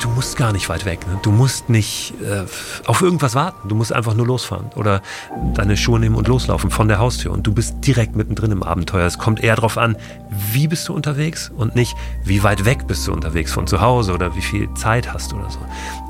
du musst gar nicht weit weg. Ne? Du musst nicht äh, auf irgendwas warten. Du musst einfach nur losfahren oder deine Schuhe nehmen und loslaufen von der Haustür. Und du bist direkt mittendrin im Abenteuer. Es kommt eher darauf an, wie bist du unterwegs und nicht, wie weit weg bist du unterwegs von zu Hause oder wie viel Zeit hast du oder so.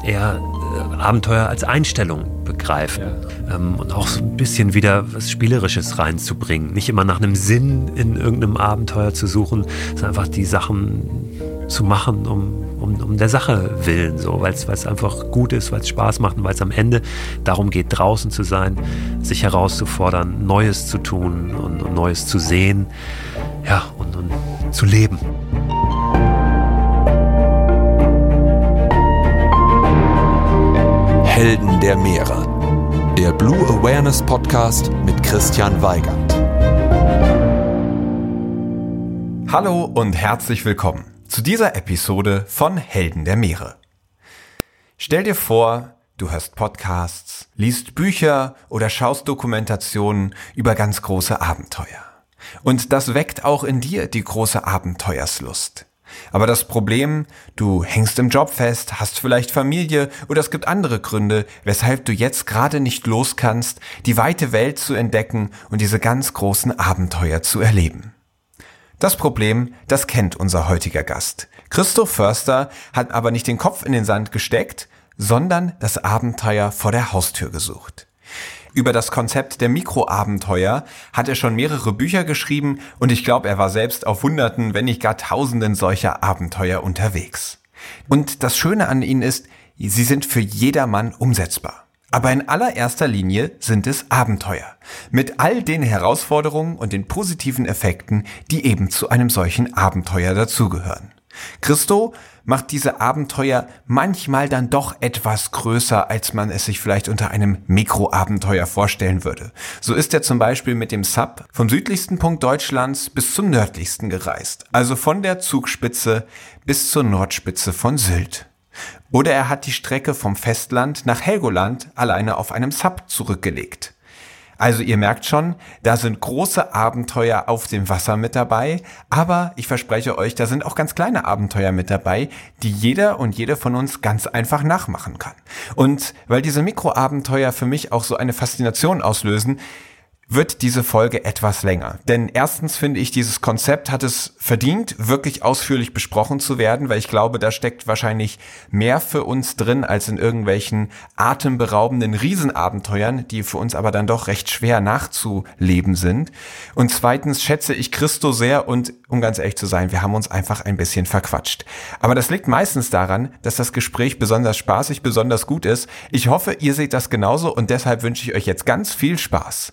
Eher äh, Abenteuer als Einstellung begreifen ja. ähm, und auch so ein bisschen wieder was Spielerisches reinzubringen. Nicht immer nach einem Sinn in irgendeinem Abenteuer zu suchen, sondern einfach die Sachen zu machen, um um, um der Sache willen, so, weil es einfach gut ist, weil es Spaß macht und weil es am Ende darum geht, draußen zu sein, sich herauszufordern, Neues zu tun und, und Neues zu sehen, ja, und, und zu leben. Helden der Meere. Der Blue Awareness Podcast mit Christian Weigand. Hallo und herzlich willkommen zu dieser Episode von Helden der Meere. Stell dir vor, du hörst Podcasts, liest Bücher oder schaust Dokumentationen über ganz große Abenteuer. Und das weckt auch in dir die große Abenteuerslust. Aber das Problem, du hängst im Job fest, hast vielleicht Familie oder es gibt andere Gründe, weshalb du jetzt gerade nicht los kannst, die weite Welt zu entdecken und diese ganz großen Abenteuer zu erleben. Das Problem, das kennt unser heutiger Gast. Christoph Förster hat aber nicht den Kopf in den Sand gesteckt, sondern das Abenteuer vor der Haustür gesucht. Über das Konzept der Mikroabenteuer hat er schon mehrere Bücher geschrieben und ich glaube, er war selbst auf Hunderten, wenn nicht gar Tausenden solcher Abenteuer unterwegs. Und das Schöne an ihnen ist, sie sind für jedermann umsetzbar. Aber in allererster Linie sind es Abenteuer. Mit all den Herausforderungen und den positiven Effekten, die eben zu einem solchen Abenteuer dazugehören. Christo macht diese Abenteuer manchmal dann doch etwas größer, als man es sich vielleicht unter einem Mikroabenteuer vorstellen würde. So ist er zum Beispiel mit dem Sub vom südlichsten Punkt Deutschlands bis zum nördlichsten gereist. Also von der Zugspitze bis zur Nordspitze von Sylt. Oder er hat die Strecke vom Festland nach Helgoland alleine auf einem Sub zurückgelegt. Also ihr merkt schon, da sind große Abenteuer auf dem Wasser mit dabei, aber ich verspreche euch, da sind auch ganz kleine Abenteuer mit dabei, die jeder und jede von uns ganz einfach nachmachen kann. Und weil diese Mikroabenteuer für mich auch so eine Faszination auslösen, wird diese Folge etwas länger. Denn erstens finde ich, dieses Konzept hat es verdient, wirklich ausführlich besprochen zu werden, weil ich glaube, da steckt wahrscheinlich mehr für uns drin als in irgendwelchen atemberaubenden Riesenabenteuern, die für uns aber dann doch recht schwer nachzuleben sind. Und zweitens schätze ich Christo sehr und um ganz ehrlich zu sein, wir haben uns einfach ein bisschen verquatscht. Aber das liegt meistens daran, dass das Gespräch besonders spaßig, besonders gut ist. Ich hoffe, ihr seht das genauso und deshalb wünsche ich euch jetzt ganz viel Spaß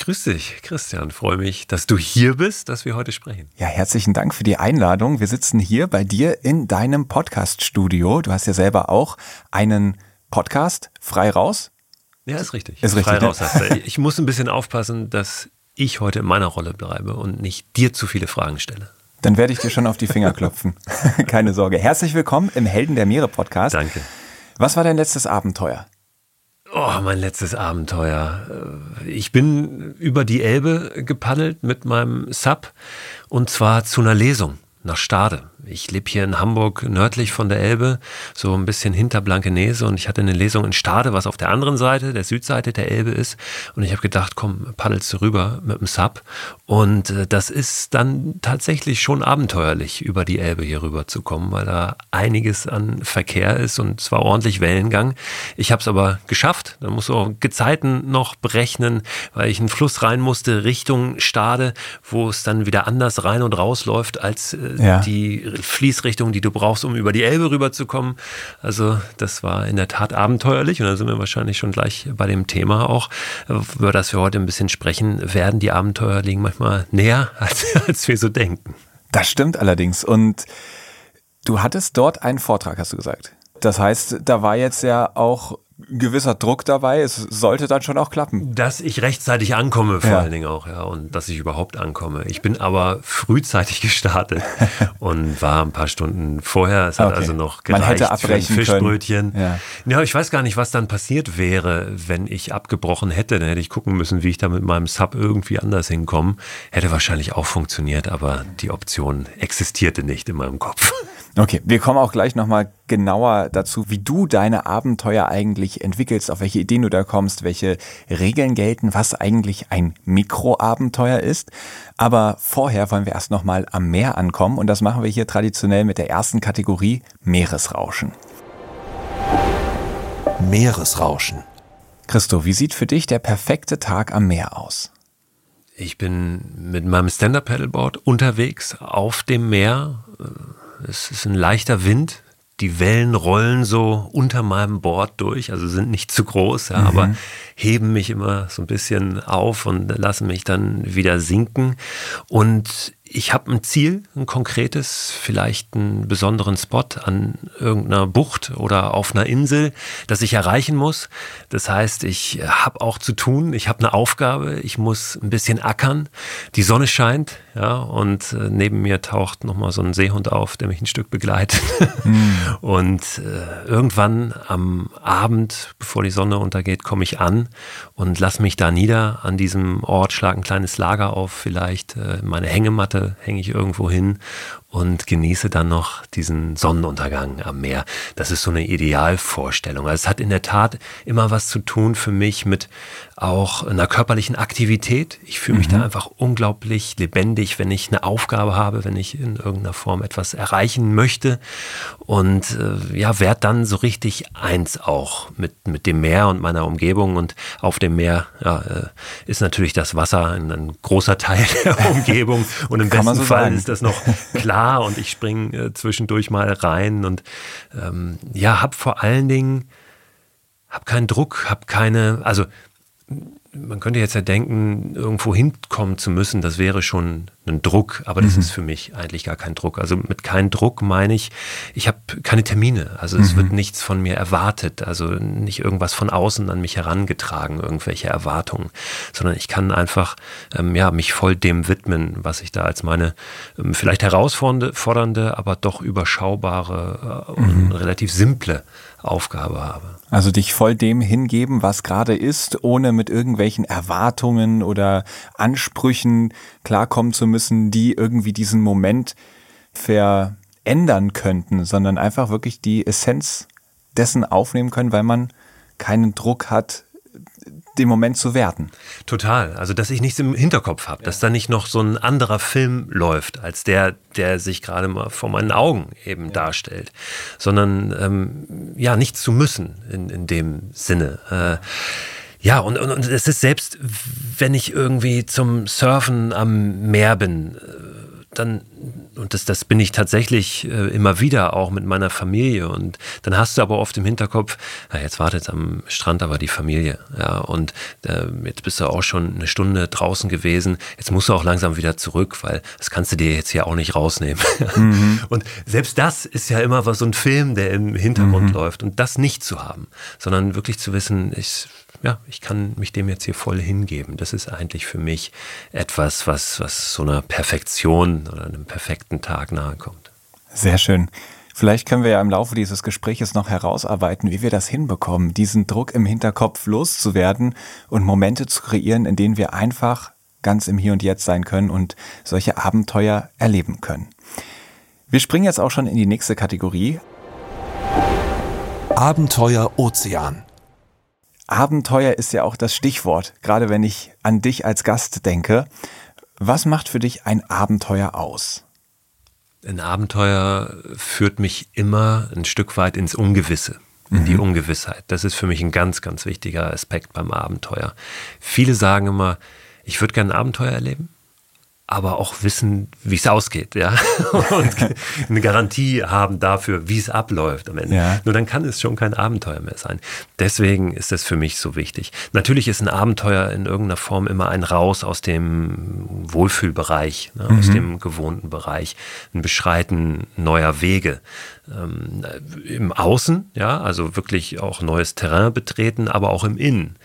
Grüß dich, Christian. Freue mich, dass du hier bist, dass wir heute sprechen. Ja, herzlichen Dank für die Einladung. Wir sitzen hier bei dir in deinem Podcast-Studio. Du hast ja selber auch einen Podcast, frei raus. Ja, ist richtig. Ist richtig. Frei raus. Ich muss ein bisschen aufpassen, dass ich heute in meiner Rolle bleibe und nicht dir zu viele Fragen stelle. Dann werde ich dir schon auf die Finger klopfen. Keine Sorge. Herzlich willkommen im Helden der Meere Podcast. Danke. Was war dein letztes Abenteuer? Oh, mein letztes Abenteuer. Ich bin über die Elbe gepaddelt mit meinem Sub und zwar zu einer Lesung nach Stade. Ich lebe hier in Hamburg nördlich von der Elbe, so ein bisschen hinter Blankenese und ich hatte eine Lesung in Stade, was auf der anderen Seite, der Südseite der Elbe ist und ich habe gedacht, komm, paddelst du rüber mit dem Sub und äh, das ist dann tatsächlich schon abenteuerlich, über die Elbe hier rüber zu kommen, weil da einiges an Verkehr ist und zwar ordentlich Wellengang. Ich habe es aber geschafft, da muss auch Gezeiten noch berechnen, weil ich einen Fluss rein musste Richtung Stade, wo es dann wieder anders rein und raus läuft als äh, ja. die Fließrichtung, die du brauchst, um über die Elbe rüberzukommen. Also das war in der Tat abenteuerlich und da sind wir wahrscheinlich schon gleich bei dem Thema auch, über das wir heute ein bisschen sprechen werden. Die Abenteuer liegen manchmal näher, als, als wir so denken. Das stimmt allerdings. Und du hattest dort einen Vortrag, hast du gesagt. Das heißt, da war jetzt ja auch gewisser Druck dabei. Es sollte dann schon auch klappen. Dass ich rechtzeitig ankomme, vor ja. allen Dingen auch, ja, und dass ich überhaupt ankomme. Ich bin aber frühzeitig gestartet und war ein paar Stunden vorher. Es hat okay. also noch gereicht Man hätte abbrechen für ein Fischbrötchen. Ja. ja, ich weiß gar nicht, was dann passiert wäre, wenn ich abgebrochen hätte. Dann hätte ich gucken müssen, wie ich da mit meinem Sub irgendwie anders hinkomme. Hätte wahrscheinlich auch funktioniert, aber die Option existierte nicht in meinem Kopf. Okay, wir kommen auch gleich nochmal genauer dazu, wie du deine Abenteuer eigentlich entwickelst, auf welche Ideen du da kommst, welche Regeln gelten, was eigentlich ein Mikroabenteuer ist. Aber vorher wollen wir erst nochmal am Meer ankommen und das machen wir hier traditionell mit der ersten Kategorie Meeresrauschen. Meeresrauschen. Christo, wie sieht für dich der perfekte Tag am Meer aus? Ich bin mit meinem Stand-Up-Paddleboard unterwegs auf dem Meer es ist ein leichter Wind. Die Wellen rollen so unter meinem Board durch, also sind nicht zu groß, ja, mhm. aber heben mich immer so ein bisschen auf und lassen mich dann wieder sinken. Und ich habe ein Ziel, ein konkretes, vielleicht einen besonderen Spot an irgendeiner Bucht oder auf einer Insel, das ich erreichen muss. Das heißt, ich habe auch zu tun, ich habe eine Aufgabe, ich muss ein bisschen ackern. Die Sonne scheint, ja, und äh, neben mir taucht nochmal so ein Seehund auf, der mich ein Stück begleitet. Mhm. Und äh, irgendwann am Abend, bevor die Sonne untergeht, komme ich an und lasse mich da nieder an diesem Ort, schlage ein kleines Lager auf, vielleicht äh, meine Hängematte hänge ich irgendwo hin und genieße dann noch diesen Sonnenuntergang am Meer. Das ist so eine Idealvorstellung. Also es hat in der Tat immer was zu tun für mich mit auch einer körperlichen Aktivität. Ich fühle mich mhm. da einfach unglaublich lebendig, wenn ich eine Aufgabe habe, wenn ich in irgendeiner Form etwas erreichen möchte und äh, ja, werde dann so richtig eins auch mit, mit dem Meer und meiner Umgebung und auf dem Meer ja, äh, ist natürlich das Wasser ein, ein großer Teil der Umgebung und im besten so Fall sagen. ist das noch klar und ich springe äh, zwischendurch mal rein und ähm, ja, habe vor allen Dingen, habe keinen Druck, habe keine, also man könnte jetzt ja denken, irgendwo hinkommen zu müssen, das wäre schon ein Druck, aber das mhm. ist für mich eigentlich gar kein Druck. Also mit keinem Druck meine ich, ich habe keine Termine, also es mhm. wird nichts von mir erwartet, also nicht irgendwas von außen an mich herangetragen, irgendwelche Erwartungen, sondern ich kann einfach ähm, ja, mich voll dem widmen, was ich da als meine ähm, vielleicht herausfordernde, aber doch überschaubare äh, und mhm. relativ simple Aufgabe habe. Also dich voll dem hingeben, was gerade ist, ohne mit irgendwelchen Erwartungen oder Ansprüchen klarkommen zu müssen, die irgendwie diesen Moment verändern könnten, sondern einfach wirklich die Essenz dessen aufnehmen können, weil man keinen Druck hat, den Moment zu werten. Total. Also, dass ich nichts im Hinterkopf habe, ja. dass da nicht noch so ein anderer Film läuft, als der, der sich gerade mal vor meinen Augen eben ja. darstellt, sondern ähm, ja, nichts zu müssen in, in dem Sinne. Äh, ja, und, und, und es ist selbst, wenn ich irgendwie zum Surfen am Meer bin, äh, dann und das, das bin ich tatsächlich äh, immer wieder auch mit meiner Familie. Und dann hast du aber oft im Hinterkopf, na, jetzt wartet am Strand aber die Familie. Ja, und äh, jetzt bist du auch schon eine Stunde draußen gewesen. Jetzt musst du auch langsam wieder zurück, weil das kannst du dir jetzt hier auch nicht rausnehmen. Mhm. Und selbst das ist ja immer was so ein Film, der im Hintergrund mhm. läuft. Und das nicht zu haben, sondern wirklich zu wissen, ich ja, ich kann mich dem jetzt hier voll hingeben. Das ist eigentlich für mich etwas, was, was so einer Perfektion oder einem perfekten Tag nahe kommt. Sehr schön. Vielleicht können wir ja im Laufe dieses Gespräches noch herausarbeiten, wie wir das hinbekommen, diesen Druck im Hinterkopf loszuwerden und Momente zu kreieren, in denen wir einfach ganz im Hier und Jetzt sein können und solche Abenteuer erleben können. Wir springen jetzt auch schon in die nächste Kategorie. Abenteuer Ozean. Abenteuer ist ja auch das Stichwort, gerade wenn ich an dich als Gast denke. Was macht für dich ein Abenteuer aus? Ein Abenteuer führt mich immer ein Stück weit ins Ungewisse, in mhm. die Ungewissheit. Das ist für mich ein ganz, ganz wichtiger Aspekt beim Abenteuer. Viele sagen immer, ich würde gerne ein Abenteuer erleben aber auch wissen, wie es ausgeht, ja. Und eine Garantie haben dafür, wie es abläuft am Ende. Ja. Nur dann kann es schon kein Abenteuer mehr sein. Deswegen ist es für mich so wichtig. Natürlich ist ein Abenteuer in irgendeiner Form immer ein Raus aus dem Wohlfühlbereich, ne, mhm. aus dem gewohnten Bereich, ein Beschreiten neuer Wege. Ähm, Im Außen, ja, also wirklich auch neues Terrain betreten, aber auch im Innen.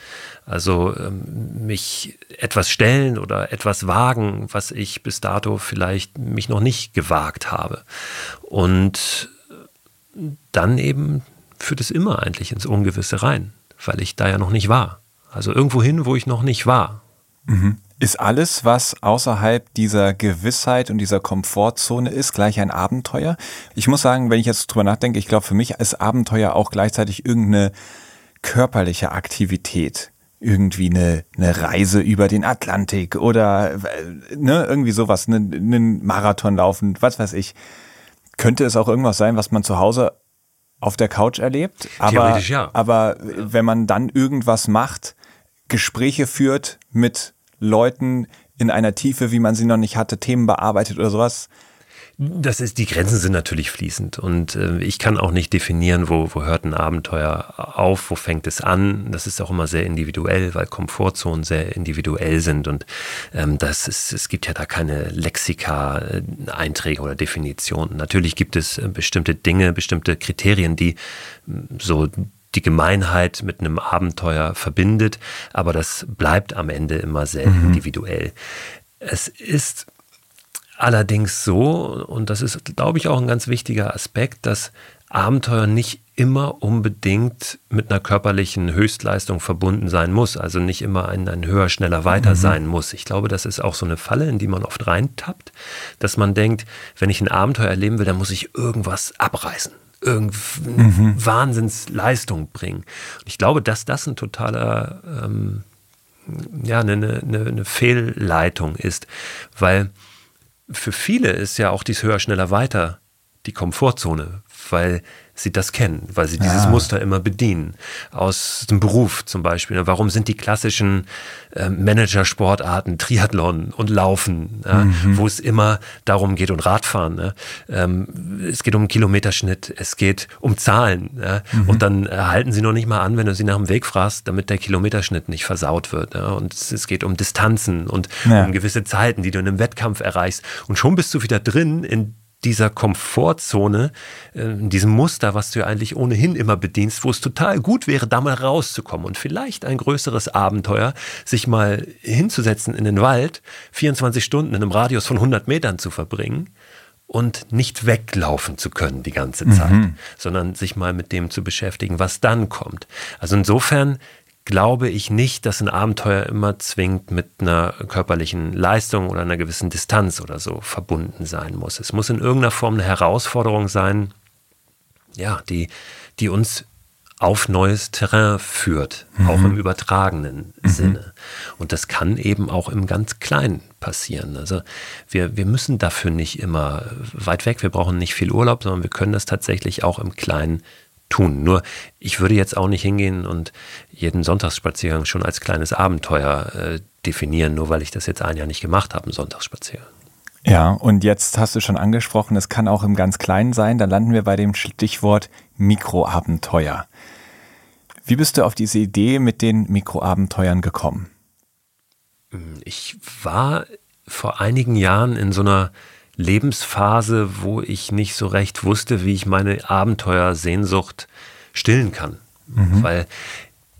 Also ähm, mich etwas stellen oder etwas wagen, was ich bis dato vielleicht mich noch nicht gewagt habe. Und dann eben führt es immer eigentlich ins Ungewisse rein, weil ich da ja noch nicht war. Also irgendwo hin, wo ich noch nicht war. Mhm. Ist alles, was außerhalb dieser Gewissheit und dieser Komfortzone ist, gleich ein Abenteuer? Ich muss sagen, wenn ich jetzt drüber nachdenke, ich glaube, für mich ist Abenteuer auch gleichzeitig irgendeine körperliche Aktivität irgendwie eine, eine Reise über den Atlantik oder ne, irgendwie sowas, einen, einen Marathon laufen, was weiß ich. Könnte es auch irgendwas sein, was man zu Hause auf der Couch erlebt? Aber, Theoretisch ja. Aber wenn man dann irgendwas macht, Gespräche führt mit Leuten in einer Tiefe, wie man sie noch nicht hatte, Themen bearbeitet oder sowas, das ist, die Grenzen sind natürlich fließend und äh, ich kann auch nicht definieren, wo, wo hört ein Abenteuer auf, wo fängt es an. Das ist auch immer sehr individuell, weil Komfortzonen sehr individuell sind und ähm, das ist, es gibt ja da keine Lexika-Einträge oder Definitionen. Natürlich gibt es äh, bestimmte Dinge, bestimmte Kriterien, die so die Gemeinheit mit einem Abenteuer verbindet, aber das bleibt am Ende immer sehr mhm. individuell. Es ist allerdings so, und das ist, glaube ich, auch ein ganz wichtiger Aspekt, dass Abenteuer nicht immer unbedingt mit einer körperlichen Höchstleistung verbunden sein muss, also nicht immer ein, ein höher, schneller, weiter mhm. sein muss. Ich glaube, das ist auch so eine Falle, in die man oft reintappt, dass man denkt, wenn ich ein Abenteuer erleben will, dann muss ich irgendwas abreißen, irgendeine mhm. Wahnsinnsleistung bringen. Und ich glaube, dass das ein totaler, ähm, ja, eine, eine, eine Fehlleitung ist, weil für viele ist ja auch dies höher, schneller, weiter die Komfortzone, weil sie das kennen, weil sie dieses ja. Muster immer bedienen. Aus dem Beruf zum Beispiel. Warum sind die klassischen äh, Managersportarten Triathlon und Laufen, ja, mhm. wo es immer darum geht und Radfahren. Ne? Ähm, es geht um Kilometerschnitt, es geht um Zahlen. Ja? Mhm. Und dann äh, halten sie noch nicht mal an, wenn du sie nach dem Weg fragst, damit der Kilometerschnitt nicht versaut wird. Ja? Und es, es, geht um Distanzen und um gewisse Zeiten, die du in einem Wettkampf erreichst. Und schon bist du wieder drin in dieser Komfortzone, äh, in diesem Muster, was du ja eigentlich ohnehin immer bedienst, wo es total gut wäre, da mal rauszukommen und vielleicht ein größeres Abenteuer, sich mal hinzusetzen in den Wald, 24 Stunden in einem Radius von 100 Metern zu verbringen und nicht weglaufen zu können die ganze Zeit, mhm. sondern sich mal mit dem zu beschäftigen, was dann kommt. Also insofern glaube ich nicht, dass ein Abenteuer immer zwingend mit einer körperlichen Leistung oder einer gewissen Distanz oder so verbunden sein muss. Es muss in irgendeiner Form eine Herausforderung sein, ja, die, die uns auf neues Terrain führt, mhm. auch im übertragenen mhm. Sinne. Und das kann eben auch im ganz Kleinen passieren. Also wir, wir müssen dafür nicht immer weit weg, wir brauchen nicht viel Urlaub, sondern wir können das tatsächlich auch im Kleinen tun. Nur ich würde jetzt auch nicht hingehen und jeden Sonntagsspaziergang schon als kleines Abenteuer äh, definieren, nur weil ich das jetzt ein Jahr nicht gemacht habe, einen Sonntagsspaziergang. Ja, und jetzt hast du schon angesprochen, es kann auch im ganz Kleinen sein. Da landen wir bei dem Stichwort Mikroabenteuer. Wie bist du auf diese Idee mit den Mikroabenteuern gekommen? Ich war vor einigen Jahren in so einer Lebensphase, wo ich nicht so recht wusste, wie ich meine Abenteuersehnsucht stillen kann. Mhm. Weil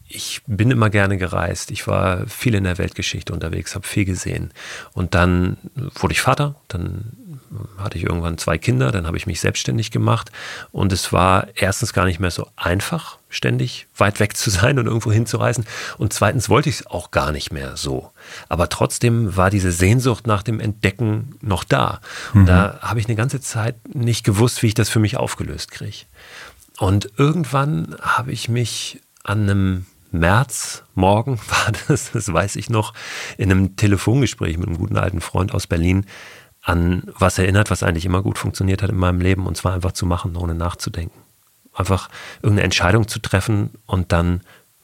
ich bin immer gerne gereist. Ich war viel in der Weltgeschichte unterwegs, habe viel gesehen. Und dann wurde ich Vater, dann hatte ich irgendwann zwei Kinder, dann habe ich mich selbstständig gemacht und es war erstens gar nicht mehr so einfach, ständig weit weg zu sein und irgendwo hinzureisen und zweitens wollte ich es auch gar nicht mehr so. Aber trotzdem war diese Sehnsucht nach dem Entdecken noch da. Und mhm. da habe ich eine ganze Zeit nicht gewusst, wie ich das für mich aufgelöst kriege. Und irgendwann habe ich mich an einem März morgen war das, das weiß ich noch, in einem Telefongespräch mit einem guten alten Freund aus Berlin an was erinnert, was eigentlich immer gut funktioniert hat in meinem Leben, und zwar einfach zu machen, ohne nachzudenken. Einfach irgendeine Entscheidung zu treffen und dann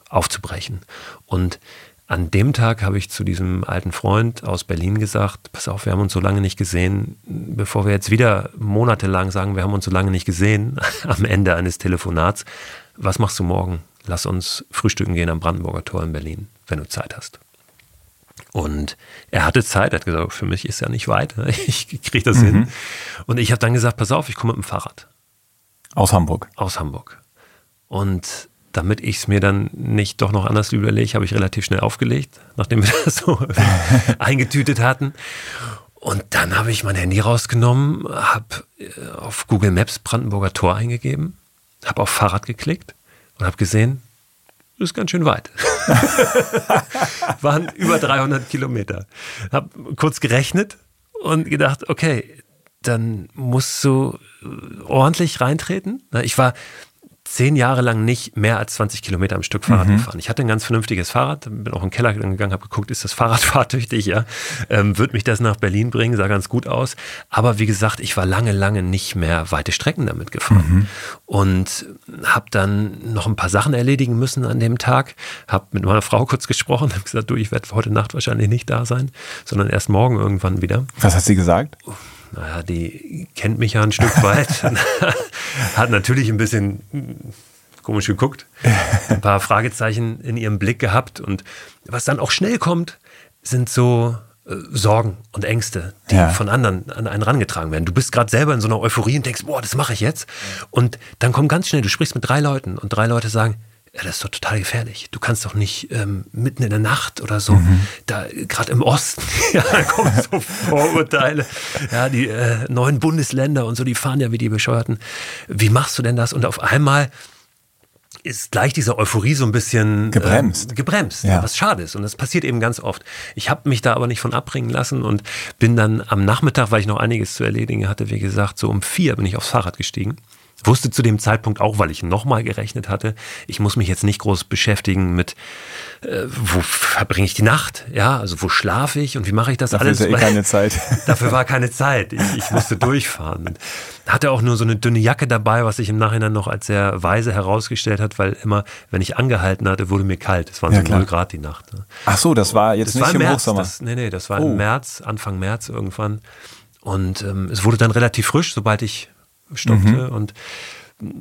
aufzubrechen. Und an dem Tag habe ich zu diesem alten Freund aus Berlin gesagt, pass auf, wir haben uns so lange nicht gesehen, bevor wir jetzt wieder monatelang sagen, wir haben uns so lange nicht gesehen, am Ende eines Telefonats, was machst du morgen? Lass uns frühstücken gehen am Brandenburger Tor in Berlin, wenn du Zeit hast. Und er hatte Zeit, er hat gesagt, für mich ist ja nicht weit, ich kriege das mhm. hin. Und ich habe dann gesagt, pass auf, ich komme mit dem Fahrrad. Aus Hamburg. Aus Hamburg. Und damit ich es mir dann nicht doch noch anders überlege, habe ich relativ schnell aufgelegt, nachdem wir das so eingetütet hatten. Und dann habe ich mein Handy rausgenommen, habe äh, auf Google Maps Brandenburger Tor eingegeben, habe auf Fahrrad geklickt und habe gesehen, das ist ganz schön weit. Waren über 300 Kilometer. Hab kurz gerechnet und gedacht, okay, dann musst du ordentlich reintreten. Ich war zehn Jahre lang nicht mehr als 20 Kilometer am Stück Fahrrad mhm. gefahren. Ich hatte ein ganz vernünftiges Fahrrad, bin auch in den Keller gegangen, habe geguckt, ist das Fahrrad fahrtüchtig, ja. Ähm, wird mich das nach Berlin bringen, sah ganz gut aus. Aber wie gesagt, ich war lange, lange nicht mehr weite Strecken damit gefahren. Mhm. Und habe dann noch ein paar Sachen erledigen müssen an dem Tag. Habe mit meiner Frau kurz gesprochen, habe gesagt, du, ich werde heute Nacht wahrscheinlich nicht da sein, sondern erst morgen irgendwann wieder. Was hat sie gesagt? Naja, die kennt mich ja ein Stück weit, hat natürlich ein bisschen komisch geguckt, ein paar Fragezeichen in ihrem Blick gehabt und was dann auch schnell kommt, sind so äh, Sorgen und Ängste, die ja. von anderen an einen rangetragen werden. Du bist gerade selber in so einer Euphorie und denkst, boah, das mache ich jetzt. Und dann kommt ganz schnell, du sprichst mit drei Leuten und drei Leute sagen, ja, das ist doch total gefährlich. Du kannst doch nicht ähm, mitten in der Nacht oder so, mhm. da gerade im Osten, ja, da kommen so Vorurteile. Ja, die äh, neuen Bundesländer und so, die fahren ja wie die Bescheuerten. Wie machst du denn das? Und auf einmal ist gleich diese Euphorie so ein bisschen gebremst. Äh, gebremst, ja. was schade ist. Und das passiert eben ganz oft. Ich habe mich da aber nicht von abbringen lassen und bin dann am Nachmittag, weil ich noch einiges zu erledigen hatte, wie gesagt, so um vier bin ich aufs Fahrrad gestiegen Wusste zu dem Zeitpunkt auch, weil ich nochmal gerechnet hatte, ich muss mich jetzt nicht groß beschäftigen mit, äh, wo verbringe ich die Nacht, ja, also wo schlafe ich und wie mache ich das dafür alles. Dafür ja eh keine Zeit. dafür war keine Zeit. Ich, ich musste durchfahren. Hatte auch nur so eine dünne Jacke dabei, was sich im Nachhinein noch als sehr weise herausgestellt hat, weil immer, wenn ich angehalten hatte, wurde mir kalt. Es waren ja, so null Grad die Nacht. Ne? Ach so, das war jetzt das nicht war im, März, Hochsommer. Das, nee, nee, das war oh. im März, Anfang März irgendwann. Und ähm, es wurde dann relativ frisch, sobald ich stoppte. Mhm. Und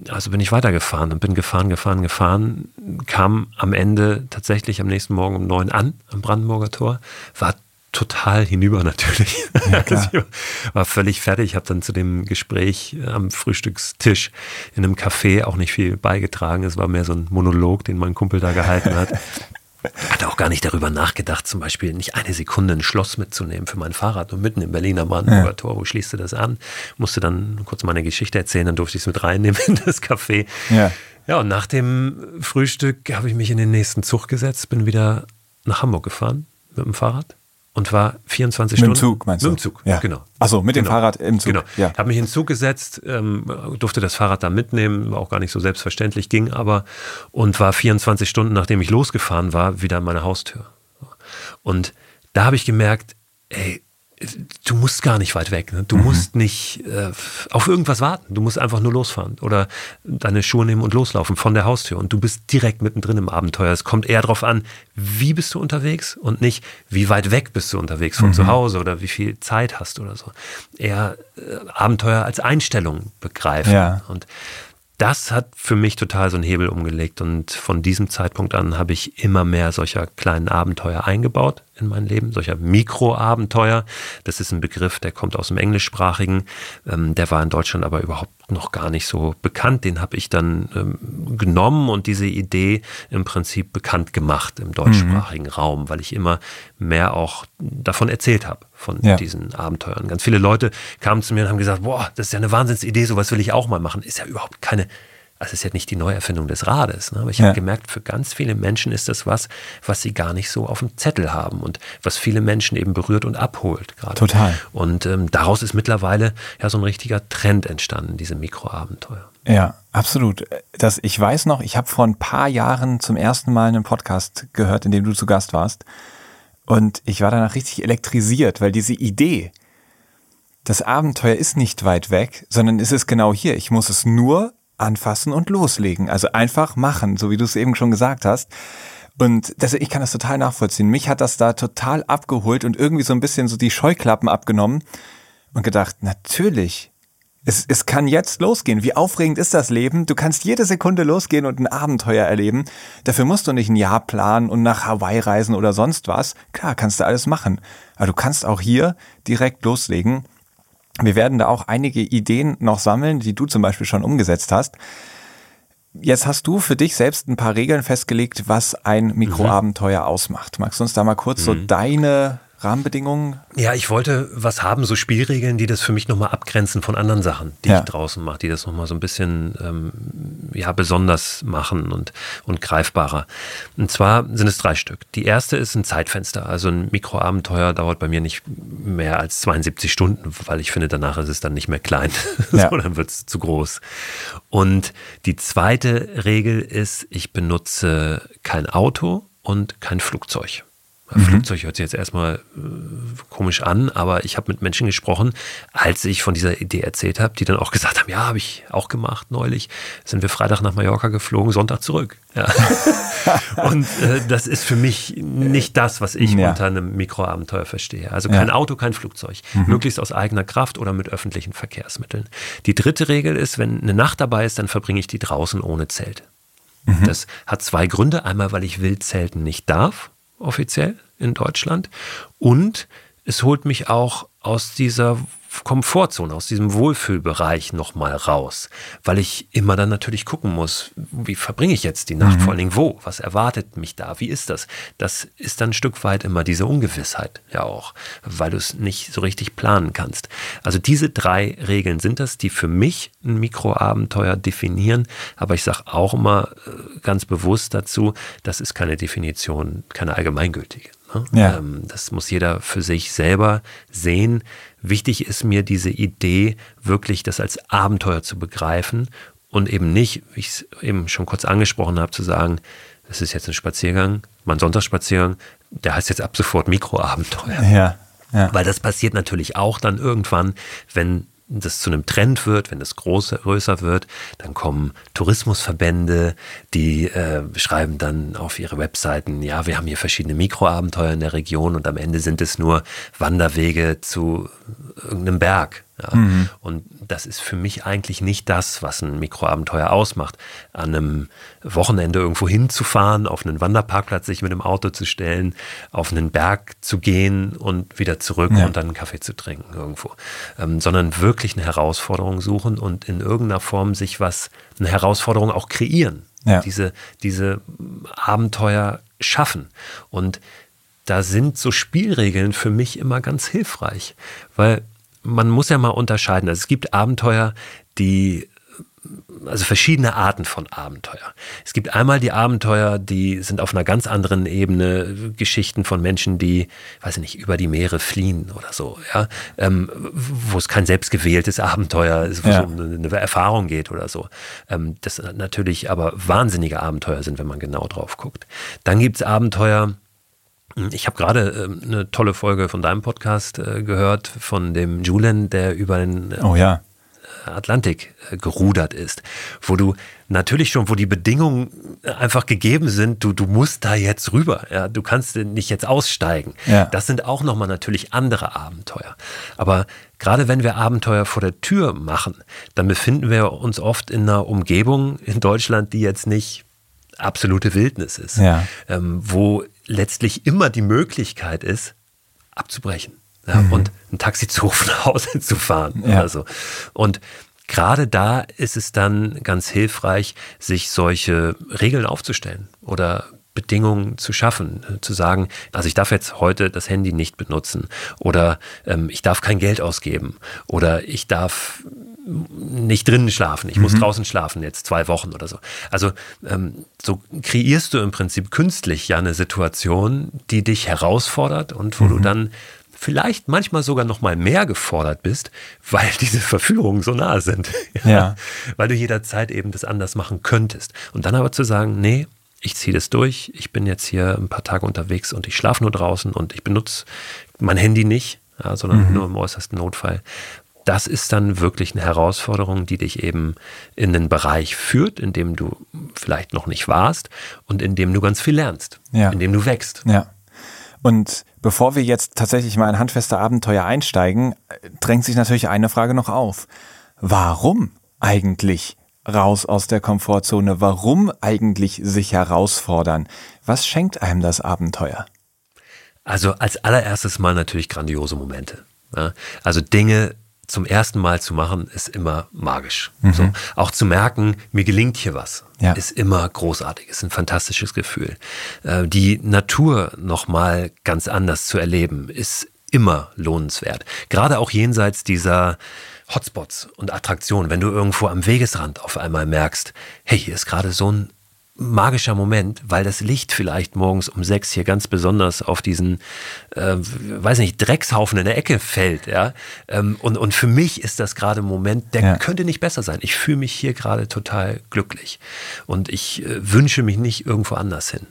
also bin ich weitergefahren und bin gefahren, gefahren, gefahren, kam am Ende tatsächlich am nächsten Morgen um neun an am Brandenburger Tor, war total hinüber natürlich. Ja, war völlig fertig, habe dann zu dem Gespräch am Frühstückstisch in einem Café auch nicht viel beigetragen. Es war mehr so ein Monolog, den mein Kumpel da gehalten hat. Hatte auch gar nicht darüber nachgedacht, zum Beispiel nicht eine Sekunde ein Schloss mitzunehmen für mein Fahrrad. Und mitten im Berliner Brandenburger ja. Tor, wo schließt du das an? Musste dann kurz meine Geschichte erzählen, dann durfte ich es mit reinnehmen in das Café. Ja. ja, und nach dem Frühstück habe ich mich in den nächsten Zug gesetzt, bin wieder nach Hamburg gefahren mit dem Fahrrad und war 24 Stunden. Mit dem Zug, meinst du? Mit dem Zug, ja. genau. Achso, mit genau. dem Fahrrad im Zug. Genau. Ja. Habe mich in den Zug gesetzt, ähm, durfte das Fahrrad da mitnehmen, war auch gar nicht so selbstverständlich, ging aber und war 24 Stunden, nachdem ich losgefahren war, wieder an meiner Haustür. Und da habe ich gemerkt, ey, du musst gar nicht weit weg. Ne? Du mhm. musst nicht äh, auf irgendwas warten. Du musst einfach nur losfahren oder deine Schuhe nehmen und loslaufen von der Haustür. Und du bist direkt mittendrin im Abenteuer. Es kommt eher darauf an, wie bist du unterwegs und nicht, wie weit weg bist du unterwegs von mhm. zu Hause oder wie viel Zeit hast oder so. Eher äh, Abenteuer als Einstellung begreifen. Ja. Und das hat für mich total so einen Hebel umgelegt und von diesem Zeitpunkt an habe ich immer mehr solcher kleinen Abenteuer eingebaut in mein Leben, solcher Mikroabenteuer. Das ist ein Begriff, der kommt aus dem Englischsprachigen, ähm, der war in Deutschland aber überhaupt noch gar nicht so bekannt. Den habe ich dann ähm, genommen und diese Idee im Prinzip bekannt gemacht im deutschsprachigen mhm. Raum, weil ich immer mehr auch davon erzählt habe, von ja. diesen Abenteuern. Ganz viele Leute kamen zu mir und haben gesagt, boah, das ist ja eine Wahnsinnsidee, sowas will ich auch mal machen. Ist ja überhaupt keine also es ist ja nicht die Neuerfindung des Rades, ne? aber ich ja. habe gemerkt, für ganz viele Menschen ist das was, was sie gar nicht so auf dem Zettel haben und was viele Menschen eben berührt und abholt gerade. Total. Und ähm, daraus ist mittlerweile ja so ein richtiger Trend entstanden, diese Mikroabenteuer. Ja, absolut. Das, ich weiß noch, ich habe vor ein paar Jahren zum ersten Mal einen Podcast gehört, in dem du zu Gast warst. Und ich war danach richtig elektrisiert, weil diese Idee, das Abenteuer ist nicht weit weg, sondern es ist genau hier. Ich muss es nur anfassen und loslegen. Also einfach machen, so wie du es eben schon gesagt hast. Und das, ich kann das total nachvollziehen. Mich hat das da total abgeholt und irgendwie so ein bisschen so die Scheuklappen abgenommen und gedacht, natürlich, es, es kann jetzt losgehen. Wie aufregend ist das Leben? Du kannst jede Sekunde losgehen und ein Abenteuer erleben. Dafür musst du nicht ein Jahr planen und nach Hawaii reisen oder sonst was. Klar, kannst du alles machen. Aber du kannst auch hier direkt loslegen wir werden da auch einige Ideen noch sammeln, die du zum Beispiel schon umgesetzt hast. Jetzt hast du für dich selbst ein paar Regeln festgelegt, was ein Mikroabenteuer mhm. ausmacht. Magst du uns da mal kurz mhm. so deine Rahmenbedingungen? Ja, ich wollte was haben, so Spielregeln, die das für mich nochmal abgrenzen von anderen Sachen, die ja. ich draußen mache, die das nochmal so ein bisschen ähm, ja, besonders machen und, und greifbarer. Und zwar sind es drei Stück. Die erste ist ein Zeitfenster. Also ein Mikroabenteuer dauert bei mir nicht mehr als 72 Stunden, weil ich finde, danach ist es dann nicht mehr klein, ja. sondern wird es zu groß. Und die zweite Regel ist, ich benutze kein Auto und kein Flugzeug. Mhm. Flugzeug hört sich jetzt erstmal äh, komisch an, aber ich habe mit Menschen gesprochen, als ich von dieser Idee erzählt habe, die dann auch gesagt haben, ja, habe ich auch gemacht neulich. Sind wir Freitag nach Mallorca geflogen, Sonntag zurück. Ja. Und äh, das ist für mich nicht das, was ich ja. unter einem Mikroabenteuer verstehe. Also kein ja. Auto, kein Flugzeug. Mhm. Möglichst aus eigener Kraft oder mit öffentlichen Verkehrsmitteln. Die dritte Regel ist, wenn eine Nacht dabei ist, dann verbringe ich die draußen ohne Zelt. Mhm. Das hat zwei Gründe. Einmal, weil ich Wildzelten nicht darf offiziell in Deutschland. Und es holt mich auch aus dieser Komfortzone, aus diesem Wohlfühlbereich nochmal raus, weil ich immer dann natürlich gucken muss, wie verbringe ich jetzt die Nacht, mhm. vor allen Dingen wo, was erwartet mich da, wie ist das? Das ist dann ein Stück weit immer diese Ungewissheit ja auch, weil du es nicht so richtig planen kannst. Also diese drei Regeln sind das, die für mich ein Mikroabenteuer definieren, aber ich sage auch immer äh, ganz bewusst dazu, das ist keine Definition, keine allgemeingültige. Ne? Ja. Ähm, das muss jeder für sich selber sehen. Wichtig ist mir diese Idee, wirklich das als Abenteuer zu begreifen und eben nicht, wie ich es eben schon kurz angesprochen habe, zu sagen, das ist jetzt ein Spaziergang, mein Sonntagsspaziergang, der heißt jetzt ab sofort Mikroabenteuer. Ja, ja. Weil das passiert natürlich auch dann irgendwann, wenn das zu einem Trend wird, wenn das größer, größer wird, dann kommen Tourismusverbände, die äh, schreiben dann auf ihre Webseiten, ja, wir haben hier verschiedene Mikroabenteuer in der Region und am Ende sind es nur Wanderwege zu irgendeinem Berg. Ja. Mhm. Und das ist für mich eigentlich nicht das, was ein Mikroabenteuer ausmacht. An einem Wochenende irgendwo hinzufahren, auf einen Wanderparkplatz sich mit dem Auto zu stellen, auf einen Berg zu gehen und wieder zurück ja. und dann einen Kaffee zu trinken irgendwo. Ähm, sondern wirklich eine Herausforderung suchen und in irgendeiner Form sich was, eine Herausforderung auch kreieren. Ja. Diese, diese Abenteuer schaffen. Und da sind so Spielregeln für mich immer ganz hilfreich, weil man muss ja mal unterscheiden. Also es gibt Abenteuer, die also verschiedene Arten von Abenteuer. Es gibt einmal die Abenteuer, die sind auf einer ganz anderen Ebene, Geschichten von Menschen, die, weiß ich nicht, über die Meere fliehen oder so, ja, ähm, wo es kein selbstgewähltes Abenteuer ist, wo ja. es um eine, Erfahrung geht oder so. Ähm, das natürlich aber wahnsinnige Abenteuer sind, wenn man genau drauf guckt. Dann gibt es Abenteuer, Ich habe gerade äh, eine tolle Folge von deinem Podcast äh, gehört, von dem Julian, der über den oh, ja. Atlantik äh, gerudert ist, wo du natürlich schon, wo die Bedingungen einfach gegeben sind, du, du musst da jetzt rüber, ja, du kannst nicht jetzt aussteigen. Ja. Das sind auch nochmal natürlich andere Abenteuer. Aber gerade wenn wir Abenteuer vor der Tür machen, dann befinden wir uns oft in einer Umgebung in Deutschland, die jetzt nicht absolute Wildnis ist, Ja. ähm, wo letztlich immer die Möglichkeit ist, abzubrechen. Ja, Und ein Taxi zu rufen, nach Hause zu fahren Ja. oder so. Und gerade da ist es dann ganz hilfreich, sich solche Regeln aufzustellen oder Bedingungen zu schaffen, äh, zu sagen, also ich darf jetzt heute das Handy nicht benutzen oder ähm, ich darf kein Geld ausgeben oder ich darf nicht drinnen schlafen, ich muss draußen schlafen jetzt zwei Wochen oder so. Also ähm, so kreierst du im Prinzip künstlich ja eine Situation, die dich herausfordert und wo du dann vielleicht manchmal sogar noch mal mehr gefordert bist, weil diese Verführungen so nah sind. Ja. Weil du jederzeit eben das anders machen könntest. Und dann aber zu sagen, nee, ich ziehe das durch, ich bin jetzt hier ein paar Tage unterwegs und ich schlafe nur draußen und ich benutze mein Handy nicht, ja, sondern nur im äußersten Notfall. Das ist dann wirklich eine Herausforderung, die dich eben in den Bereich führt, in dem du vielleicht noch nicht warst und in dem du ganz viel lernst, Ja. in dem du wächst. Ja. Und bevor wir jetzt tatsächlich mal in handfeste Abenteuer einsteigen, äh, drängt sich natürlich eine Frage noch auf. Warum eigentlich raus aus der Komfortzone? Warum eigentlich sich herausfordern? Was schenkt einem das Abenteuer? Also als allererstes mal natürlich grandiose Momente. Ja? Also Dinge zum ersten Mal zu machen, ist immer magisch. So. Auch zu merken, mir gelingt hier was, Ja. ist immer großartig, ist ein fantastisches Gefühl. Äh, Die Natur nochmal ganz anders zu erleben, ist immer lohnenswert. Gerade auch jenseits dieser Hotspots und Attraktionen, wenn du irgendwo am Wegesrand auf einmal merkst, hey, hier ist gerade so ein magischer Moment, weil das Licht vielleicht morgens um sechs hier ganz besonders auf diesen, äh, weiß nicht, Dreckshaufen in der Ecke fällt, ja. Ähm, und, und für mich ist das gerade ein Moment, der Ja. könnte nicht besser sein. Ich fühle mich hier gerade total glücklich und ich äh, wünsche mich nicht irgendwo anders hin.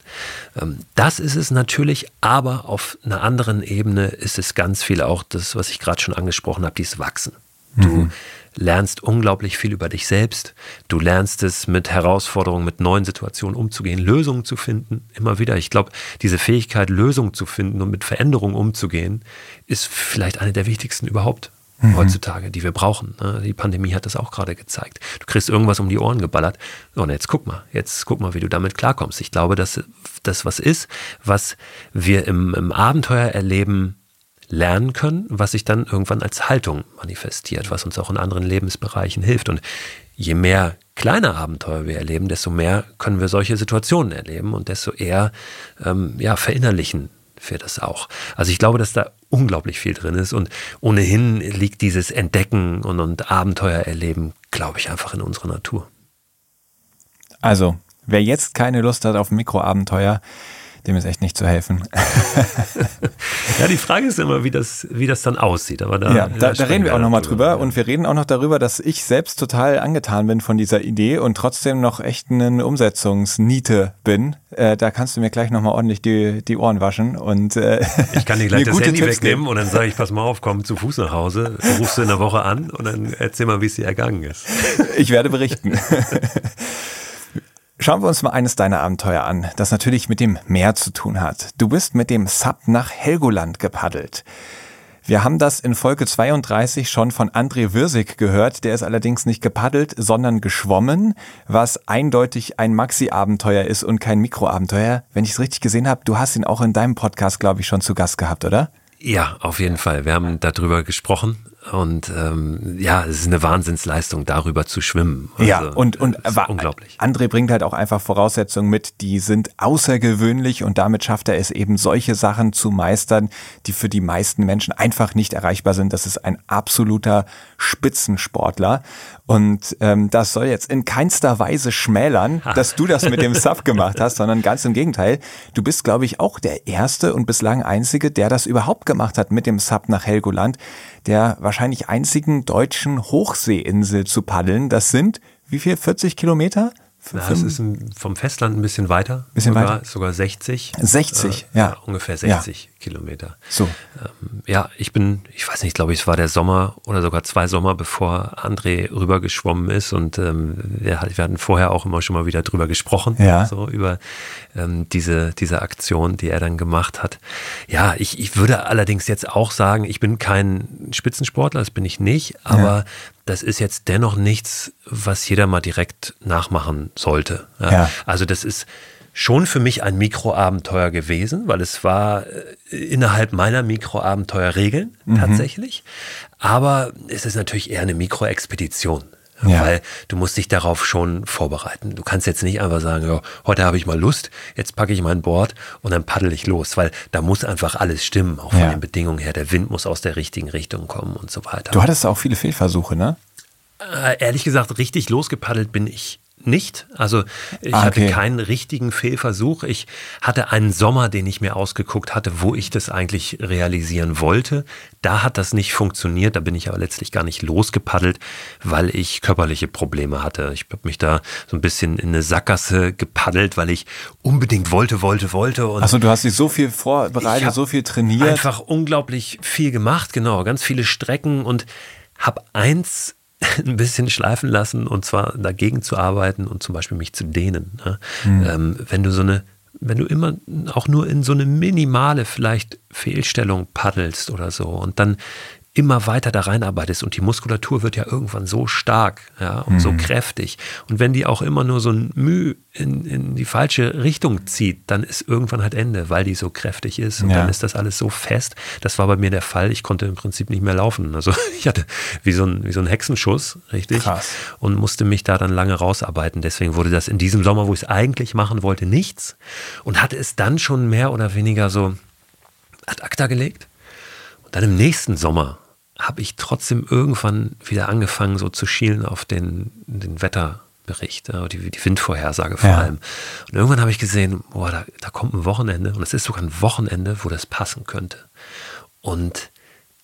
Ähm, das ist es natürlich, aber auf einer anderen Ebene ist es ganz viel auch das, was ich gerade schon angesprochen habe, dieses Wachsen. Du lernst unglaublich viel über dich selbst. Du lernst es mit Herausforderungen, mit neuen Situationen umzugehen, Lösungen zu finden. Immer wieder. Ich glaube, diese Fähigkeit, Lösungen zu finden und mit Veränderungen umzugehen, ist vielleicht eine der wichtigsten überhaupt heutzutage, die wir brauchen. ne? Die Pandemie hat das auch gerade gezeigt. Du kriegst irgendwas um die Ohren geballert. Und jetzt guck mal, jetzt guck mal, wie du damit klarkommst. Ich glaube, dass das was ist, was wir im, im Abenteuer erleben, lernen können, was sich dann irgendwann als Haltung manifestiert, was uns auch in anderen Lebensbereichen hilft. Und je mehr kleine Abenteuer wir erleben, desto mehr können wir solche Situationen erleben und desto eher ähm, ja, verinnerlichen wir das auch. Also ich glaube, dass da unglaublich viel drin ist und ohnehin liegt dieses Entdecken und, und Abenteuer erleben, glaube ich, einfach in unserer Natur. Also, wer jetzt keine Lust hat auf Mikroabenteuer, dem ist echt nicht zu helfen. Ja, die Frage ist immer, wie das, wie das dann aussieht. Aber da, Ja, da, da reden wir auch nochmal drüber ja. und wir reden auch noch darüber, dass ich selbst total angetan bin von dieser Idee und trotzdem noch echt eine Umsetzungsniete bin. Äh, da kannst du mir gleich nochmal ordentlich die, die Ohren waschen und äh, Ich kann dir gleich das Handy Tipps wegnehmen und dann sage ich, pass mal auf, komm zu Fuß nach Hause, du rufst du in der Woche an und dann erzähl mal, wie es dir ergangen ist. Ich werde berichten. Schauen wir uns mal eines deiner Abenteuer an, das natürlich mit dem Meer zu tun hat. Du bist mit dem Sub nach Helgoland gepaddelt. Wir haben das in Folge 32 schon von André Wirsig gehört. Der ist allerdings nicht gepaddelt, sondern geschwommen, was eindeutig ein Maxi-Abenteuer ist und kein Mikroabenteuer. Wenn ich es richtig gesehen habe, du hast ihn auch in deinem Podcast, glaube ich, schon zu Gast gehabt, oder? Ja, auf jeden Fall. Wir haben darüber gesprochen und ähm, ja, es ist eine Wahnsinnsleistung, darüber zu schwimmen. Ja, Also, und, und wa- unglaublich. André bringt halt auch einfach Voraussetzungen mit, die sind außergewöhnlich und damit schafft er es eben, solche Sachen zu meistern, die für die meisten Menschen einfach nicht erreichbar sind. Das ist ein absoluter Spitzensportler. Und ähm, das soll jetzt in keinster Weise schmälern, dass du das mit dem Sub gemacht hast, sondern ganz im Gegenteil. Du bist, glaube ich, auch der erste und bislang einzige, der das überhaupt gemacht hat mit dem Sub nach Helgoland, der wahrscheinlich einzigen deutschen Hochseeinsel zu paddeln. Das sind wie viel? 40 Kilometer? Na, es ist ein, vom Festland ein bisschen weiter. Bisschen sogar, weiter? Sogar 60. 60, ja. Ungefähr 60 Kilometer. So. Ähm, ja, ich bin, ich weiß nicht, glaube ich, es war der Sommer oder sogar zwei Sommer, bevor André rübergeschwommen ist. Und ähm, wir, wir hatten vorher auch immer schon mal wieder drüber gesprochen. Ja. So über ähm, diese, diese Aktion, die er dann gemacht hat. Ja, ich, ich würde allerdings jetzt auch sagen, ich bin kein Spitzensportler, das bin ich nicht, aber das ist jetzt dennoch nichts, was jeder mal direkt nachmachen sollte. Ja. Also das ist schon für mich ein Mikroabenteuer gewesen, weil es war äh, innerhalb meiner Mikroabenteuerregeln tatsächlich. Aber es ist natürlich eher eine Mikroexpedition. Ja. Weil du musst dich darauf schon vorbereiten. Du kannst jetzt nicht einfach sagen, ja, heute habe ich mal Lust, jetzt packe ich mein Board und dann paddel ich los, weil da muss einfach alles stimmen, auch von Ja. den Bedingungen her. Der Wind muss aus der richtigen Richtung kommen und so weiter. Du hattest auch viele Fehlversuche, ne? Äh, ehrlich gesagt, richtig losgepaddelt bin ich nicht. Also ich Ah, okay. hatte keinen richtigen Fehlversuch. Ich hatte einen Sommer, den ich mir ausgeguckt hatte, wo ich das eigentlich realisieren wollte. Da hat das nicht funktioniert. Da bin ich aber letztlich gar nicht losgepaddelt, weil ich körperliche Probleme hatte. Ich habe mich da so ein bisschen in eine Sackgasse gepaddelt, weil ich unbedingt wollte, wollte, wollte. Und Achso, du hast dich so viel vorbereitet, so viel trainiert. Einfach unglaublich viel gemacht, genau, ganz viele Strecken und habe eins ein bisschen schleifen lassen und zwar dagegen zu arbeiten und zum Beispiel mich zu dehnen. Ne? Hm. Ähm, wenn du so eine, wenn du immer auch nur in so eine minimale vielleicht Fehlstellung paddelst oder so und dann immer weiter da reinarbeitest und die Muskulatur wird ja irgendwann so stark ja, und Hm. so kräftig. Und wenn die auch immer nur so ein Müh in, in die falsche Richtung zieht, dann ist irgendwann halt Ende, weil die so kräftig ist und Ja. dann ist das alles so fest. Das war bei mir der Fall. Ich konnte im Prinzip nicht mehr laufen. Also ich hatte wie so ein, wie so ein Hexenschuss, richtig? Krass. Und musste mich da dann lange rausarbeiten. Deswegen wurde das in diesem Sommer, wo ich es eigentlich machen wollte, nichts. Und hatte es dann schon mehr oder weniger so ad acta gelegt. Dann im nächsten Sommer habe ich trotzdem irgendwann wieder angefangen, so zu schielen auf den, den Wetterbericht, die, die Windvorhersage vor Ja. allem. Und irgendwann habe ich gesehen, boah, da, da kommt ein Wochenende und es ist sogar ein Wochenende, wo das passen könnte. Und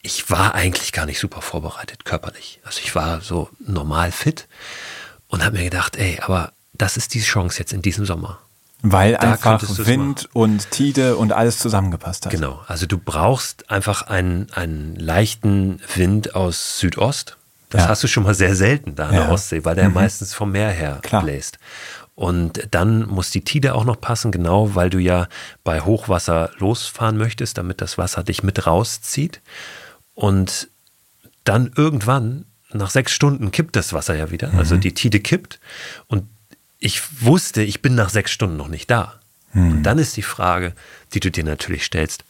ich war eigentlich gar nicht super vorbereitet körperlich. Also ich war so normal fit und habe mir gedacht, ey, aber das ist die Chance jetzt in diesem Sommer. Weil da einfach Wind und Tide und alles zusammengepasst hat. Genau, also du brauchst einfach einen, einen leichten Wind aus Südost. Das Ja. hast du schon mal sehr selten da an Ja. der Ostsee, weil der meistens vom Meer her Klar. bläst. Und dann muss die Tide auch noch passen, genau, weil du ja bei Hochwasser losfahren möchtest, damit das Wasser dich mit rauszieht. Und dann irgendwann, nach sechs Stunden, kippt das Wasser ja wieder. Also die Tide kippt. Und ich wusste, ich bin nach sechs Stunden noch nicht da. Und dann ist die Frage, die du dir natürlich stellst,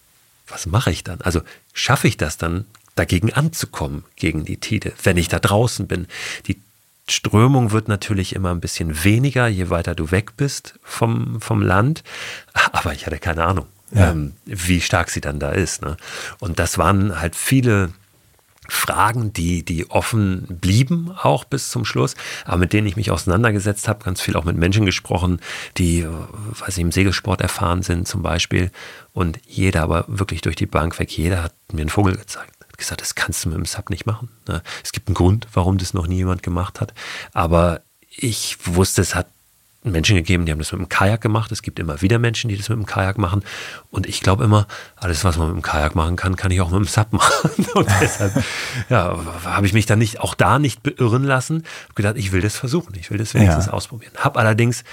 was mache ich dann? Also schaffe ich das dann, dagegen anzukommen, gegen die Tide, wenn ich da draußen bin? Die Strömung wird natürlich immer ein bisschen weniger, je weiter du weg bist vom, vom Land. Aber ich hatte keine Ahnung, Ja. ähm, wie stark sie dann da ist. Ne? Und das waren halt viele Fragen, die, die offen blieben, auch bis zum Schluss, aber mit denen ich mich auseinandergesetzt habe, ganz viel auch mit Menschen gesprochen, die, äh, weiß ich, im Segelsport erfahren sind zum Beispiel. Und jeder, aber wirklich durch die Bank weg, jeder hat mir einen Vogel gezeigt. Hat gesagt, das kannst du mit dem Sub nicht machen. ne? Es gibt einen Grund, warum das noch nie jemand gemacht hat. Aber ich wusste, es hat Menschen gegeben, die haben das mit dem Kajak gemacht. Es gibt immer wieder Menschen, die das mit dem Kajak machen. Und ich glaube immer, alles, was man mit dem Kajak machen kann, kann ich auch mit dem Sub machen. Und deshalb ja, habe ich mich dann nicht, auch da nicht beirren lassen. Habe gedacht, ich will das versuchen. Ich will das wenigstens Ja. ausprobieren. Habe allerdings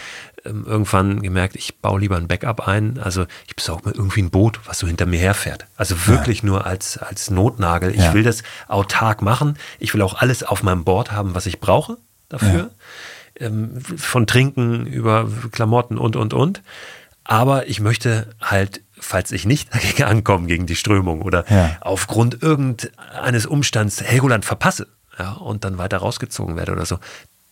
ähm, irgendwann gemerkt, ich baue lieber ein Backup ein. Also ich besorge mir irgendwie ein Boot, was so hinter mir herfährt. Also wirklich nur als, als Notnagel. Ich Ja. will das autark machen. Ich will auch alles auf meinem Board haben, was ich brauche dafür ähm, von Trinken über Klamotten und, und, und. Aber ich möchte halt, falls ich nicht dagegen ankomme, gegen die Strömung oder Ja. aufgrund irgendeines Umstands Helgoland verpasse ja, und dann weiter rausgezogen werde oder so,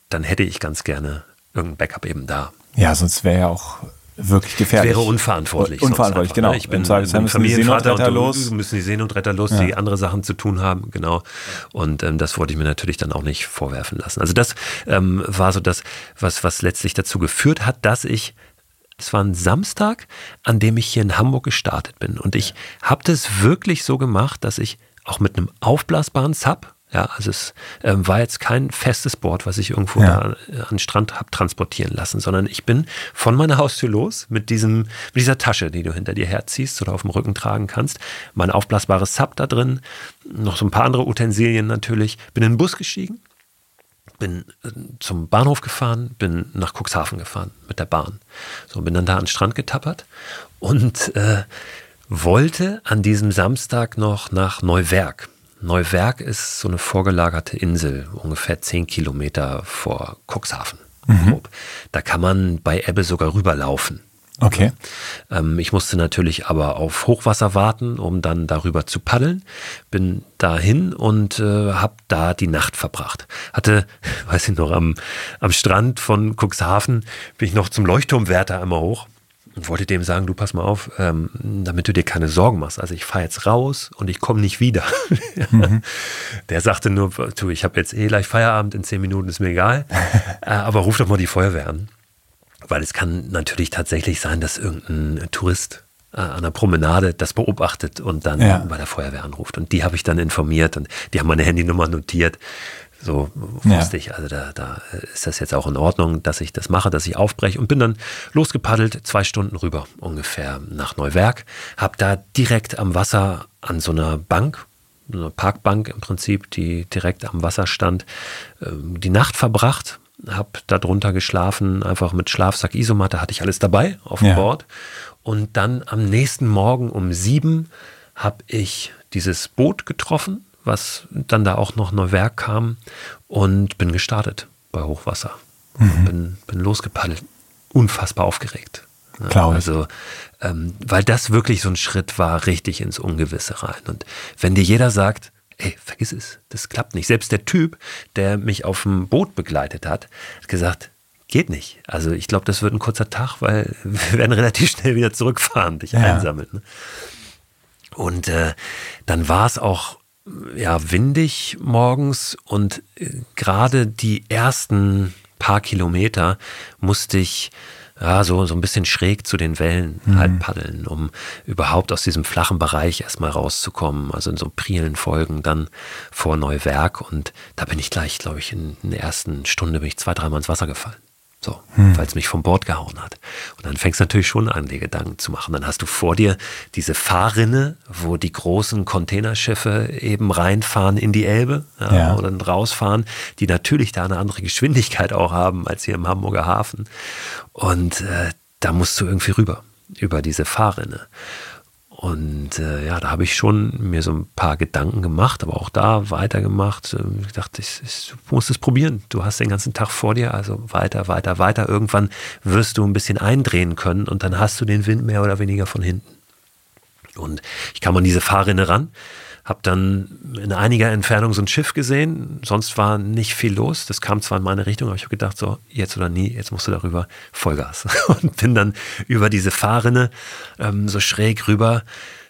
dann hätte ich ganz gerne irgendein Backup eben da. Ja, sonst wäre ja auch wirklich gefährlich. Wäre unverantwortlich. Unverantwortlich, einfach, genau. ne? Ich bin, Zweifelsfall bin müssen die Familienvater und du- los. müssen die Seenotretter los, Ja. die andere Sachen zu tun haben, genau. Und ähm, das wollte ich mir natürlich dann auch nicht vorwerfen lassen. Also das ähm, war so das, was, was letztlich dazu geführt hat, dass ich es war ein Samstag, an dem ich hier in Hamburg gestartet bin. Und ich habe das wirklich so gemacht, dass ich auch mit einem aufblasbaren Sub, Ja, also es ähm, war jetzt kein festes Board, was ich irgendwo ja. da äh, an den Strand habe transportieren lassen, sondern ich bin von meiner Haustür los mit diesem, mit dieser Tasche, die du hinter dir herziehst oder auf dem Rücken tragen kannst. Mein aufblasbares Sub da drin, noch so ein paar andere Utensilien natürlich. Bin in den Bus gestiegen, bin äh, zum Bahnhof gefahren, bin nach Cuxhaven gefahren mit der Bahn. So, bin dann da an den Strand getappert und äh, wollte an diesem Samstag noch nach Neuwerk. Neuwerk ist so eine vorgelagerte Insel, ungefähr zehn Kilometer vor Cuxhaven. Mhm. Da kann man bei Ebbe sogar rüberlaufen. Okay. Ähm, ich musste natürlich aber auf Hochwasser warten, um dann darüber zu paddeln. Bin dahin und äh, habe da die Nacht verbracht. Hatte, weiß ich noch, am, am Strand von Cuxhaven bin ich noch zum Leuchtturmwärter einmal hoch und wollte dem sagen, du pass mal auf, ähm, damit du dir keine Sorgen machst. Also ich fahre jetzt raus und ich komme nicht wieder. Mhm. Der sagte nur, du, ich habe jetzt eh gleich Feierabend, in zehn Minuten ist mir egal, äh, aber ruf doch mal die Feuerwehr an. Weil es kann natürlich tatsächlich sein, dass irgendein Tourist äh, an der Promenade das beobachtet und dann ja. bei der Feuerwehr anruft. Und die habe ich dann informiert und die haben meine Handynummer notiert. So wusste ja. ich, also da, da ist das jetzt auch in Ordnung, dass ich das mache, dass ich aufbreche und bin dann losgepaddelt, zwei Stunden rüber ungefähr nach Neuwerk, habe da direkt am Wasser an so einer Bank, eine Parkbank im Prinzip, die direkt am Wasser stand, ähm, die Nacht verbracht, habe da drunter geschlafen, einfach mit Schlafsack, Isomatte, hatte ich alles dabei auf ja. Bord und dann am nächsten Morgen um sieben habe ich dieses Boot getroffen, was dann da auch noch Neuwerk kam und bin gestartet bei Hochwasser. Mhm. Bin, bin losgepaddelt. Unfassbar aufgeregt. Klar. Also, ähm, weil das wirklich so ein Schritt war, richtig ins Ungewisse rein. Und wenn dir jeder sagt, ey, vergiss es, das klappt nicht. Selbst der Typ, der mich auf dem Boot begleitet hat, hat gesagt, geht nicht. Also ich glaube, das wird ein kurzer Tag, weil wir werden relativ schnell wieder zurückfahren, dich ja. einsammeln. Ne? Und äh, dann war es auch ja, windig morgens und äh, gerade die ersten paar Kilometer musste ich ja, so, so ein bisschen schräg zu den Wellen mhm. halt paddeln, um überhaupt aus diesem flachen Bereich erstmal rauszukommen. Also in so prielen Folgen dann vor Neuwerk und da bin ich gleich, glaube ich, in der ersten Stunde bin ich zwei, dreimal ins Wasser gefallen. So, hm. weil es mich vom Bord gehauen hat. Und dann fängst du natürlich schon an, dir Gedanken zu machen. Dann hast du vor dir diese Fahrrinne, wo die großen Containerschiffe eben reinfahren in die Elbe ja, ja. oder rausfahren, die natürlich da eine andere Geschwindigkeit auch haben als hier im Hamburger Hafen. Und äh, da musst du irgendwie rüber, über diese Fahrrinne. Und äh, ja, da habe ich schon mir so ein paar Gedanken gemacht, aber auch da weitergemacht. Ich dachte, ich, ich, du musst es probieren. Du hast den ganzen Tag vor dir, also weiter, weiter, weiter. Irgendwann wirst du ein bisschen eindrehen können und dann hast du den Wind mehr oder weniger von hinten. Und ich kam an diese Fahrrinne ran habe dann in einiger Entfernung so ein Schiff gesehen, sonst war nicht viel los. Das kam zwar in meine Richtung, aber ich habe gedacht, so jetzt oder nie, jetzt musst du darüber Vollgas. Und bin dann über diese Fahrrinne ähm, so schräg rüber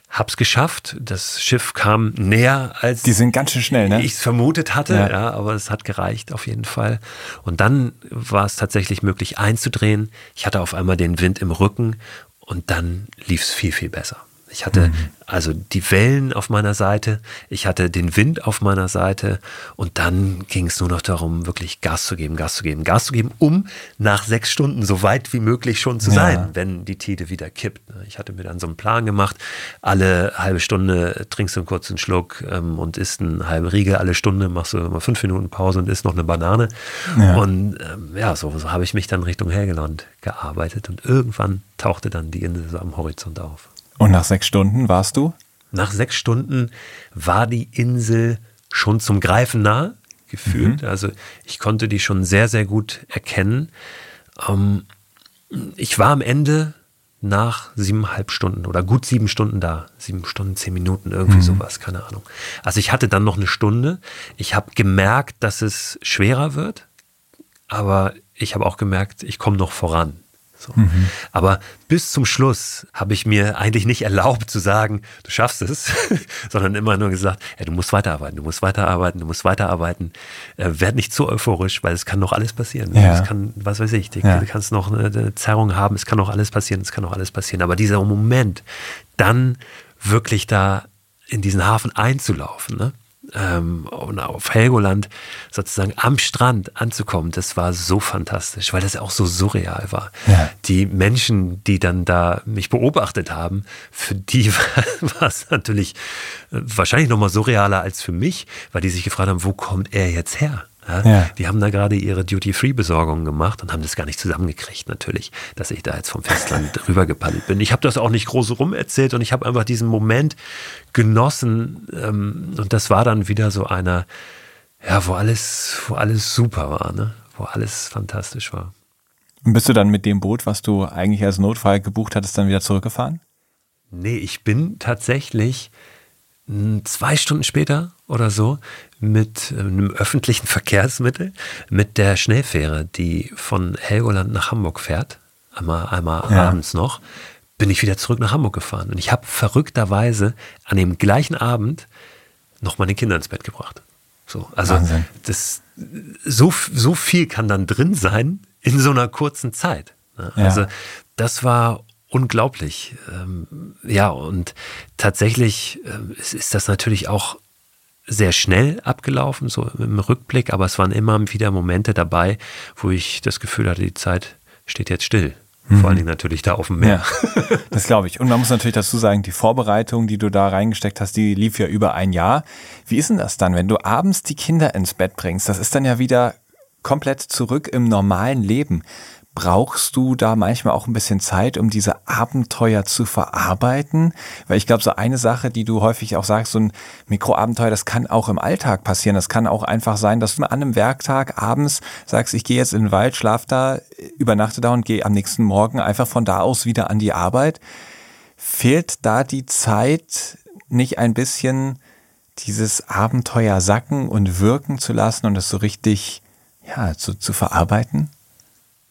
hab's geschafft. Das Schiff kam näher als die sind ganz schön schnell, ne? Ich es vermutet hatte, ja. ja. aber es hat gereicht auf jeden Fall. Und dann war es tatsächlich möglich einzudrehen. Ich hatte auf einmal den Wind im Rücken und dann lief es viel viel besser. Ich hatte mhm. also die Wellen auf meiner Seite, ich hatte den Wind auf meiner Seite und dann ging es nur noch darum, wirklich Gas zu geben, Gas zu geben, Gas zu geben, um nach sechs Stunden so weit wie möglich schon zu sein, ja. wenn die Tide wieder kippt. Ich hatte mir dann so einen Plan gemacht, alle halbe Stunde trinkst du einen kurzen Schluck ähm, und isst eine halbe Riegel, alle Stunde machst du mal fünf Minuten Pause und isst noch eine Banane. Ja. Und ähm, ja, so, so habe ich mich dann Richtung Helgeland gearbeitet und irgendwann tauchte dann die Insel so am Horizont auf. Und nach sechs Stunden warst du? Nach sechs Stunden war die Insel schon zum Greifen nah gefühlt. Mhm. Also ich konnte die schon sehr, sehr gut erkennen. Ähm, ich war am Ende nach siebeneinhalb Stunden oder gut sieben Stunden da. Sieben Stunden, zehn Minuten, irgendwie mhm. sowas, keine Ahnung. Also ich hatte dann noch eine Stunde. Ich habe gemerkt, dass es schwerer wird, aber ich habe auch gemerkt, ich komme noch voran. So. Mhm. Aber bis zum Schluss habe ich mir eigentlich nicht erlaubt zu sagen, du schaffst es, sondern immer nur gesagt, ja, du musst weiterarbeiten, du musst weiterarbeiten, du musst weiterarbeiten. Äh, werd nicht zu euphorisch, weil es kann noch alles passieren. Ja. Es kann, was weiß ich, du ja. kannst noch eine, eine Zerrung haben, es kann noch alles passieren, es kann noch alles passieren. Aber dieser Moment, dann wirklich da in diesen Hafen einzulaufen, ne? Ähm, auf Helgoland sozusagen am Strand anzukommen, das war so fantastisch, weil das auch so surreal war. Ja. Die Menschen, die dann da mich beobachtet haben, für die war es natürlich äh, wahrscheinlich noch mal surrealer als für mich, weil die sich gefragt haben, wo kommt er jetzt her? Ja, ja. Die haben da gerade ihre Duty-Free-Besorgungen gemacht und haben das gar nicht zusammengekriegt, natürlich, dass ich da jetzt vom Festland rübergepaddelt bin. Ich habe das auch nicht groß rum erzählt und ich habe einfach diesen Moment genossen. Ähm, und das war dann wieder so einer, ja, wo alles, wo alles super war, ne? wo alles fantastisch war. Und bist du dann mit dem Boot, was du eigentlich als Notfall gebucht hattest, dann wieder zurückgefahren? Nee, ich bin tatsächlich zwei Stunden später oder so mit äh, einem öffentlichen Verkehrsmittel, mit der Schnellfähre, die von Helgoland nach Hamburg fährt, einmal, einmal ja. abends noch, bin ich wieder zurück nach Hamburg gefahren. Und ich habe verrückterweise an dem gleichen Abend noch meine Kinder ins Bett gebracht. So, also das, so, so viel kann dann drin sein in so einer kurzen Zeit. Ne? Ja. Also das war unglaublich. Ähm, ja, und tatsächlich äh, ist das natürlich auch sehr schnell abgelaufen, so im Rückblick, aber es waren immer wieder Momente dabei, wo ich das Gefühl hatte, die Zeit steht jetzt still. Mhm. Vor allen Dingen natürlich da auf dem Meer. Ja, das glaube ich. Und man muss natürlich dazu sagen, die Vorbereitung, die du da reingesteckt hast, die lief ja über ein Jahr. Wie ist denn das dann, wenn du abends die Kinder ins Bett bringst? Das ist dann ja wieder komplett zurück im normalen Leben brauchst du da manchmal auch ein bisschen Zeit, um diese Abenteuer zu verarbeiten? Weil ich glaube, so eine Sache, die du häufig auch sagst, so ein Mikroabenteuer, das kann auch im Alltag passieren. Das kann auch einfach sein, dass du an einem Werktag abends sagst, ich gehe jetzt in den Wald, schlaf da, übernachte da und gehe am nächsten Morgen einfach von da aus wieder an die Arbeit. Fehlt da die Zeit, nicht ein bisschen dieses Abenteuer sacken und wirken zu lassen und es so richtig ja, zu, zu verarbeiten?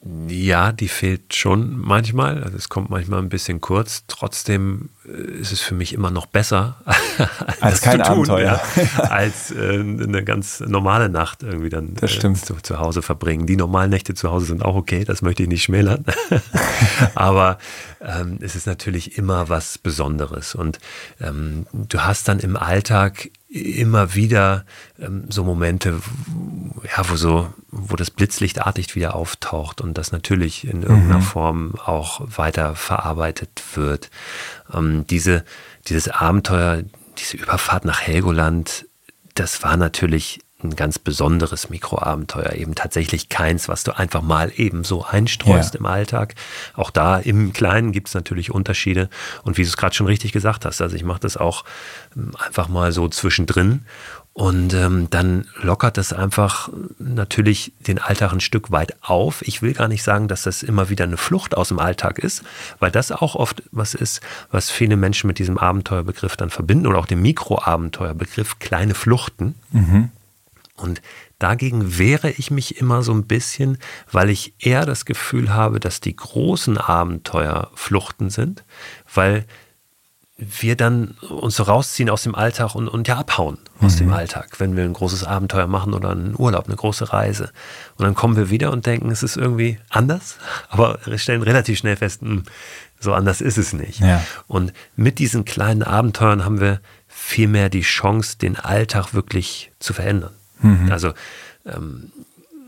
Ja, die fehlt schon manchmal. Also es kommt manchmal ein bisschen kurz. Trotzdem äh, ist es für mich immer noch besser, als, als kein tun, Abenteuer, ja, als äh, eine ganz normale Nacht irgendwie dann äh, zu, zu, Hause verbringen. Die normalen Nächte zu Hause sind auch okay, das möchte ich nicht schmälern. Aber ähm, es ist natürlich immer was Besonderes. Und ähm, du hast dann im Alltag immer wieder ähm, so Momente, ja, wo so, wo das blitzlichtartig wieder auftaucht und das natürlich in irgendeiner mhm. Form auch weiter verarbeitet wird. Ähm, diese, dieses Abenteuer, diese Überfahrt nach Helgoland, das war natürlich ein ganz besonderes Mikroabenteuer, eben tatsächlich keins, was du einfach mal eben so einstreust ja. im Alltag. Auch da im Kleinen gibt es natürlich Unterschiede. Und wie du es gerade schon richtig gesagt hast, also ich mache das auch ähm, einfach mal so zwischendrin. Und ähm, dann lockert das einfach natürlich den Alltag ein Stück weit auf. Ich will gar nicht sagen, dass das immer wieder eine Flucht aus dem Alltag ist, weil das auch oft was ist, was viele Menschen mit diesem Abenteuerbegriff dann verbinden oder auch dem Mikroabenteuerbegriff kleine Fluchten. Mhm. Und dagegen wehre ich mich immer so ein bisschen, weil ich eher das Gefühl habe, dass die großen Abenteuer Fluchten sind, weil wir dann uns so rausziehen aus dem Alltag und, und ja abhauen aus mhm. dem Alltag, wenn wir ein großes Abenteuer machen oder einen Urlaub, eine große Reise. Und dann kommen wir wieder und denken, es ist irgendwie anders, aber wir stellen relativ schnell fest, mh, hm, so anders ist es nicht. Ja. Und mit diesen kleinen Abenteuern haben wir vielmehr die Chance, den Alltag wirklich zu verändern. Mhm. Also ähm,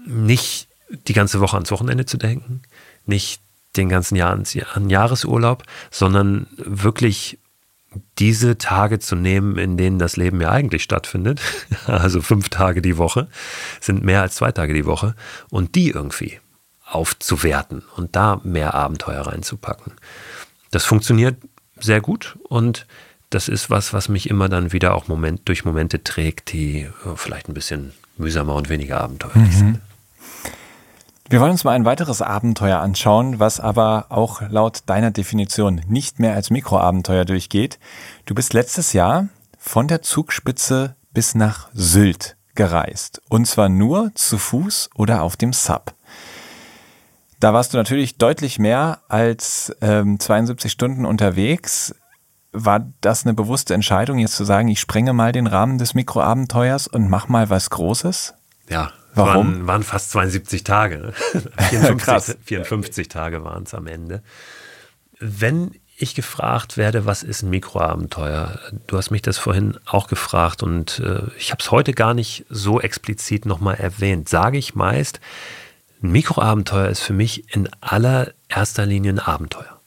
nicht die ganze Woche ans Wochenende zu denken, nicht den ganzen Jahr an Jahresurlaub, sondern wirklich diese Tage zu nehmen, in denen das Leben ja eigentlich stattfindet, also fünf Tage die Woche, sind mehr als zwei Tage die Woche, und die irgendwie aufzuwerten und da mehr Abenteuer reinzupacken. Das funktioniert sehr gut und das ist was, was mich immer dann wieder auch Moment, durch Momente trägt, die äh, vielleicht ein bisschen mühsamer und weniger abenteuerlich mhm. sind. Wir wollen uns mal ein weiteres Abenteuer anschauen, was aber auch laut deiner Definition nicht mehr als Mikroabenteuer durchgeht. Du bist letztes Jahr von der Zugspitze bis nach Sylt gereist. Und zwar nur zu Fuß oder auf dem Sub. Da warst du natürlich deutlich mehr als ähm, 72 Stunden unterwegs. War das eine bewusste Entscheidung, jetzt zu sagen, ich sprenge mal den Rahmen des Mikroabenteuers und mach mal was Großes? Ja, Warum? Waren, waren fast 72 Tage. 54, 54 Tage waren es am Ende. Wenn ich gefragt werde, was ist ein Mikroabenteuer? Du hast mich das vorhin auch gefragt und äh, ich habe es heute gar nicht so explizit nochmal erwähnt. Sage ich meist, ein Mikroabenteuer ist für mich in allererster Linie ein Abenteuer.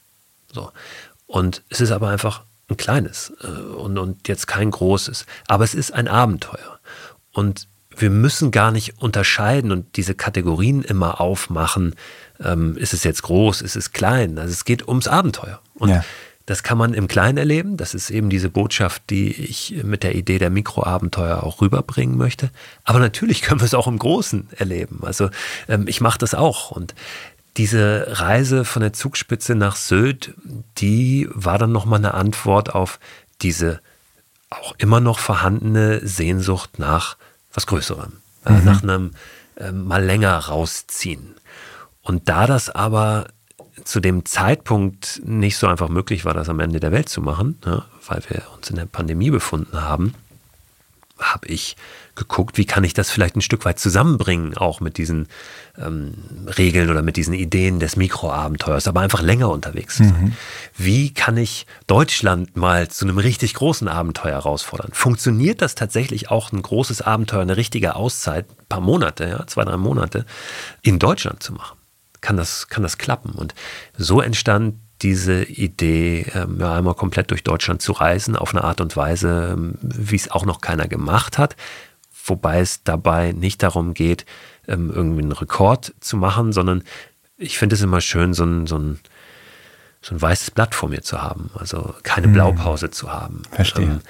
So. Und es ist aber einfach ein kleines äh, und, und jetzt kein großes. Aber es ist ein Abenteuer. Und wir müssen gar nicht unterscheiden und diese Kategorien immer aufmachen. Ähm, ist es jetzt groß, ist es klein? Also es geht ums Abenteuer. Und ja. das kann man im Kleinen erleben. Das ist eben diese Botschaft, die ich mit der Idee der Mikroabenteuer auch rüberbringen möchte. Aber natürlich können wir es auch im Großen erleben. Also ähm, ich mache das auch. Und diese Reise von der Zugspitze nach Sylt, die war dann nochmal eine Antwort auf diese auch immer noch vorhandene Sehnsucht nach was Größerem, äh, mhm. nach einem äh, mal länger rausziehen. Und da das aber zu dem Zeitpunkt nicht so einfach möglich war, das am Ende der Welt zu machen, ne, weil wir uns in der Pandemie befunden haben, habe ich geguckt, wie kann ich das vielleicht ein Stück weit zusammenbringen, auch mit diesen ähm, Regeln oder mit diesen Ideen des Mikroabenteuers, aber einfach länger unterwegs zu sein. Mhm. Wie kann ich Deutschland mal zu einem richtig großen Abenteuer herausfordern? Funktioniert das tatsächlich auch ein großes Abenteuer, eine richtige Auszeit, ein paar Monate, ja, zwei, drei Monate, in Deutschland zu machen? Kann das, kann das klappen? Und so entstand diese Idee, ähm, ja, einmal komplett durch Deutschland zu reisen, auf eine Art und Weise, ähm, wie es auch noch keiner gemacht hat, wobei es dabei nicht darum geht, ähm, irgendwie einen Rekord zu machen, sondern ich finde es immer schön, so ein, so ein, so ein weißes Blatt vor mir zu haben, also keine hm. Blaupause zu haben. Verstehe. Ähm,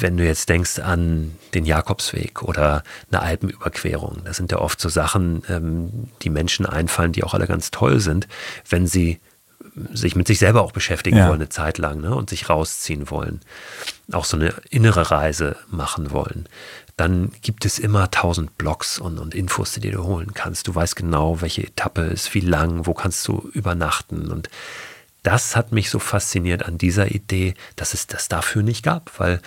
wenn du jetzt denkst an den Jakobsweg oder eine Alpenüberquerung, das sind ja oft so Sachen, ähm, die Menschen einfallen, die auch alle ganz toll sind, wenn sie sich mit sich selber auch beschäftigen ja. wollen eine Zeit lang ne, und sich rausziehen wollen, auch so eine innere Reise machen wollen, dann gibt es immer tausend Blogs und, und Infos, die du holen kannst. Du weißt genau, welche Etappe ist, wie lang, wo kannst du übernachten und das hat mich so fasziniert an dieser Idee, dass es das dafür nicht gab, weil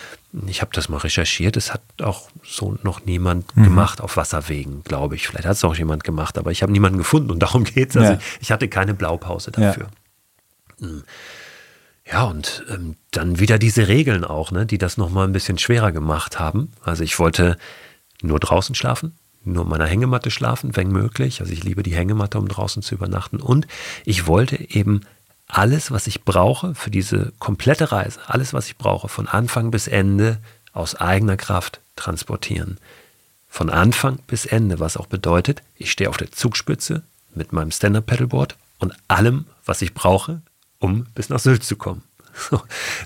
ich habe das mal recherchiert, es hat auch so noch niemand mhm. gemacht auf Wasserwegen, glaube ich. Vielleicht hat es auch jemand gemacht, aber ich habe niemanden gefunden und darum geht es. Also ja. ich hatte keine Blaupause dafür. Ja. Hm. Ja, und ähm, dann wieder diese Regeln auch, ne, die das nochmal ein bisschen schwerer gemacht haben. Also ich wollte nur draußen schlafen, nur in meiner Hängematte schlafen, wenn möglich. Also ich liebe die Hängematte, um draußen zu übernachten. Und ich wollte eben alles, was ich brauche für diese komplette Reise, alles, was ich brauche, von Anfang bis Ende aus eigener Kraft transportieren. Von Anfang bis Ende, was auch bedeutet, ich stehe auf der Zugspitze mit meinem Stand-Up-Pedalboard und allem, was ich brauche, um bis nach Sylt zu kommen.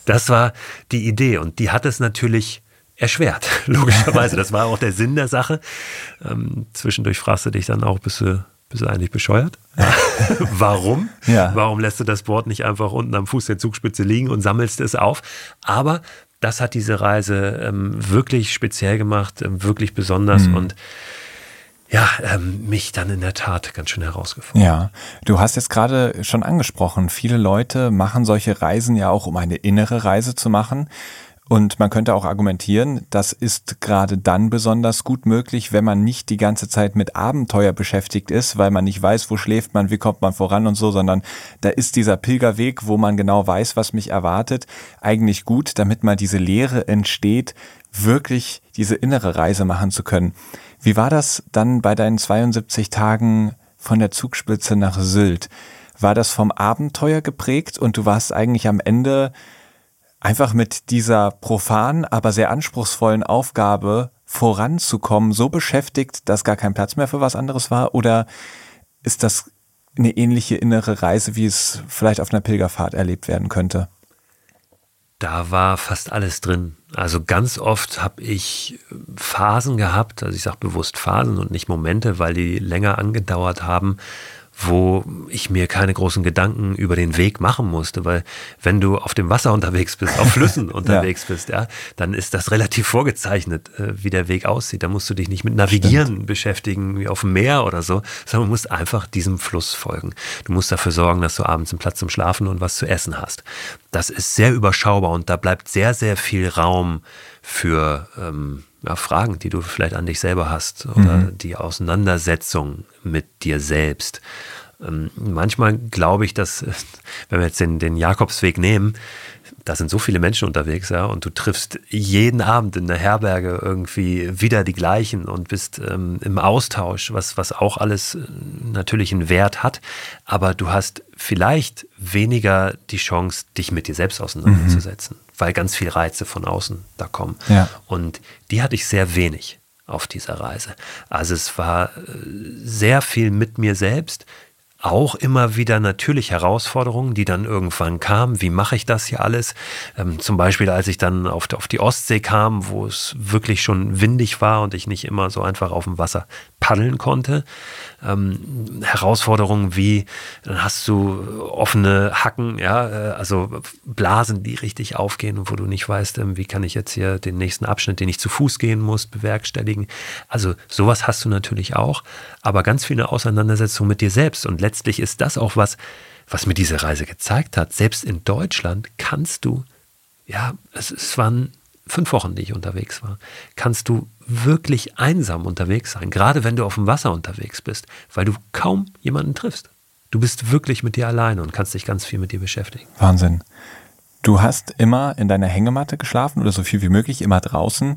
Das war die Idee und die hat es natürlich erschwert, logischerweise. Das war auch der Sinn der Sache. Ähm, zwischendurch fragst du dich dann auch, bist du, bist du eigentlich bescheuert? Warum? Ja. Warum lässt du das Board nicht einfach unten am Fuß der Zugspitze liegen und sammelst es auf? Aber das hat diese Reise ähm, wirklich speziell gemacht, ähm, wirklich besonders mhm. und ja, ähm, mich dann in der Tat ganz schön herausgefordert. Ja, du hast jetzt gerade schon angesprochen, viele Leute machen solche Reisen ja auch, um eine innere Reise zu machen. Und man könnte auch argumentieren, das ist gerade dann besonders gut möglich, wenn man nicht die ganze Zeit mit Abenteuer beschäftigt ist, weil man nicht weiß, wo schläft man, wie kommt man voran und so, sondern da ist dieser Pilgerweg, wo man genau weiß, was mich erwartet, eigentlich gut, damit mal diese Lehre entsteht, wirklich diese innere Reise machen zu können. Wie war das dann bei deinen 72 Tagen von der Zugspitze nach Sylt? War das vom Abenteuer geprägt und du warst eigentlich am Ende einfach mit dieser profanen, aber sehr anspruchsvollen Aufgabe voranzukommen, so beschäftigt, dass gar kein Platz mehr für was anderes war? Oder ist das eine ähnliche innere Reise, wie es vielleicht auf einer Pilgerfahrt erlebt werden könnte? Da war fast alles drin. Also ganz oft habe ich Phasen gehabt, also ich sage bewusst Phasen und nicht Momente, weil die länger angedauert haben, wo ich mir keine großen Gedanken über den Weg machen musste, weil wenn du auf dem Wasser unterwegs bist, auf Flüssen unterwegs ja. bist, ja, dann ist das relativ vorgezeichnet, äh, wie der Weg aussieht. Da musst du dich nicht mit Navigieren Stimmt. beschäftigen, wie auf dem Meer oder so, sondern du musst einfach diesem Fluss folgen. Du musst dafür sorgen, dass du abends einen Platz zum Schlafen und was zu essen hast. Das ist sehr überschaubar und da bleibt sehr, sehr viel Raum für ähm, ja, Fragen, die du vielleicht an dich selber hast oder mhm. die Auseinandersetzung mit dir selbst. Ähm, manchmal glaube ich, dass, wenn wir jetzt den, den Jakobsweg nehmen, da sind so viele Menschen unterwegs, ja, und du triffst jeden Abend in der Herberge irgendwie wieder die gleichen und bist ähm, im Austausch, was, was auch alles äh, natürlich einen Wert hat. Aber du hast vielleicht weniger die Chance, dich mit dir selbst auseinanderzusetzen, mhm. Weil ganz viele Reize von außen da kommen. Ja. Und die hatte ich sehr wenig auf dieser Reise. Also es war äh, sehr viel mit mir selbst, auch immer wieder natürlich Herausforderungen, die dann irgendwann kamen. Wie mache ich das hier alles? Ähm, zum Beispiel, als ich dann auf, auf die Ostsee kam, wo es wirklich schon windig war und ich nicht immer so einfach auf dem Wasser paddeln konnte. Ähm, Herausforderungen wie, dann hast du offene Hacken, ja, äh, also Blasen, die richtig aufgehen und wo du nicht weißt, ähm, wie kann ich jetzt hier den nächsten Abschnitt, den ich zu Fuß gehen muss, bewerkstelligen. Also sowas hast du natürlich auch, aber ganz viele Auseinandersetzungen mit dir selbst und letztlich ist das auch was, was mir diese Reise gezeigt hat. Selbst in Deutschland kannst du, ja, es, es waren fünf Wochen, die ich unterwegs war, kannst du wirklich einsam unterwegs sein, gerade wenn du auf dem Wasser unterwegs bist, weil du kaum jemanden triffst. Du bist wirklich mit dir alleine und kannst dich ganz viel mit dir beschäftigen. Wahnsinn. Du hast immer in deiner Hängematte geschlafen oder so viel wie möglich, immer draußen.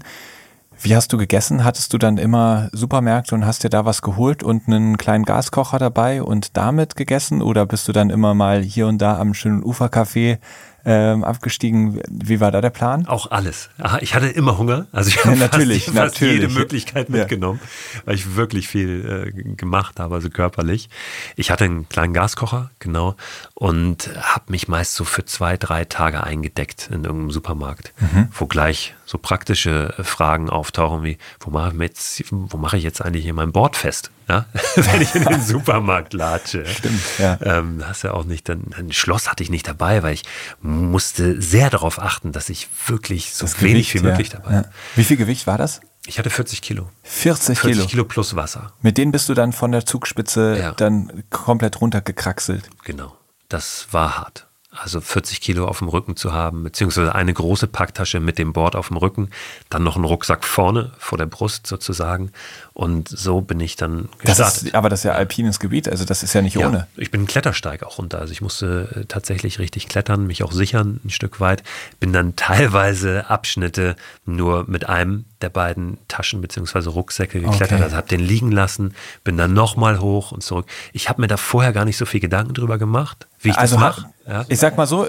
Wie hast du gegessen? Hattest du dann immer Supermärkte und hast dir da was geholt und einen kleinen Gaskocher dabei und damit gegessen? Oder bist du dann immer mal hier und da am schönen Ufercafé ähm, abgestiegen. Wie war da der Plan? Auch alles. Ich hatte immer Hunger. Also ich habe ja, natürlich, fast, fast natürlich. jede Möglichkeit mitgenommen, ja. weil ich wirklich viel äh, gemacht habe, also körperlich. Ich hatte einen kleinen Gaskocher, genau, und habe mich meist so für zwei, drei Tage eingedeckt in irgendeinem Supermarkt, mhm. wo gleich so praktische Fragen auftauchen wie, wo mache ich, mach ich jetzt eigentlich hier mein Board fest? Ja? Wenn ich in den Supermarkt latsche. Stimmt, ja. Ähm, hast ja auch nicht, dann, ein Schloss hatte ich nicht dabei, weil ich musste sehr darauf achten, dass ich wirklich so das wenig Gewicht, wie möglich ja. dabei ja. Wie viel Gewicht war das? Ich hatte 40 Kilo. 40 Kilo? 40 Kilo plus Wasser. Mit denen bist du dann von der Zugspitze ja. dann komplett runtergekraxelt? Genau. Das war hart also 40 Kilo auf dem Rücken zu haben, beziehungsweise eine große Packtasche mit dem Board auf dem Rücken, dann noch einen Rucksack vorne vor der Brust sozusagen. Und so bin ich dann gestartet. Ist, aber das ist ja alpines Gebiet, also das ist ja nicht ja, ohne. Ich bin Klettersteig auch runter. Also ich musste äh, tatsächlich richtig klettern, mich auch sichern ein Stück weit. Bin dann teilweise Abschnitte nur mit einem der beiden Taschen beziehungsweise Rucksäcke geklettert. Okay. Also habe den liegen lassen, bin dann nochmal hoch und zurück. Ich habe mir da vorher gar nicht so viel Gedanken drüber gemacht, wie ich also das mache. Ja? Ich sag mal so,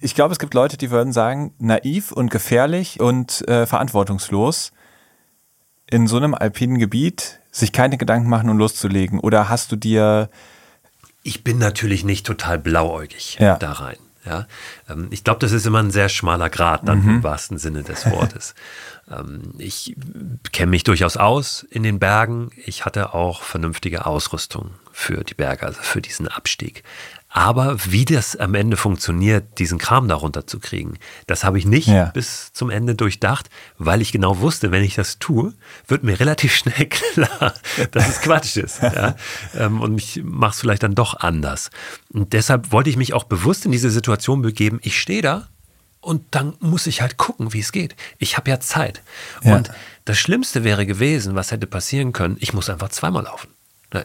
ich glaube, es gibt Leute, die würden sagen, naiv und gefährlich und äh, verantwortungslos in so einem alpinen Gebiet sich keine Gedanken machen und loszulegen. Oder hast du dir... Ich bin natürlich nicht total blauäugig ja. da rein. Ja, ähm, ich glaube, das ist immer ein sehr schmaler Grad, dann mhm. im wahrsten Sinne des Wortes. Ähm, ich kenne mich durchaus aus in den Bergen. Ich hatte auch vernünftige Ausrüstung für die Berge, also für diesen Abstieg. Aber wie das am Ende funktioniert, diesen Kram darunter zu kriegen, das habe ich nicht ja. bis zum Ende durchdacht, weil ich genau wusste, wenn ich das tue, wird mir relativ schnell klar, dass es Quatsch ist. Ja? Ähm, und ich mache es vielleicht dann doch anders. Und deshalb wollte ich mich auch bewusst in diese Situation begeben. Ich stehe da und dann muss ich halt gucken, wie es geht. Ich habe ja Zeit. Ja. Und das Schlimmste wäre gewesen, was hätte passieren können, ich muss einfach zweimal laufen.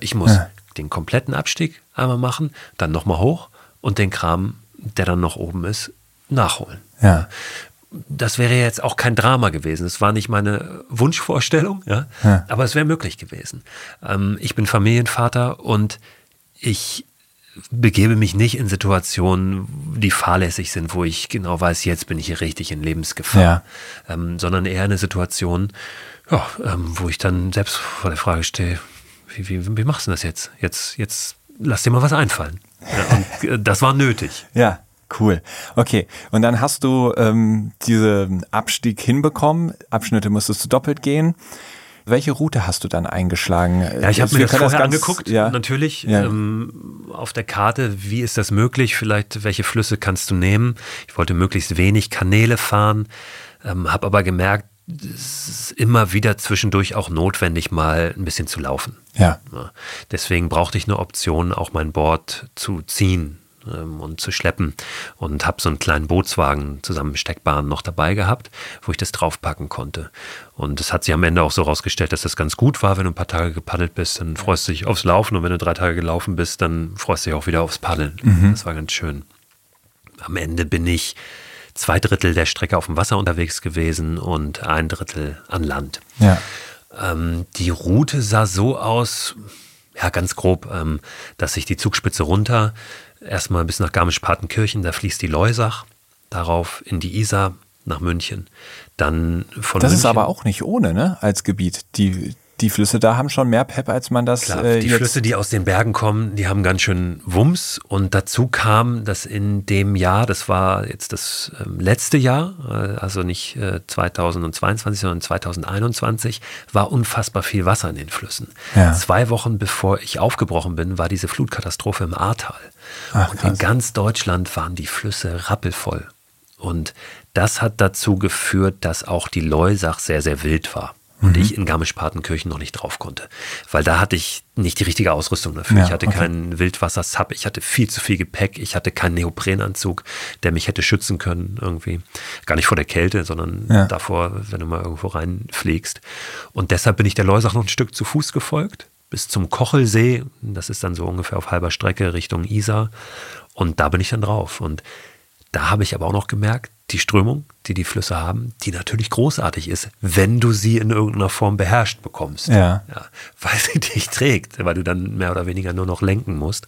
Ich muss ja den kompletten Abstieg einmal machen, dann nochmal hoch und den Kram, der dann noch oben ist, nachholen. Ja. Das wäre jetzt auch kein Drama gewesen. Es war nicht meine Wunschvorstellung, ja, ja. aber es wäre möglich gewesen. Ähm, ich bin Familienvater und ich begebe mich nicht in Situationen, die fahrlässig sind, wo ich genau weiß, jetzt bin ich hier richtig in Lebensgefahr, ja. ähm, sondern eher eine Situation, ja, ähm, wo ich dann selbst vor der Frage stehe, wie, wie, wie machst du das jetzt? Jetzt, jetzt lass dir mal was einfallen. Ja, und äh, das war nötig. Ja, cool. Okay, und dann hast du ähm, diesen Abstieg hinbekommen. Abschnitte musstest du doppelt gehen. Welche Route hast du dann eingeschlagen? Ja, ich habe mir das vorher das ganz, angeguckt, ja. natürlich, ja. Ähm, auf der Karte. Wie ist das möglich? Vielleicht, welche Flüsse kannst du nehmen? Ich wollte möglichst wenig Kanäle fahren, ähm, habe aber gemerkt, es ist immer wieder zwischendurch auch notwendig, mal ein bisschen zu laufen. Ja. Deswegen brauchte ich eine Option, auch mein Board zu ziehen ähm, und zu schleppen und habe so einen kleinen Bootswagen zusammen steckbaren noch dabei gehabt, wo ich das draufpacken konnte. Und es hat sich am Ende auch so rausgestellt, dass das ganz gut war, wenn du ein paar Tage gepaddelt bist, dann freust du dich aufs Laufen und wenn du drei Tage gelaufen bist, dann freust du dich auch wieder aufs Paddeln. Mhm. Das war ganz schön. Am Ende bin ich zwei Drittel der Strecke auf dem Wasser unterwegs gewesen und ein Drittel an Land. Ja. Ähm, die Route sah so aus, ja, ganz grob, ähm, dass sich die Zugspitze runter, erstmal bis nach Garmisch-Partenkirchen, da fließt die Leusach, darauf in die Isar nach München. Dann von das München, ist aber auch nicht ohne, ne, als Gebiet. Die, die Flüsse da haben schon mehr Pep, als man das Klar, äh, die Flüsse, die aus den Bergen kommen, die haben ganz schön Wumms. Und dazu kam, dass in dem Jahr, das war jetzt das ähm, letzte Jahr, äh, also nicht äh, 2022, sondern 2021, war unfassbar viel Wasser in den Flüssen. Ja. Zwei Wochen bevor ich aufgebrochen bin, war diese Flutkatastrophe im Ahrtal. Ach, und in ganz Deutschland waren die Flüsse rappelvoll. Und das hat dazu geführt, dass auch die Leusach sehr, sehr wild war. Und Mhm. ich in Garmisch-Partenkirchen noch nicht drauf konnte. Weil da hatte ich nicht die richtige Ausrüstung dafür. Ja, ich hatte okay. keinen Wildwasser-Sub, ich hatte viel zu viel Gepäck, ich hatte keinen Neoprenanzug, der mich hätte schützen können irgendwie. Gar nicht vor der Kälte, sondern Ja. davor, wenn du mal irgendwo reinfliegst. Und deshalb bin ich der Leusach noch ein Stück zu Fuß gefolgt, bis zum Kochelsee. Das ist dann so ungefähr auf halber Strecke Richtung Isar. Und da bin ich dann drauf. Und da habe ich aber auch noch gemerkt, die Strömung, die die Flüsse haben, die natürlich großartig ist, wenn du sie in irgendeiner Form beherrscht bekommst. Ja. weil sie dich trägt, weil du dann mehr oder weniger nur noch lenken musst.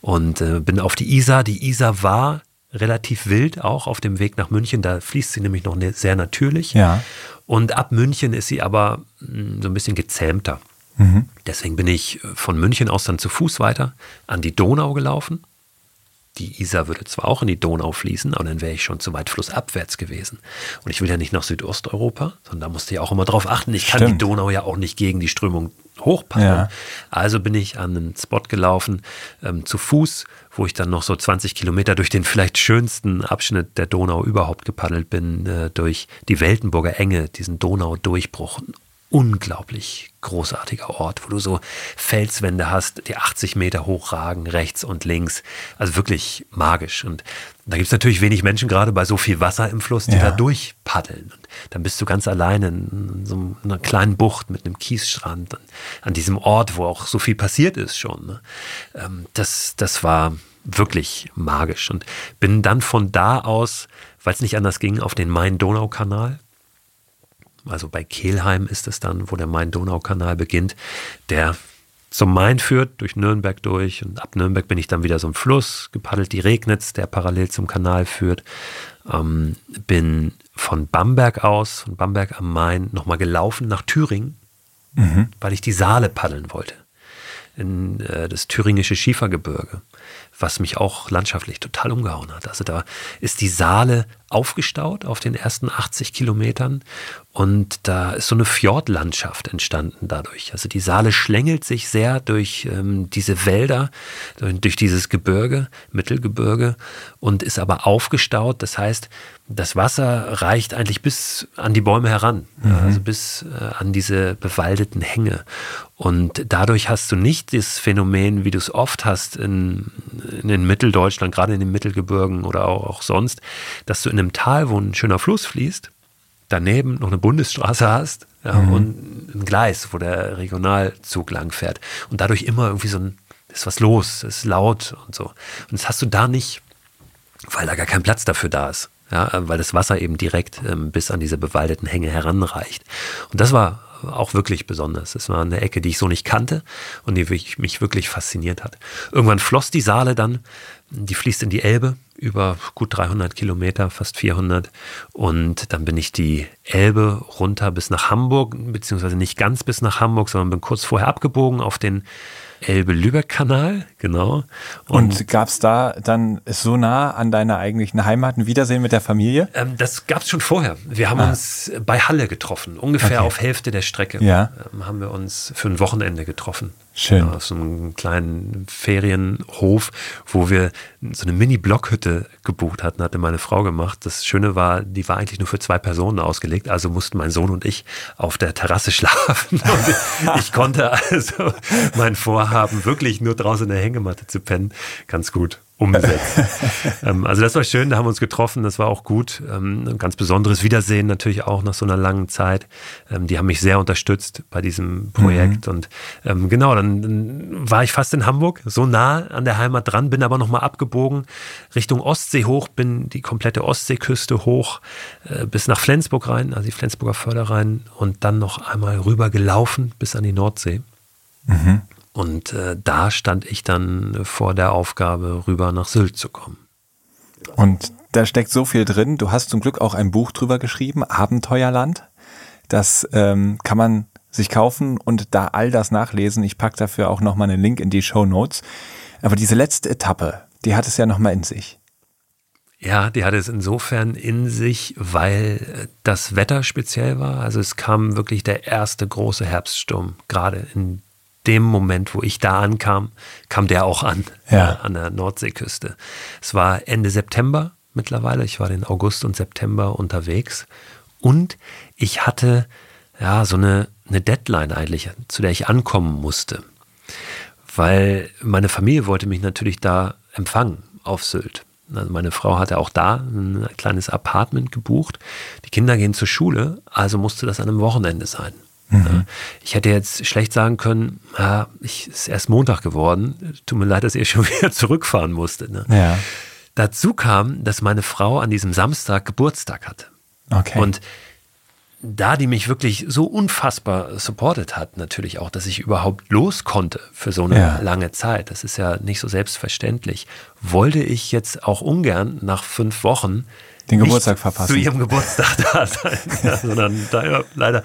Und äh, bin auf die Isar. Die Isar war relativ wild, auch auf dem Weg nach München. Da fließt sie nämlich noch ne- sehr natürlich. Ja. Und ab München ist sie aber mh, so ein bisschen gezähmter. Mhm. Deswegen bin ich von München aus dann zu Fuß weiter an die Donau gelaufen. Die Isar würde zwar auch in die Donau fließen, aber dann wäre ich schon zu weit flussabwärts gewesen. Und ich will ja nicht nach Südosteuropa, sondern da musste ich auch immer drauf achten. Ich kann Stimmt. die Donau ja auch nicht gegen die Strömung hochpaddeln. Ja. Also bin ich an einen Spot gelaufen, ähm, zu Fuß, wo ich dann noch so 20 Kilometer durch den vielleicht schönsten Abschnitt der Donau überhaupt gepaddelt bin, äh, durch die Weltenburger Enge, diesen Donaudurchbruch. Unglaublich großartiger Ort, wo du so Felswände hast, die 80 Meter hoch ragen, rechts und links. Also wirklich magisch. Und da gibt es natürlich wenig Menschen, gerade bei so viel Wasser im Fluss, die Ja. da durchpaddeln. Und dann bist du ganz alleine in so einer kleinen Bucht mit einem Kiesstrand an, an diesem Ort, wo auch so viel passiert ist schon. Ne? Ähm, das, das war wirklich magisch. Und bin dann von da aus, weil es nicht anders ging, auf den Main-Donau-Kanal also bei Kelheim ist es dann, wo der Main-Donau-Kanal beginnt, der zum Main führt, durch Nürnberg durch und ab Nürnberg bin ich dann wieder so ein Fluss, gepaddelt die Regnitz, der parallel zum Kanal führt. Ähm, bin von Bamberg aus, von Bamberg am Main, nochmal gelaufen nach Thüringen, weil ich die Saale paddeln wollte. In äh, das thüringische Schiefergebirge, was mich auch landschaftlich total umgehauen hat. Also da ist die Saale aufgestaut auf den ersten 80 Kilometern und da ist so eine Fjordlandschaft entstanden dadurch. Also die Saale schlängelt sich sehr durch ähm, diese Wälder, durch, dieses Gebirge, Mittelgebirge und ist aber aufgestaut. Das heißt, das Wasser reicht eigentlich bis an die Bäume heran, ja, also bis äh, an diese bewaldeten Hänge. Und dadurch hast du nicht das Phänomen, wie du es oft hast in, in, in Mitteldeutschland, gerade in den Mittelgebirgen oder auch, auch sonst, dass du in einem Tal, wo ein schöner Fluss fließt, daneben noch eine Bundesstraße hast ja, und ein Gleis, wo der Regionalzug lang fährt. Und dadurch immer irgendwie so ein, ist was los, ist laut und so. Und das hast du da nicht, weil da gar kein Platz dafür da ist. Ja, weil das Wasser eben direkt ähm, bis an diese bewaldeten Hänge heranreicht. Und das war auch wirklich besonders. Es war eine Ecke, die ich so nicht kannte und die mich wirklich fasziniert hat. Irgendwann floss die Saale dann, die fließt in die Elbe über gut 300 Kilometer, fast 400. Und dann bin ich die Elbe runter bis nach Hamburg, beziehungsweise nicht ganz bis nach Hamburg, sondern bin kurz vorher abgebogen auf den Elbe-Lübeck-Kanal, genau. Und gab es da dann so nah an deiner eigentlichen Heimat ein Wiedersehen mit der Familie? Ähm, das gab es schon vorher. Wir haben uns bei Halle getroffen, ungefähr Okay. auf Hälfte der Strecke. Ja. Ähm, haben wir uns für ein Wochenende getroffen. Schön. Auf so einem kleinen Ferienhof, wo wir so eine Mini-Blockhütte gebucht hatten, hatte meine Frau gemacht. Das Schöne war, die war eigentlich nur für zwei Personen ausgelegt, also mussten mein Sohn und ich auf der Terrasse schlafen. Und ich konnte also mein Vorhaben, wirklich nur draußen in der Hängematte zu pennen, ganz gut umsetzen. ähm, also das war schön, da haben wir uns getroffen, das war auch gut. Ähm, ein ganz besonderes Wiedersehen natürlich auch nach so einer langen Zeit. Ähm, die haben mich sehr unterstützt bei diesem Projekt. Mhm. Und ähm, genau, dann, dann, war ich fast in Hamburg, so nah an der Heimat dran, bin aber nochmal abgebogen Richtung Ostsee hoch, bin die komplette Ostseeküste hoch äh, bis nach Flensburg rein, also die Flensburger Förder rein und dann noch einmal rüber gelaufen bis an die Nordsee. Mhm. Und äh, da stand ich dann vor der Aufgabe, rüber nach Sylt zu kommen. Und da steckt so viel drin. Du hast zum Glück auch ein Buch drüber geschrieben, Abenteuerland. Das ähm, kann man sich kaufen und da all das nachlesen. Ich packe dafür auch nochmal einen Link in die Show Notes. Aber diese letzte Etappe, die hat es ja nochmal in sich. Ja, die hat es insofern in sich, weil das Wetter speziell war. Also es kam wirklich der erste große Herbststurm, gerade in dem Moment, wo ich da ankam, kam der auch an, ja. äh, an der Nordseeküste. Es war Ende September mittlerweile. Ich war den August und September unterwegs. Und ich hatte ja so eine, eine Deadline eigentlich, zu der ich ankommen musste. Weil meine Familie wollte mich natürlich da empfangen auf Sylt. Also meine Frau hatte auch da ein kleines Apartment gebucht. Die Kinder gehen zur Schule, also musste das an einem Wochenende sein. Mhm. Ich hätte jetzt schlecht sagen können, ja, ich ist erst Montag geworden. Tut mir leid, dass ich schon wieder zurückfahren musste. Ne? Ja. Dazu kam, dass meine Frau an diesem Samstag Geburtstag hatte. Okay. Und da die mich wirklich so unfassbar supportet hat, natürlich auch, dass ich überhaupt los konnte für so eine ja. lange Zeit, das ist ja nicht so selbstverständlich, wollte ich jetzt auch ungern nach fünf Wochen den Geburtstag verpassen. Zu ihrem Geburtstag da sein, ja, sondern da, leider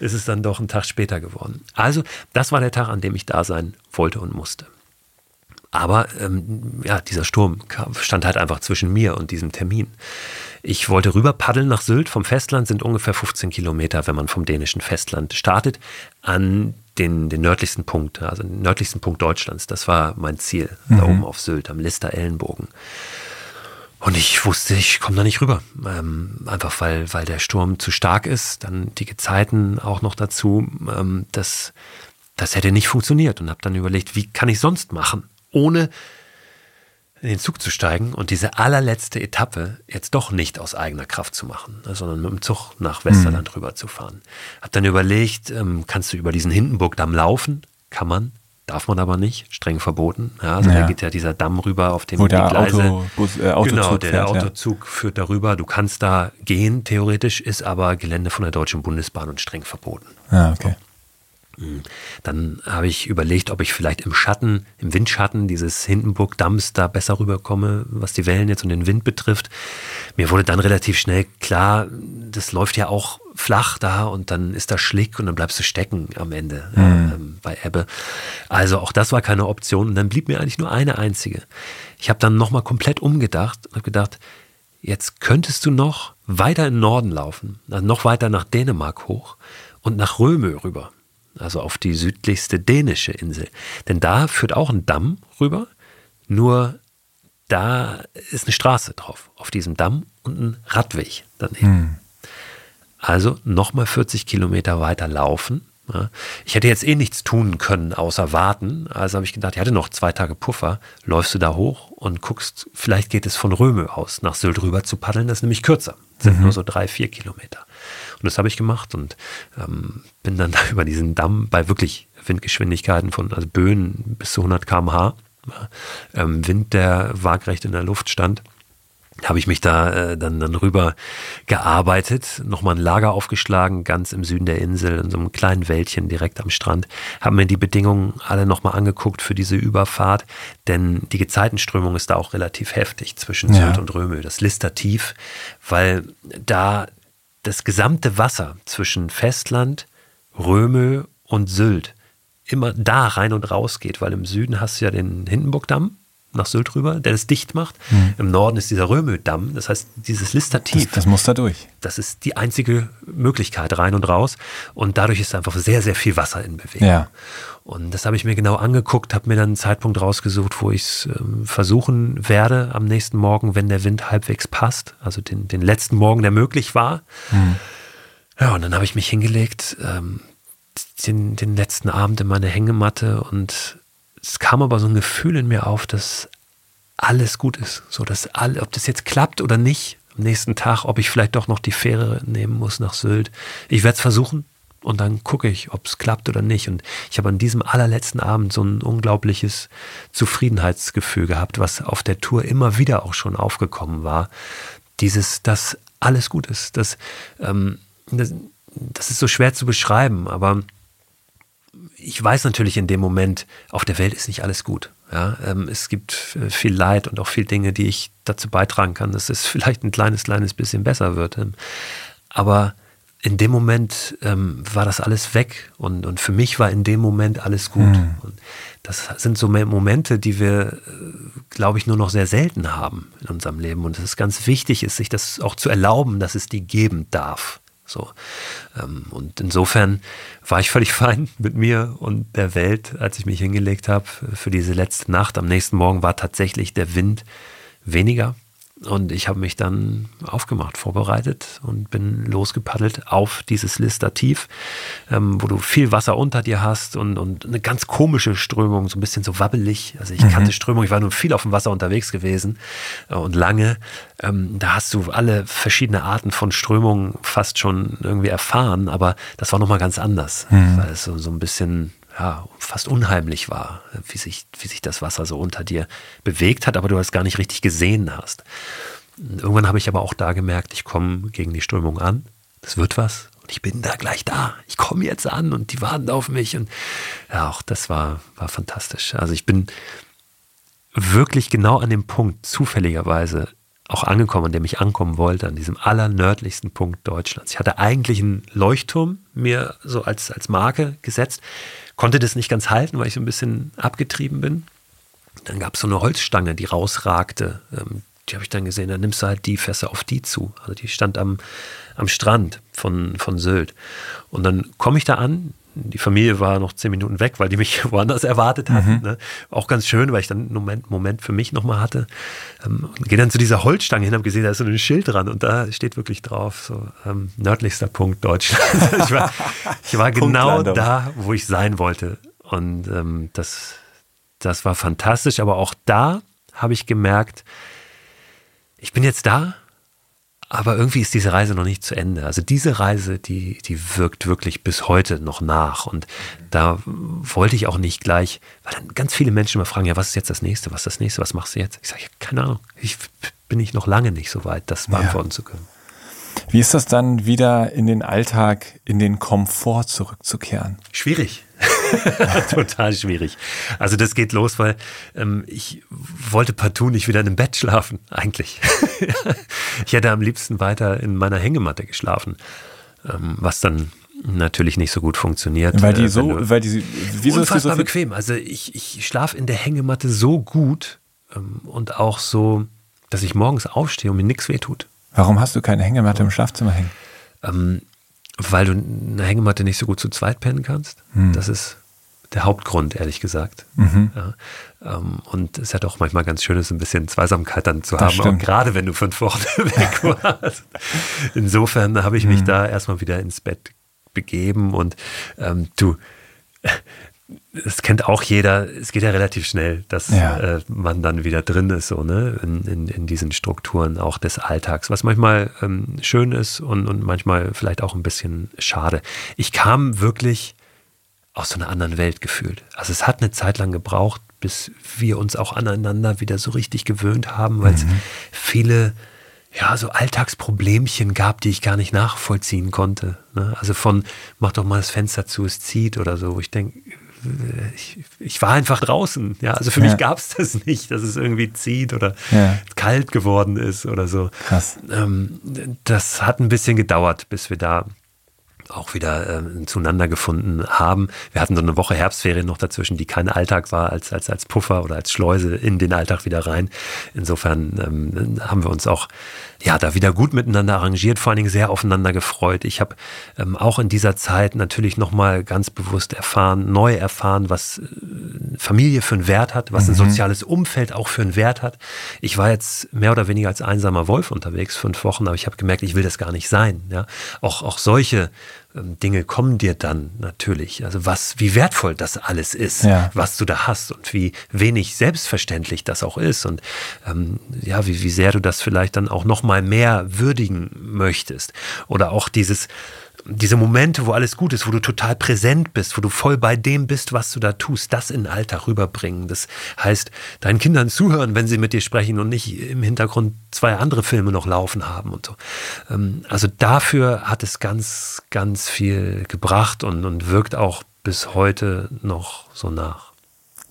ist es dann doch ein Tag später geworden. Also, das war der Tag, an dem ich da sein wollte und musste. Aber ähm, ja, dieser Sturm stand halt einfach zwischen mir und diesem Termin. Ich wollte rüber paddeln nach Sylt. Vom Festland sind ungefähr 15 Kilometer, wenn man vom dänischen Festland startet, an den, den nördlichsten Punkt, also den nördlichsten Punkt Deutschlands. Das war mein Ziel, mhm. da oben auf Sylt, am Lister-Ellenbogen. Und ich wusste, ich komme da nicht rüber. Ähm, einfach weil, weil der Sturm zu stark ist. Dann die Gezeiten auch noch dazu. Ähm, das, das hätte nicht funktioniert. Und habe dann überlegt, wie kann ich sonst machen, ohne in den Zug zu steigen und diese allerletzte Etappe jetzt doch nicht aus eigener Kraft zu machen, ne, sondern mit dem Zug nach Westerland mhm. rüber zu fahren. Hab dann überlegt, ähm, kannst du über diesen Hindenburgdamm laufen? Kann man. Darf man aber nicht, streng verboten. Ja, also ja. da geht ja dieser Damm rüber, auf dem Wo der die Gleise. Auto, Bus, äh, Autozug genau, der, der Autozug ja. führt darüber. Du kannst da gehen, theoretisch, ist aber Gelände von der Deutschen Bundesbahn und streng verboten. Ah, okay. So. Dann habe ich überlegt, ob ich vielleicht im Schatten, im Windschatten dieses Hindenburg-Damms da besser rüberkomme, was die Wellen jetzt und den Wind betrifft. Mir wurde dann relativ schnell klar, das läuft ja auch flach da und dann ist da Schlick und dann bleibst du stecken am Ende mhm. ähm, bei Ebbe. Also auch das war keine Option und dann blieb mir eigentlich nur eine einzige. Ich habe dann nochmal komplett umgedacht und habe gedacht, jetzt könntest du noch weiter in den Norden laufen, also noch weiter nach Dänemark hoch und nach Römö rüber also auf die südlichste dänische Insel. Denn da führt auch ein Damm rüber, nur da ist eine Straße drauf, auf diesem Damm und ein Radweg daneben. Hm. Also nochmal 40 Kilometer weiter laufen. Ich hätte jetzt eh nichts tun können, außer warten. Also habe ich gedacht, ich hatte noch zwei Tage Puffer. Läufst du da hoch und guckst, vielleicht geht es von Röme aus nach Sylt rüber zu paddeln. Das ist nämlich kürzer. Das sind mhm. nur so drei, vier Kilometer. Und das habe ich gemacht und ähm, bin dann da über diesen Damm bei wirklich Windgeschwindigkeiten von also Böen bis zu 100 km/h. Ähm, Wind, der waagrecht in der Luft stand habe ich mich da äh, dann, dann rüber gearbeitet, nochmal ein Lager aufgeschlagen, ganz im Süden der Insel, in so einem kleinen Wäldchen direkt am Strand, habe mir die Bedingungen alle nochmal angeguckt für diese Überfahrt, denn die Gezeitenströmung ist da auch relativ heftig zwischen ja. Sylt und Römö, das Listertief, weil da das gesamte Wasser zwischen Festland, Römö und Sylt immer da rein und raus geht, weil im Süden hast du ja den Hindenburgdamm nach Sylt rüber, der das dicht macht. Mhm. Im Norden ist dieser Römö-Damm, das heißt dieses Listertief. Das, das, muss da durch. Das ist die einzige Möglichkeit, rein und raus. Und dadurch ist einfach sehr, sehr viel Wasser in Bewegung. Ja. Und das habe ich mir genau angeguckt, habe mir dann einen Zeitpunkt rausgesucht, wo ich es ähm, versuchen werde am nächsten Morgen, wenn der Wind halbwegs passt. Also den, den letzten Morgen, der möglich war. Mhm. Ja, und dann habe ich mich hingelegt, ähm, den, den letzten Abend in meine Hängematte und es kam aber so ein Gefühl in mir auf, dass alles gut ist. So, dass all, ob das jetzt klappt oder nicht, am nächsten Tag, ob ich vielleicht doch noch die Fähre nehmen muss nach Sylt. Ich werde es versuchen und dann gucke ich, ob es klappt oder nicht. Und ich habe an diesem allerletzten Abend so ein unglaubliches Zufriedenheitsgefühl gehabt, was auf der Tour immer wieder auch schon aufgekommen war. Dieses, dass alles gut ist. Das, ähm, das, das ist so schwer zu beschreiben, aber ich weiß natürlich in dem Moment, auf der Welt ist nicht alles gut. Ja, ähm, es gibt äh, viel Leid und auch viel Dinge, die ich dazu beitragen kann, dass es vielleicht ein kleines, kleines bisschen besser wird. Ähm, aber in dem Moment ähm, war das alles weg und, und für mich war in dem Moment alles gut. Mhm. Und das sind so Momente, die wir, äh, glaube ich, nur noch sehr selten haben in unserem Leben. Und es ist ganz wichtig, ist, sich das auch zu erlauben, dass es die geben darf. So. Ähm, und insofern war ich völlig fein mit mir und der Welt, als ich mich hingelegt habe für diese letzte Nacht. Am nächsten Morgen war tatsächlich der Wind weniger. Und ich habe mich dann aufgemacht, vorbereitet und bin losgepaddelt auf dieses Lister tief, ähm, wo du viel Wasser unter dir hast und, und eine ganz komische Strömung, so ein bisschen so wabbelig. Also ich mhm. kannte Strömung, ich war nun viel auf dem Wasser unterwegs gewesen äh, und lange. Ähm, da hast du alle verschiedene Arten von Strömungen fast schon irgendwie erfahren, aber das war nochmal ganz anders, mhm. weil es so, so ein bisschen ja, fast unheimlich war, wie sich, wie sich das Wasser so unter dir bewegt hat, aber du es gar nicht richtig gesehen hast. Irgendwann habe ich aber auch da gemerkt, ich komme gegen die Strömung an, das wird was und ich bin da gleich da. Ich komme jetzt an und die warten auf mich und ja, auch das war, war fantastisch. Also ich bin wirklich genau an dem Punkt zufälligerweise auch angekommen, an dem ich ankommen wollte, an diesem allernördlichsten Punkt Deutschlands. Ich hatte eigentlich einen Leuchtturm mir so als, als Marke gesetzt, konnte das nicht ganz halten, weil ich so ein bisschen abgetrieben bin. Dann gab es so eine Holzstange, die rausragte. Ähm, die habe ich dann gesehen, dann nimmst du halt die Fässer auf die zu. Also die stand am, am Strand von, von Sylt. Und dann komme ich da an, die Familie war noch zehn Minuten weg, weil die mich woanders erwartet hatten. Mhm. Ne? Auch ganz schön, weil ich dann einen Moment, Moment für mich nochmal hatte. Ähm, und gehe dann zu dieser Holzstange hin, habe gesehen, da ist so ein Schild dran und da steht wirklich drauf, so ähm, nördlichster Punkt Deutschland. ich war, ich war genau da, wo ich sein wollte. Und ähm, das, das war fantastisch. Aber auch da habe ich gemerkt, ich bin jetzt da aber irgendwie ist diese Reise noch nicht zu Ende. Also diese Reise, die, die wirkt wirklich bis heute noch nach. Und da wollte ich auch nicht gleich, weil dann ganz viele Menschen immer fragen, ja, was ist jetzt das nächste? Was ist das nächste? Was machst du jetzt? Ich sage, keine Ahnung. Ich bin ich noch lange nicht so weit, das beantworten ja. zu können. Wie ist das dann wieder in den Alltag, in den Komfort zurückzukehren? Schwierig. Total schwierig. Also das geht los, weil ähm, ich wollte partout nicht wieder in einem Bett schlafen, eigentlich. ich hätte am liebsten weiter in meiner Hängematte geschlafen, ähm, was dann natürlich nicht so gut funktioniert. Weil die äh, so, weil die, wieso unfassbar ist die so bequem. Also ich, ich schlafe in der Hängematte so gut ähm, und auch so, dass ich morgens aufstehe und mir nichts wehtut. Warum hast du keine Hängematte im Schlafzimmer hängen? Ähm, weil du eine Hängematte nicht so gut zu zweit pennen kannst. Hm. Das ist der Hauptgrund, ehrlich gesagt. Mhm. Ja, ähm, und es hat auch manchmal ganz schön, ein bisschen Zweisamkeit dann zu das haben, gerade wenn du fünf Wochen weg warst. Insofern habe ich mich mhm. da erstmal wieder ins Bett begeben und ähm, du, es kennt auch jeder, es geht ja relativ schnell, dass ja. äh, man dann wieder drin ist, so, ne, in, in, in diesen Strukturen auch des Alltags, was manchmal ähm, schön ist und, und manchmal vielleicht auch ein bisschen schade. Ich kam wirklich aus so einer anderen Welt gefühlt. Also es hat eine Zeit lang gebraucht, bis wir uns auch aneinander wieder so richtig gewöhnt haben, weil es mhm. viele ja, so Alltagsproblemchen gab, die ich gar nicht nachvollziehen konnte. Ne? Also von, mach doch mal das Fenster zu, es zieht oder so. Ich denke, ich, ich, war einfach draußen. Ja, also für ja. mich gab es das nicht, dass es irgendwie zieht oder ja. kalt geworden ist oder so. Krass. Ähm, das hat ein bisschen gedauert, bis wir da auch wieder äh, zueinander gefunden haben. Wir hatten so eine Woche Herbstferien noch dazwischen, die kein Alltag war, als, als, als Puffer oder als Schleuse in den Alltag wieder rein. Insofern ähm, haben wir uns auch ja, da wieder gut miteinander arrangiert, vor allen Dingen sehr aufeinander gefreut. Ich habe ähm, auch in dieser Zeit natürlich nochmal ganz bewusst erfahren, neu erfahren, was äh, Familie für einen Wert hat, was mhm. ein soziales Umfeld auch für einen Wert hat. Ich war jetzt mehr oder weniger als einsamer Wolf unterwegs, fünf Wochen, aber ich habe gemerkt, ich will das gar nicht sein. Ja? Auch, auch solche Dinge kommen dir dann natürlich. Also was, wie wertvoll das alles ist, Ja. was du da hast und wie wenig selbstverständlich das auch ist und ähm, ja, wie, wie sehr du das vielleicht dann auch noch mal mehr würdigen möchtest. Oder auch dieses, diese Momente, wo alles gut ist, wo du total präsent bist, wo du voll bei dem bist, was du da tust, das in den Alltag rüberbringen. Das heißt, deinen Kindern zuhören, wenn sie mit dir sprechen und nicht im Hintergrund zwei andere Filme noch laufen haben und so. Ähm, Also dafür hat es ganz, ganz viel gebracht und, und wirkt auch bis heute noch so nach.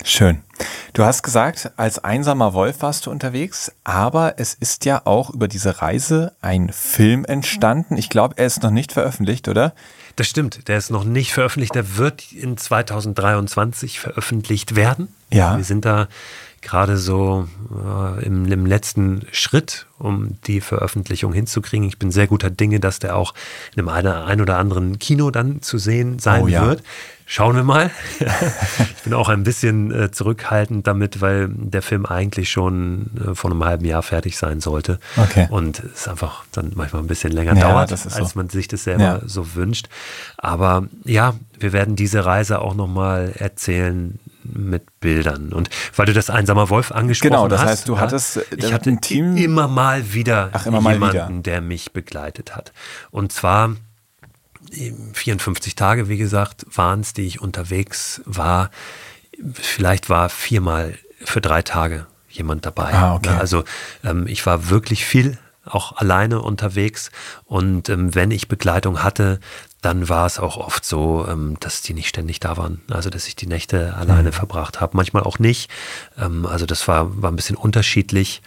Schön. Du hast gesagt, als einsamer Wolf warst du unterwegs, aber es ist ja auch über diese Reise ein Film entstanden. Ich glaube, er ist noch nicht veröffentlicht, oder? Das stimmt, der ist noch nicht veröffentlicht, der wird in 2023 veröffentlicht werden. Ja. Wir sind da gerade so äh, im, im letzten Schritt, um die Veröffentlichung hinzukriegen. Ich bin sehr guter Dinge, dass der auch in einem ein, oder anderen Kino dann zu sehen sein Oh ja. wird. Schauen wir mal. ich bin auch ein bisschen äh, zurückhaltend damit, weil der Film eigentlich schon äh, vor einem halben Jahr fertig sein sollte. Okay. Und es einfach dann manchmal ein bisschen länger Ja, dauert, ist als so. man sich das selber Ja. so wünscht. Aber ja, wir werden diese Reise auch nochmal erzählen mit Bildern. Und weil du das Einsamer Wolf angesprochen hast. Genau, das heißt, du ja, hattest, äh, ich hatte ein Team- immer mal wieder Ach, immer mal jemanden, wieder. der mich begleitet hat. Und zwar 54 Tage, wie gesagt, waren es, die ich unterwegs war. Vielleicht war viermal für drei Tage jemand dabei. Ah, okay. Ja, Also ähm, ich war wirklich viel auch alleine unterwegs und ähm, wenn ich Begleitung hatte, dann war es auch oft so, ähm, dass die nicht ständig da waren. Also dass ich die Nächte alleine Mhm. verbracht habe, manchmal auch nicht. Ähm, also das war, war ein bisschen unterschiedlich.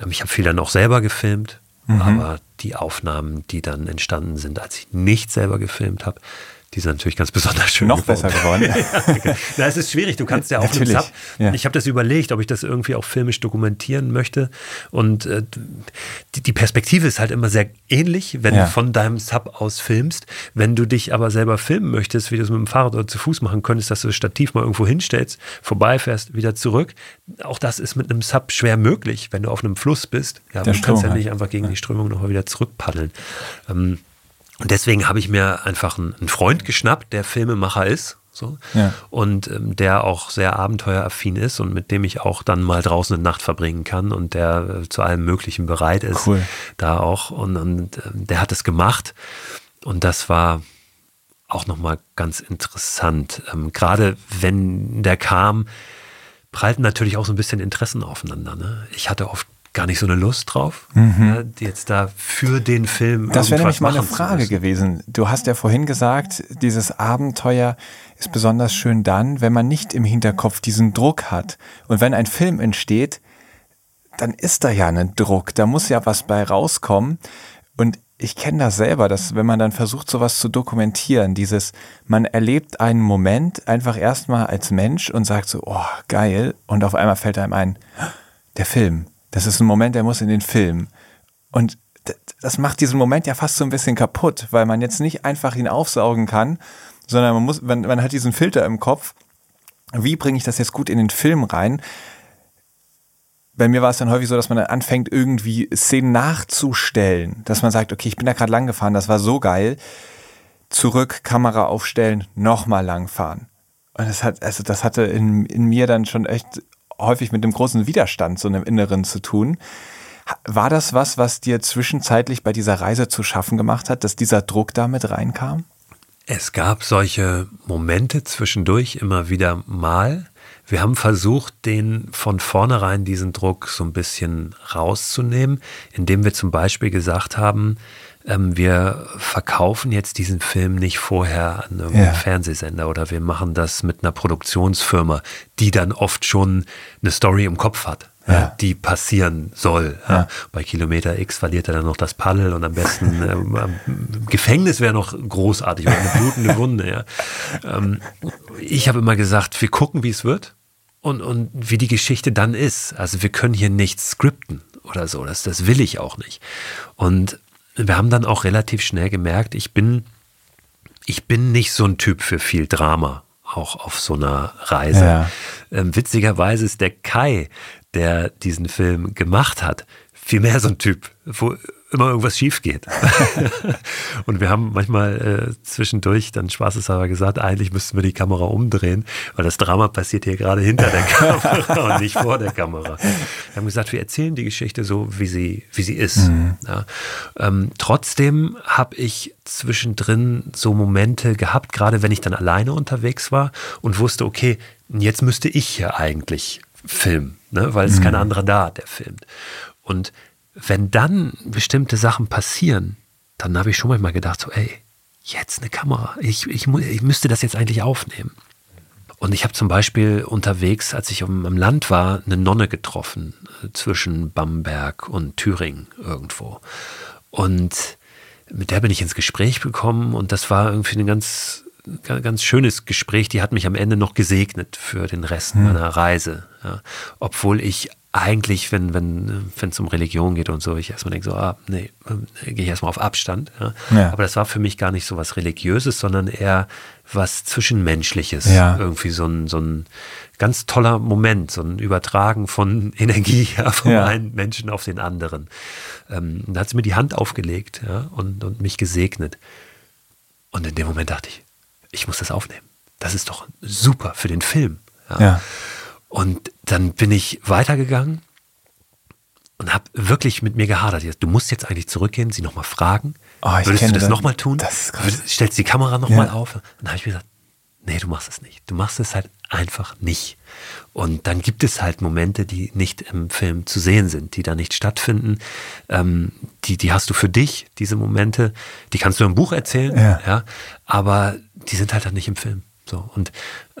Ähm, ich habe viel dann auch selber gefilmt, Mhm. aber die Aufnahmen, die dann entstanden sind, als ich nicht selber gefilmt habe, die sind natürlich ganz besonders schön Noch geworden. besser geworden. Ja, Na, es ist schwierig. Du kannst ja auf einem Natürlich, Sub. ja. Ich habe das überlegt, ob ich das irgendwie auch filmisch dokumentieren möchte. Und äh, die, die Perspektive ist halt immer sehr ähnlich, wenn Ja. du von deinem Sub aus filmst. Wenn du dich aber selber filmen möchtest, wie du es mit dem Fahrrad oder zu Fuß machen könntest, dass du das Stativ mal irgendwo hinstellst, vorbeifährst, wieder zurück. Auch das ist mit einem Sub schwer möglich, wenn du auf einem Fluss bist. Ja, Der du kannst ja nicht einfach gegen die Strömung nochmal wieder zurückpaddeln. Ähm, und deswegen habe ich mir einfach einen, Freund geschnappt, der Filmemacher ist. So, Ja. und ähm, der auch sehr abenteueraffin ist und mit dem ich auch dann mal draußen eine Nacht verbringen kann und der äh, zu allem Möglichen bereit ist. Cool. Da auch. Und, und ähm, der hat es gemacht. Und das war auch nochmal ganz interessant. Ähm, Gerade wenn der kam, prallten natürlich auch so ein bisschen Interessen aufeinander. Ne? Ich hatte oft gar nicht so eine Lust drauf, ja, jetzt da für den Film Mhm. Das wäre nämlich meine Frage gewesen. Du hast ja vorhin gesagt, dieses Abenteuer ist besonders schön dann, wenn man nicht im Hinterkopf diesen Druck hat. Und wenn ein Film entsteht, dann ist da ja ein Druck, da muss ja was bei rauskommen. Und ich kenne das selber, dass wenn man dann versucht, sowas zu dokumentieren, dieses, man erlebt einen Moment einfach erstmal als Mensch und sagt so, oh, geil, und auf einmal fällt einem ein, der Film. Das ist ein Moment, der muss in den Film. Und das macht diesen Moment ja fast so ein bisschen kaputt, weil man jetzt nicht einfach ihn aufsaugen kann, sondern man muss, man, man hat diesen Filter im Kopf. Wie bringe ich das jetzt gut in den Film rein? Bei mir war es dann häufig so, dass man dann anfängt, irgendwie Szenen nachzustellen, dass man sagt, okay, ich bin da gerade lang gefahren, das war so geil. Zurück, Kamera aufstellen, nochmal lang fahren. Und das hat, also das hatte in, in mir dann schon echt häufig mit dem großen Widerstand, so einem Inneren zu tun. War das was, was dir zwischenzeitlich bei dieser Reise zu schaffen gemacht hat, dass dieser Druck da mit reinkam? Es gab solche Momente zwischendurch immer wieder mal. Wir haben versucht, den von vornherein diesen Druck so ein bisschen rauszunehmen, indem wir zum Beispiel gesagt haben, ähm, wir verkaufen jetzt diesen Film nicht vorher an irgendeinen Ja. Fernsehsender oder wir machen das mit einer Produktionsfirma, die dann oft schon eine Story im Kopf hat. Ja. Die passieren soll. Ja. Bei Kilometer X verliert er dann noch das Paddel und am besten ähm, im Gefängnis wäre noch großartig oder eine blutende Wunde. Ja. Ähm, ich habe immer gesagt, wir gucken, wie es wird und, und wie die Geschichte dann ist. Also wir können hier nichts skripten oder so. Das, das will ich auch nicht. Und wir haben dann auch relativ schnell gemerkt, ich bin, ich bin nicht so ein Typ für viel Drama, auch auf so einer Reise. Ja. Ähm, witzigerweise ist der Kai, der diesen Film gemacht hat, viel mehr so ein Typ, wo immer irgendwas schief geht. und wir haben manchmal äh, zwischendurch dann spaßeshalber gesagt, eigentlich müssten wir die Kamera umdrehen, weil das Drama passiert hier gerade hinter der Kamera und nicht vor der Kamera. Wir haben gesagt, wir erzählen die Geschichte so, wie sie, wie sie ist. Mhm. Ja. Ähm, trotzdem habe ich zwischendrin so Momente gehabt, gerade wenn ich dann alleine unterwegs war und wusste, okay, jetzt müsste ich hier eigentlich filmen, ne? weil es mhm. kein anderer da, der filmt. Und wenn dann bestimmte Sachen passieren, dann habe ich schon manchmal gedacht, so, ey, jetzt eine Kamera. Ich, ich, ich müsste das jetzt eigentlich aufnehmen. Und ich habe zum Beispiel unterwegs, als ich am Land war, eine Nonne getroffen äh, zwischen Bamberg und Thüringen irgendwo. Und mit der bin ich ins Gespräch gekommen und das war irgendwie ein ganz, ganz schönes Gespräch. Die hat mich am Ende noch gesegnet für den Rest hm. meiner Reise. Ja. Obwohl ich eigentlich, wenn wenn wenn es um Religion geht und so, ich erstmal denke so, ah, nee, äh, gehe ich erstmal auf Abstand. Ja. Ja. Aber das war für mich gar nicht so was Religiöses, sondern eher was Zwischenmenschliches. Ja. Irgendwie so ein, so ein ganz toller Moment, so ein Übertragen von Energie ja, vom einen Menschen auf den anderen. Ähm, da hat sie mir die Hand aufgelegt und, und mich gesegnet. Und in dem Moment dachte ich, ich muss das aufnehmen. Das ist doch super für den Film. ja. Und dann bin ich weitergegangen und habe wirklich mit mir gehadert. Du musst jetzt eigentlich zurückgehen, sie nochmal fragen. Oh, Würdest du das nochmal tun? Das Stellst die Kamera nochmal ja. auf? Und dann habe ich mir gesagt, nee, du machst es nicht. Du machst es halt einfach nicht. Und dann gibt es halt Momente, die nicht im Film zu sehen sind, die da nicht stattfinden. Ähm, die, die hast du für dich, diese Momente. Die kannst du im Buch erzählen, ja. ja aber die sind halt dann nicht im Film. So. Und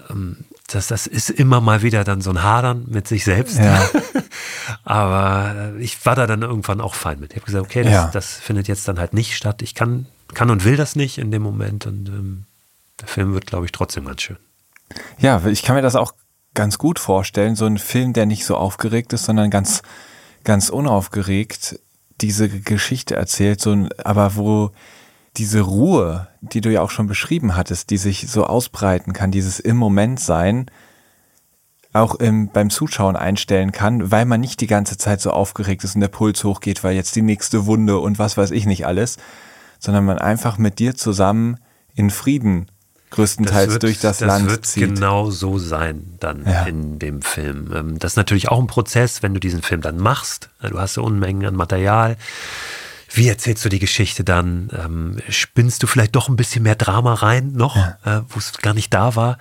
ähm, das, das ist immer mal wieder dann so ein Hadern mit sich selbst. Ja. Aber ich war da dann irgendwann auch fein mit. Ich habe gesagt, okay, das, ja. das, findet jetzt dann halt nicht statt. Ich kann, kann und will das nicht in dem Moment. Und ähm, der Film wird, glaube ich, trotzdem ganz schön. Ja, ich kann mir das auch ganz gut vorstellen. So ein Film, der nicht so aufgeregt ist, sondern ganz, ganz unaufgeregt diese Geschichte erzählt, so ein, aber wo diese Ruhe, die du ja auch schon beschrieben hattest, die sich so ausbreiten kann, dieses im Moment sein, auch im, beim Zuschauen einstellen kann, weil man nicht die ganze Zeit so aufgeregt ist und der Puls hochgeht, weil jetzt die nächste Wunde und was weiß ich nicht alles, sondern man einfach mit dir zusammen in Frieden größtenteils das wird, durch das, das Land wird zieht. genau so sein dann ja. in dem Film. Ähm, das ist natürlich auch ein Prozess, wenn du diesen Film dann machst. Du hast ja Unmengen an Material. Wie erzählst du die Geschichte dann? Ähm, spinnst du vielleicht doch ein bisschen mehr Drama rein noch, ja. äh, wo es gar nicht da war?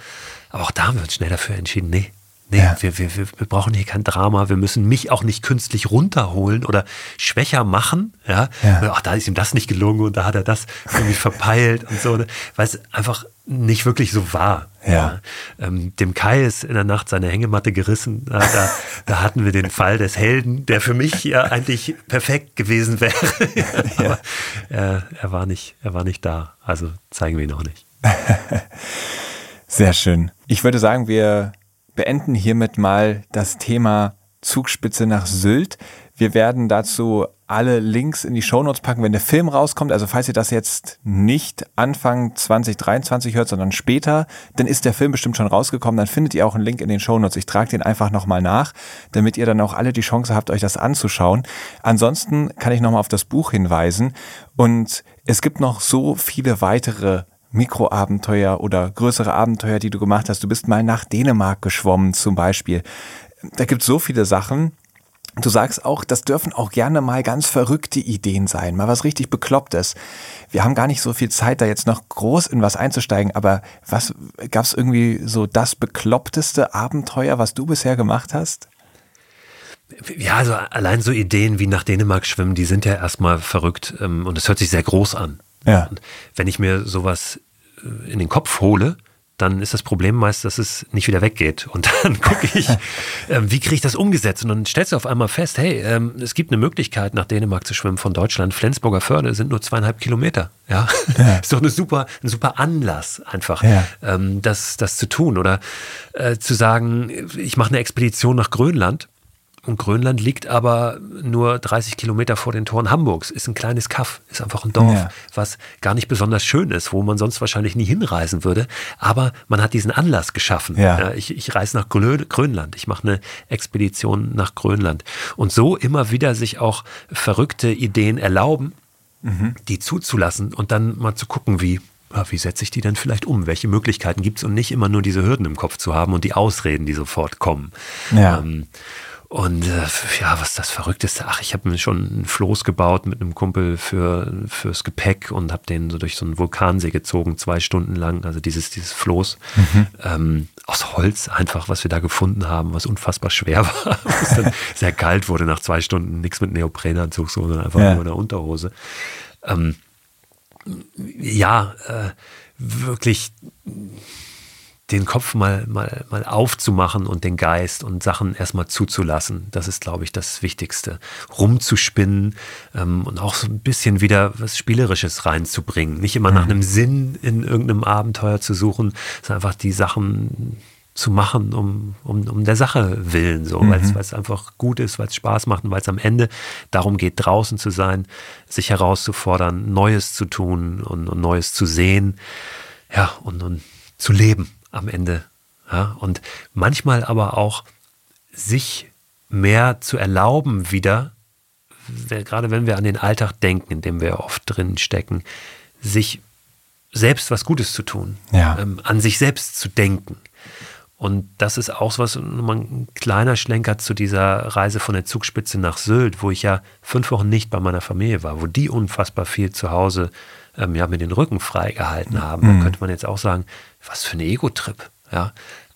Aber auch da haben wir uns schnell dafür entschieden, nee, Nee, ja. wir, wir, wir, wir brauchen hier kein Drama. Wir müssen mich auch nicht künstlich runterholen oder schwächer machen. Ja, ja. Ach, da ist ihm das nicht gelungen und da hat er das irgendwie verpeilt und so, ne? weil es einfach nicht wirklich so war. Ja. ja. Ähm, dem Kai ist in der Nacht seine Hängematte gerissen. Da, da, da, hatten wir den Fall des Helden, der für mich ja eigentlich perfekt gewesen wäre. Aber er, er, war nicht, er war nicht da. Also zeigen wir ihn auch nicht. Sehr schön. Ich würde sagen, wir beenden hiermit mal das Thema Zugspitze nach Sylt. Wir werden dazu alle Links in die Shownotes packen, wenn der Film rauskommt. Also falls ihr das jetzt nicht Anfang 2023 hört, sondern später, dann ist der Film bestimmt schon rausgekommen. Dann findet ihr auch einen Link in den Shownotes. Ich trage den einfach nochmal nach, damit ihr dann auch alle die Chance habt, euch das anzuschauen. Ansonsten kann ich nochmal auf das Buch hinweisen. Und es gibt noch so viele weitere Mikroabenteuer oder größere Abenteuer, die du gemacht hast. Du bist mal nach Dänemark geschwommen zum Beispiel. Da gibt es so viele Sachen. Du sagst auch, das dürfen auch gerne mal ganz verrückte Ideen sein, mal was richtig Beklopptes. Wir haben gar nicht so viel Zeit, da jetzt noch groß in was einzusteigen, aber was gab es irgendwie so das bekloppteste Abenteuer, was du bisher gemacht hast? Ja, also allein so Ideen wie nach Dänemark schwimmen, die sind ja erstmal verrückt ähm, und es hört sich sehr groß an. Ja. Und wenn ich mir sowas äh, in den Kopf hole, dann ist das Problem meist, dass es nicht wieder weggeht. Und dann gucke ich, äh, wie kriege ich das umgesetzt? Und dann stellst du auf einmal fest, hey, ähm, es gibt eine Möglichkeit, nach Dänemark zu schwimmen von Deutschland. Flensburger Förde sind nur zweieinhalb Kilometer. Ja, ja. ist doch eine super, ein super Anlass, einfach ja. ähm, das, das zu tun. Oder äh, zu sagen, ich mache eine Expedition nach Grönland Und Grönland liegt aber nur 30 Kilometer vor den Toren Hamburgs, ist ein kleines Kaff, ist einfach ein Dorf, ja. was gar nicht besonders schön ist, wo man sonst wahrscheinlich nie hinreisen würde. Aber man hat diesen Anlass geschaffen. Ja. Ich, ich reise nach Grönland, ich mache eine Expedition nach Grönland. Und so immer wieder sich auch verrückte Ideen erlauben, mhm. die zuzulassen und dann mal zu gucken, wie, wie setze ich die denn vielleicht um? Welche Möglichkeiten gibt es und nicht immer nur diese Hürden im Kopf zu haben und die Ausreden, die sofort kommen. Ja. Ähm, und äh, ja, was das Verrückteste? Ach, ich habe mir schon einen Floß gebaut mit einem Kumpel für, fürs Gepäck und habe den so durch so einen Vulkansee gezogen, zwei Stunden lang. Also dieses, dieses Floß mhm. ähm, aus Holz einfach, was wir da gefunden haben, was unfassbar schwer war. was dann sehr kalt wurde nach zwei Stunden. Nichts mit Neoprenanzug, sondern einfach ja. nur eine Unterhose. Ähm, ja, äh, wirklich den Kopf mal, mal, mal aufzumachen und den Geist und Sachen erstmal zuzulassen. Das ist, glaube ich, das Wichtigste. Rumzuspinnen ähm, und auch so ein bisschen wieder was Spielerisches reinzubringen. Nicht immer nach mhm. einem Sinn in irgendeinem Abenteuer zu suchen, sondern einfach die Sachen zu machen, um, um, um der Sache willen, so, mhm. weil es einfach gut ist, weil es Spaß macht und weil es am Ende darum geht, draußen zu sein, sich herauszufordern, Neues zu tun und, und Neues zu sehen, ja, und, und zu leben am Ende. Ja? Und manchmal aber auch sich mehr zu erlauben wieder, gerade wenn wir an den Alltag denken, in dem wir oft drin stecken, sich selbst was Gutes zu tun, ja. ähm, an sich selbst zu denken. Und das ist auch was, ein kleiner Schlenker zu dieser Reise von der Zugspitze nach Sylt, wo ich ja fünf Wochen nicht bei meiner Familie war, wo die unfassbar viel zu Hause ähm, ja, mir den Rücken freigehalten haben. Mhm. Da könnte man jetzt auch sagen, was für ein Ego-Trip. Ja.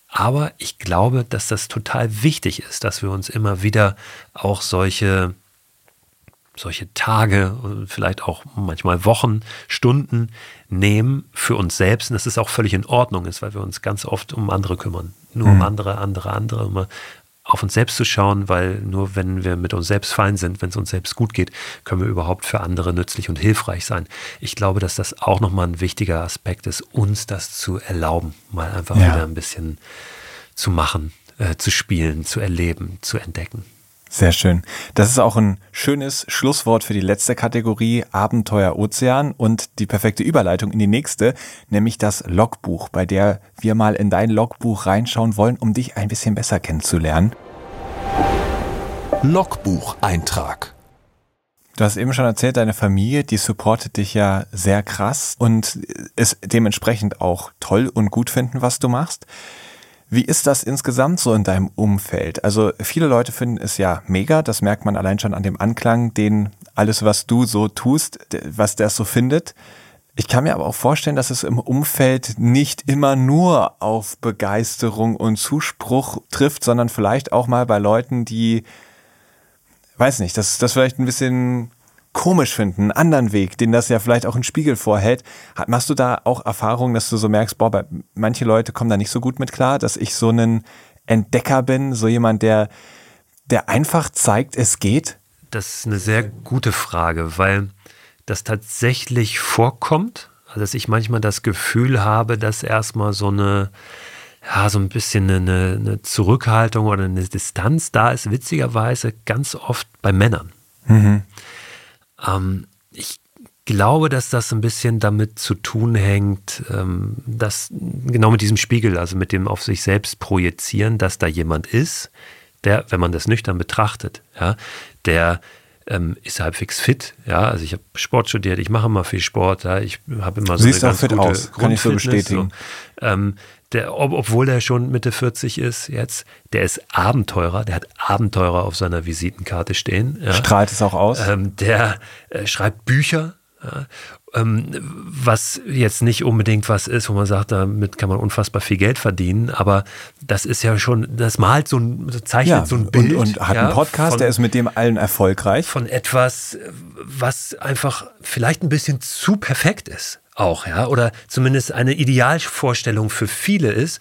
Aber ich glaube, dass das total wichtig ist, dass wir uns immer wieder auch solche, solche Tage und vielleicht auch manchmal Wochen, Stunden nehmen für uns selbst und dass es auch völlig in Ordnung ist, weil wir uns ganz oft um andere kümmern. Nur um mhm. andere, andere, andere. Immer auf uns selbst zu schauen, weil nur wenn wir mit uns selbst fein sind, wenn es uns selbst gut geht, können wir überhaupt für andere nützlich und hilfreich sein. Ich glaube, dass das auch nochmal ein wichtiger Aspekt ist, uns das zu erlauben, mal einfach ja. wieder ein bisschen zu machen, äh, zu spielen, zu erleben, zu entdecken. Sehr schön. Das ist auch ein schönes Schlusswort für die letzte Kategorie Abenteuer Ozean und die perfekte Überleitung in die nächste, nämlich das Logbuch, bei der wir mal in dein Logbuch reinschauen wollen, um dich ein bisschen besser kennenzulernen. Logbucheintrag. Du hast eben schon erzählt, deine Familie, die supportet dich ja sehr krass und ist dementsprechend auch toll und gut finden, was du machst. Wie ist das insgesamt so in deinem Umfeld? Also viele Leute finden es ja mega, das merkt man allein schon an dem Anklang, den alles, was du so tust, was der so findet. Ich kann mir aber auch vorstellen, dass es im Umfeld nicht immer nur auf Begeisterung und Zuspruch trifft, sondern vielleicht auch mal bei Leuten, die, weiß nicht, dass das vielleicht ein bisschen komisch finden, einen anderen Weg, den das ja vielleicht auch ein Spiegel vorhält. Machst du da auch Erfahrungen, dass du so merkst, boah, manche Leute kommen da nicht so gut mit klar, dass ich so ein Entdecker bin, so jemand, der, der einfach zeigt, es geht? Das ist eine sehr gute Frage, weil das tatsächlich vorkommt, also dass ich manchmal das Gefühl habe, dass erstmal so eine, ja, so ein bisschen eine, eine Zurückhaltung oder eine Distanz da ist, witzigerweise ganz oft bei Männern. Mhm. Ähm, ich glaube, dass das ein bisschen damit zu tun hängt, ähm, dass genau mit diesem Spiegel, also mit dem auf sich selbst projizieren, dass da jemand ist, der, wenn man das nüchtern betrachtet, ja, der ähm, ist halbwegs fit. Ja, also ich habe Sport studiert, ich mache immer viel Sport, ja, ich habe immer so Siehst eine ganz fit gute aus, kann ich so bestätigen. So. Ähm, der, ob, obwohl der schon Mitte 40 ist jetzt, der ist Abenteurer, der hat Abenteurer auf seiner Visitenkarte stehen. Ja. Strahlt es auch aus? Ähm, der äh, schreibt Bücher. Ja. Ähm, was jetzt nicht unbedingt was ist, wo man sagt, damit kann man unfassbar viel Geld verdienen, aber das ist ja schon, das malt so ein, zeichnet ja, so ein Bild. Und, und hat ja, einen Podcast, von, der ist mit dem allen erfolgreich. Von etwas, was einfach vielleicht ein bisschen zu perfekt ist auch, ja, oder zumindest eine Idealvorstellung für viele ist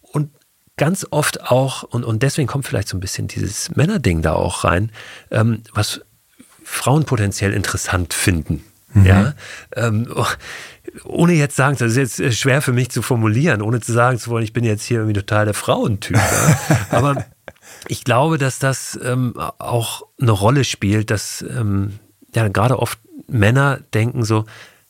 und ganz oft auch, und, und deswegen kommt vielleicht so ein bisschen dieses Männerding da auch rein, ähm, was Frauen potenziell interessant finden. Mhm. Ja, ähm, ohne jetzt sagen, das ist jetzt schwer für mich zu formulieren, ohne zu sagen zu wollen, ich bin jetzt hier irgendwie total der Frauentyp. ja. Aber Ich glaube, dass das ähm, auch eine Rolle spielt, dass ähm, ja gerade oft Männer denken so,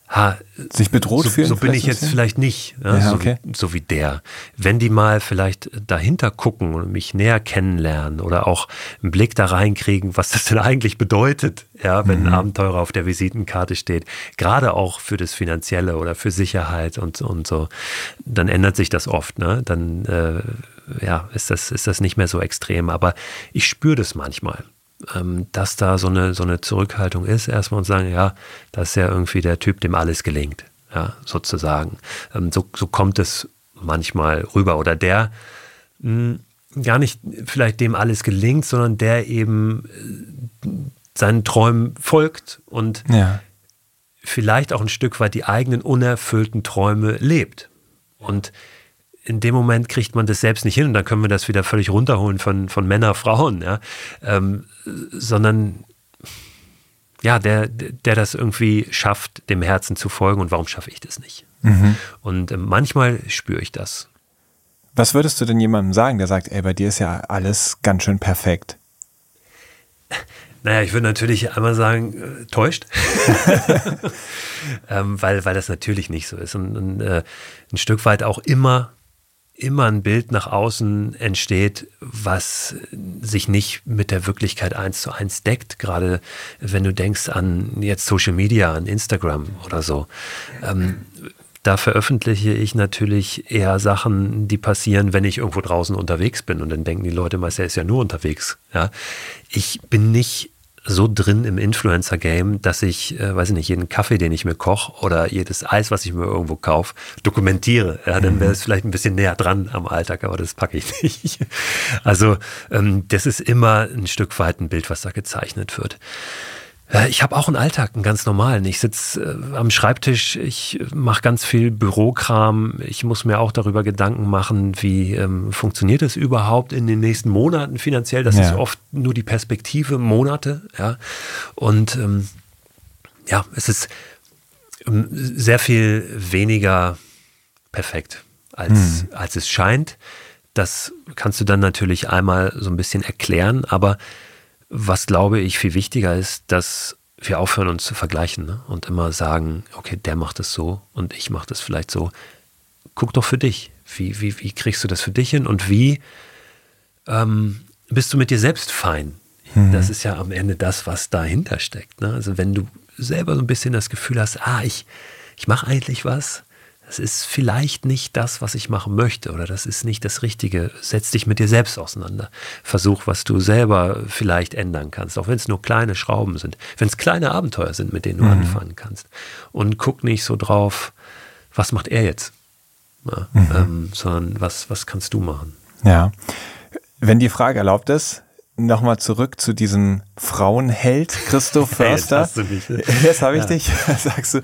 ha, sich bedroht so, fühlen. So bin ich jetzt bisschen? vielleicht nicht, ja, Ja, so, okay. wie, so wie der. Wenn die mal vielleicht dahinter gucken und mich näher kennenlernen oder auch einen Blick da reinkriegen, was das denn eigentlich bedeutet, ja, wenn Mhm. ein Abenteurer auf der Visitenkarte steht, gerade auch für das Finanzielle oder für Sicherheit und, und so, dann ändert sich das oft, ne? Dann äh, ja, ist das, ist das nicht mehr so extrem. Aber ich spüre das manchmal dass da so eine, so eine Zurückhaltung ist, erstmal und sagen, ja, das ist ja irgendwie der Typ, dem alles gelingt, ja, sozusagen. Ähm, so, so kommt es manchmal rüber. Oder der mh, gar nicht vielleicht dem alles gelingt, sondern der eben äh, seinen Träumen folgt und Ja. vielleicht auch ein Stück weit die eigenen unerfüllten Träume lebt. Und in dem Moment kriegt man das selbst nicht hin und dann können wir das wieder völlig runterholen von, von Männer, Frauen, ja. Ähm, sondern ja, der, der das irgendwie schafft, dem Herzen zu folgen und warum schaffe ich das nicht? Und äh, manchmal spüre ich das. Was würdest du denn jemandem sagen, der sagt, ey, bei dir ist ja alles ganz schön perfekt? Naja, ich würde natürlich einmal sagen, äh, täuscht, ähm, weil, weil das natürlich nicht so ist. Und, und äh, ein Stück weit auch immer, immer ein Bild nach außen entsteht, was sich nicht mit der Wirklichkeit eins zu eins deckt. Gerade wenn du denkst an jetzt Social Media, an Instagram oder so. Ähm, da veröffentliche ich natürlich eher Sachen, die passieren, wenn ich irgendwo draußen unterwegs bin. Und dann denken die Leute meist, er ist ja nur unterwegs. Ja? Ich bin nicht so drin im Influencer-Game, dass ich, äh, weiß ich nicht, jeden Kaffee, den ich mir koche oder jedes Eis, was ich mir irgendwo kaufe, dokumentiere. Ja, dann wäre es vielleicht ein bisschen näher dran am Alltag, aber das packe ich nicht. Also ähm, das ist immer ein Stück weit ein Bild, was da gezeichnet wird. Ja, Ich habe auch einen Alltag, einen ganz normalen. Ich sitze äh, am Schreibtisch, ich mache ganz viel Bürokram. Ich muss mir auch darüber Gedanken machen, wie ähm, funktioniert es überhaupt in den nächsten Monaten finanziell. Das Ja. ist oft nur die Perspektive Monate. Ja. Und ähm, ja, es ist ähm, sehr viel weniger perfekt, als, als es scheint. Das kannst du dann natürlich einmal so ein bisschen erklären, aber was glaube ich viel wichtiger ist, dass wir aufhören, uns zu vergleichen ne? und immer sagen, okay, der macht es so und ich mache das vielleicht so. Guck doch für dich. Wie, wie, wie kriegst du das für dich hin und wie ähm, bist du mit dir selbst fein? Das ist ja am Ende das, was dahinter steckt. Ne? Also wenn du selber so ein bisschen das Gefühl hast, ah, ich, ich mache eigentlich was, das ist vielleicht nicht das, was ich machen möchte oder das ist nicht das Richtige. Setz dich mit dir selbst auseinander. Versuch, was du selber vielleicht ändern kannst, auch wenn es nur kleine Schrauben sind, wenn es kleine Abenteuer sind, mit denen du anfangen kannst. Und guck nicht so drauf, was macht er jetzt, ja, ähm, sondern was, was kannst du machen. Ja. Wenn die Frage erlaubt ist, nochmal zurück zu diesem Frauenheld Christoph Jetzt Förster. hast du mich. Jetzt habe ich Ja. dich. Sagst du,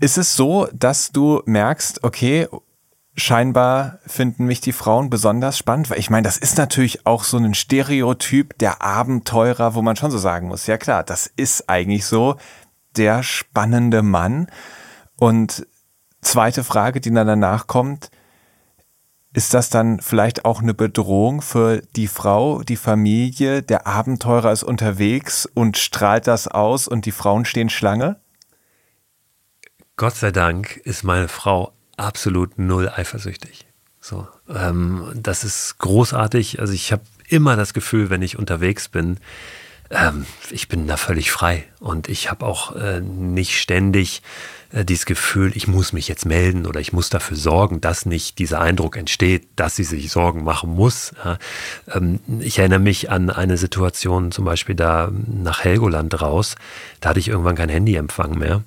ist es so, dass du merkst, okay, scheinbar finden mich die Frauen besonders spannend? Weil ich meine, das ist natürlich auch so ein Stereotyp der Abenteurer, wo man schon so sagen muss, ja klar, das ist eigentlich so der spannende Mann. Und zweite Frage, die dann danach kommt, ist das dann vielleicht auch eine Bedrohung für die Frau, die Familie? Der Abenteurer ist unterwegs und strahlt das aus und die Frauen stehen Schlange? Gott sei Dank ist meine Frau absolut null eifersüchtig. So, ähm, das ist großartig. Also ich habe immer das Gefühl, wenn ich unterwegs bin, ähm, ich bin da völlig frei und ich habe auch äh, nicht ständig äh, dieses Gefühl, ich muss mich jetzt melden oder ich muss dafür sorgen, dass nicht dieser Eindruck entsteht, dass sie sich Sorgen machen muss. Ja. Ähm, ich erinnere mich an eine Situation, zum Beispiel da nach Helgoland raus, da hatte ich irgendwann kein Handyempfang mehr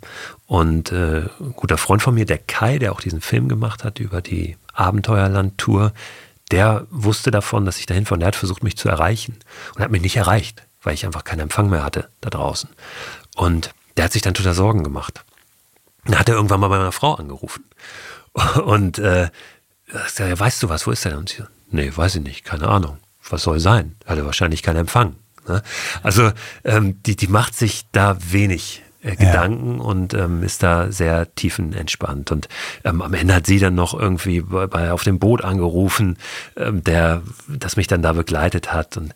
und äh, ein guter Freund von mir, der Kai, der auch diesen Film gemacht hat über die Abenteuerland-Tour, der wusste davon, dass ich dahin von, der hat versucht, mich zu erreichen und hat mich nicht erreicht, weil ich einfach keinen Empfang mehr hatte da draußen. Und der hat sich dann total Sorgen gemacht. Dann hat er irgendwann mal bei meiner Frau angerufen. Und äh, ja, weißt du was, wo ist er denn? Und sie, nee, weiß ich nicht, keine Ahnung. Was soll sein? Hatte wahrscheinlich keinen Empfang. Ne? Also ähm, die, die macht sich da wenig äh, Gedanken ja. und ähm, ist da sehr tiefenentspannt. Und ähm, am Ende hat sie dann noch irgendwie bei, bei auf dem Boot angerufen, ähm, der, das mich dann da begleitet hat und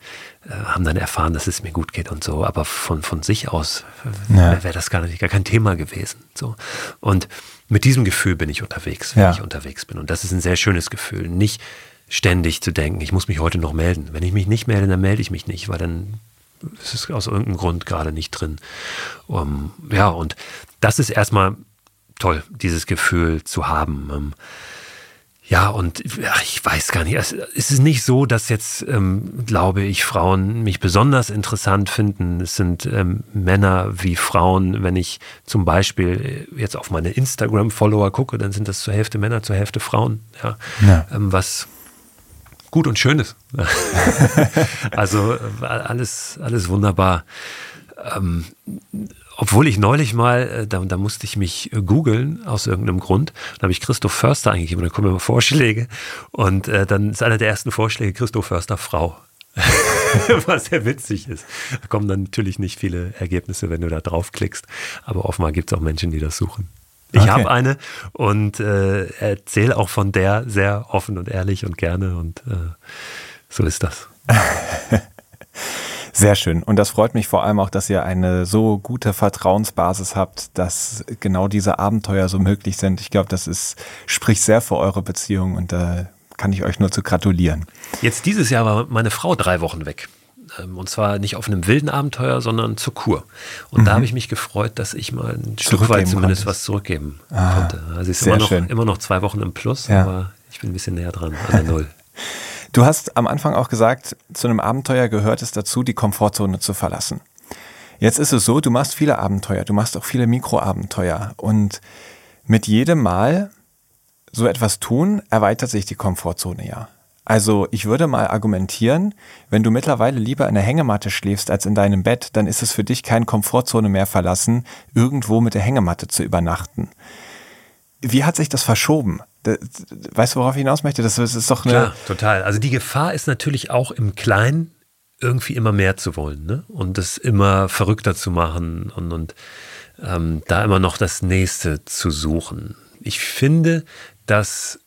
äh, haben dann erfahren, dass es mir gut geht und so. Aber von, von sich aus äh, ja. wäre das gar nicht gar kein Thema gewesen. So. Und mit diesem Gefühl bin ich unterwegs, wenn ja. ich unterwegs bin. Und das ist ein sehr schönes Gefühl. Nicht ständig zu denken, ich muss mich heute noch melden. Wenn ich mich nicht melde, dann melde ich mich nicht, weil dann ist es aus irgendeinem Grund gerade nicht drin. Um, ja, und das ist erstmal toll, dieses Gefühl zu haben. Um, ja, und ach, ich weiß gar nicht, es ist nicht so, dass jetzt, ähm, glaube ich, Frauen mich besonders interessant finden. Es sind ähm, Männer wie Frauen. Wenn ich zum Beispiel jetzt auf meine Instagram-Follower gucke, dann sind das zur Hälfte Männer, zur Hälfte Frauen. Ja. ja. Ähm, was gut und schön ist. also äh, alles, alles wunderbar. Ähm, obwohl ich neulich mal, äh, da, da musste ich mich äh, googeln aus irgendeinem Grund. Da habe ich Christoph Förster eingegeben, da kommen immer Vorschläge. Und äh, dann ist einer der ersten Vorschläge Christoph Förster Frau. Was sehr witzig ist. Da kommen dann natürlich nicht viele Ergebnisse, wenn du da draufklickst. Aber offenbar gibt es auch Menschen, die das suchen. Ich okay. habe eine und äh, erzähle auch von der sehr offen und ehrlich und gerne und äh, so ist das. Sehr schön. Und das freut mich vor allem auch, dass ihr eine so gute Vertrauensbasis habt, dass genau diese Abenteuer so möglich sind. Ich glaube, das ist, spricht sehr für eure Beziehung und da kann ich euch nur zu gratulieren. Jetzt dieses Jahr war meine Frau drei Wochen weg. Ähm, und zwar nicht auf einem wilden Abenteuer, sondern zur Kur. Und mhm. da habe ich mich gefreut, dass ich mal ein Stück weit zumindest konntest. was zurückgeben ah, konnte. Also es ist immer noch, immer noch zwei Wochen im Plus, ja. aber ich bin ein bisschen näher dran an der Null. Du hast am Anfang auch gesagt, zu einem Abenteuer gehört es dazu, die Komfortzone zu verlassen. Jetzt ist es so, du machst viele Abenteuer, du machst auch viele Mikroabenteuer und mit jedem Mal so etwas tun, erweitert sich die Komfortzone ja. Also ich würde mal argumentieren, wenn du mittlerweile lieber in der Hängematte schläfst als in deinem Bett, dann ist es für dich kein Komfortzone mehr verlassen, irgendwo mit der Hängematte zu übernachten. Wie hat sich das verschoben? weißt du, worauf ich hinaus möchte? Das ist doch eine. Klar, total. Also die Gefahr ist natürlich auch im Kleinen irgendwie immer mehr zu wollen ne? und es immer verrückter zu machen und, und ähm, da immer noch das Nächste zu suchen. Ich finde, dass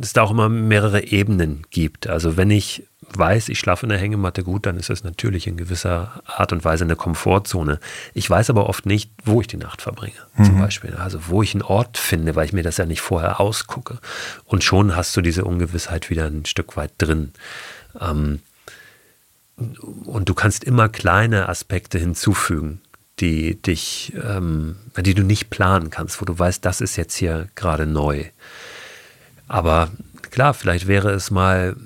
es da auch immer mehrere Ebenen gibt. Also wenn ich weiß, ich schlafe in der Hängematte gut, dann ist das natürlich in gewisser Art und Weise eine Komfortzone. Ich weiß aber oft nicht, wo ich die Nacht verbringe, mhm. zum Beispiel. Also wo ich einen Ort finde, weil ich mir das ja nicht vorher ausgucke. Und schon hast du diese Ungewissheit wieder ein Stück weit drin. Ähm, und du kannst immer kleine Aspekte hinzufügen, die dich, ähm, die du nicht planen kannst, wo du weißt, das ist jetzt hier gerade neu. Aber klar, vielleicht wäre es mal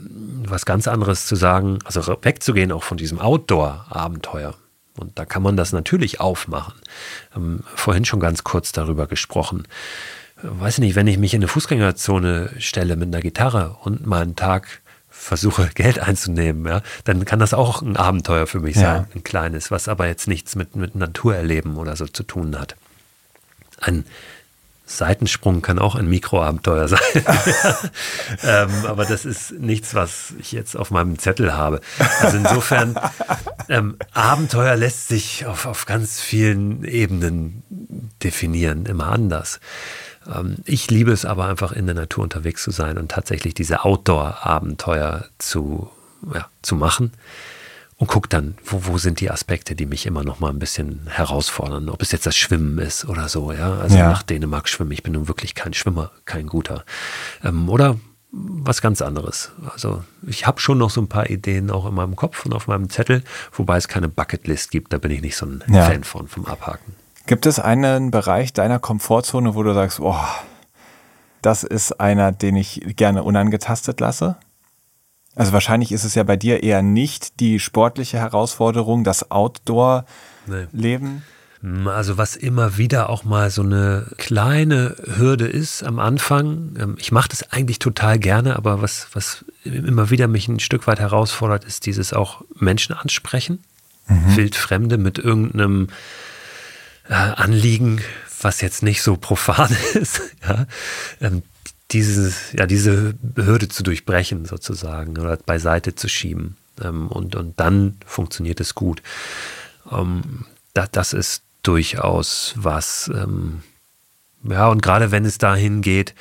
was ganz anderes zu sagen, also wegzugehen auch von diesem Outdoor-Abenteuer. Und da kann man das natürlich aufmachen. Ähm, vorhin schon ganz kurz darüber gesprochen. Weiß nicht, wenn ich mich in eine Fußgängerzone stelle mit einer Gitarre und mal einen Tag versuche, Geld einzunehmen, ja, dann kann das auch ein Abenteuer für mich sein, ja. ein kleines, was aber jetzt nichts mit, mit Naturerleben oder so zu tun hat. Ein Seitensprung kann auch ein Mikroabenteuer sein. ähm, aber das ist nichts, was ich jetzt auf meinem Zettel habe. Also insofern, ähm, Abenteuer lässt sich auf, auf ganz vielen Ebenen definieren, immer anders. Ähm, ich liebe es aber einfach in der Natur unterwegs zu sein und tatsächlich diese Outdoor-Abenteuer zu, ja, zu machen und guck dann, wo, wo sind die Aspekte, die mich immer noch mal ein bisschen herausfordern. Ob es jetzt das Schwimmen ist oder so, ja. Also ja. nach Dänemark schwimmen. Ich bin nun wirklich kein Schwimmer, kein guter. Ähm, oder was ganz anderes. Also ich habe schon noch so ein paar Ideen auch in meinem Kopf und auf meinem Zettel, wobei es keine Bucketlist gibt. Da bin ich nicht so ein ja. Fan von, vom Abhaken. Gibt es einen Bereich deiner Komfortzone, wo du sagst, oh, das ist einer, den ich gerne unangetastet lasse? Also wahrscheinlich ist es ja bei dir eher nicht die sportliche Herausforderung, das Outdoor-Leben. Nee. Also was immer wieder auch mal so eine kleine Hürde ist am Anfang. Ähm, ich mache das eigentlich total gerne, aber was, was immer wieder mich ein Stück weit herausfordert, ist dieses auch Menschen ansprechen. Mhm. Wildfremde mit irgendeinem äh, Anliegen, was jetzt nicht so profan ist. Ja? Dieses, ja, diese Hürde zu durchbrechen sozusagen oder beiseite zu schieben. Ähm, und, und dann funktioniert es gut. Ähm, das, das ist durchaus was, ähm, ja, und gerade wenn es dahin geht,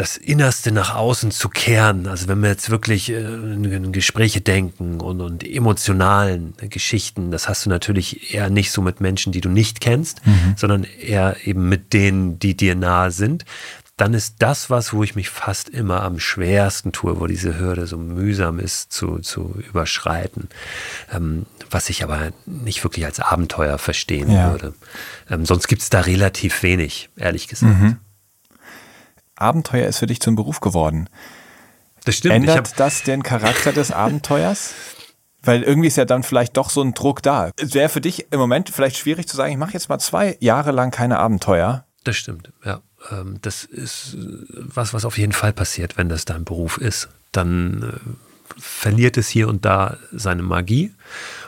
das Innerste nach außen zu kehren. Also wenn wir jetzt wirklich äh, in Gespräche denken und, und emotionalen Geschichten, das hast du natürlich eher nicht so mit Menschen, die du nicht kennst, mhm. sondern eher eben mit denen, die dir nahe sind. Dann ist das was, wo ich mich fast immer am schwersten tue, wo diese Hürde so mühsam ist zu, zu überschreiten. Ähm, was ich aber nicht wirklich als Abenteuer verstehen ja. würde. Ähm, sonst gibt es da relativ wenig, ehrlich gesagt. Mhm. Abenteuer ist für dich zum Beruf geworden. Das stimmt. Ändert das den Charakter des Abenteuers? Weil irgendwie ist ja dann vielleicht doch so ein Druck da. Es wäre für dich im Moment vielleicht schwierig zu sagen, ich mache jetzt mal zwei Jahre lang keine Abenteuer. Das stimmt, ja. Ähm, das ist was, was auf jeden Fall passiert, wenn das dein Beruf ist. Dann äh, verliert es hier und da seine Magie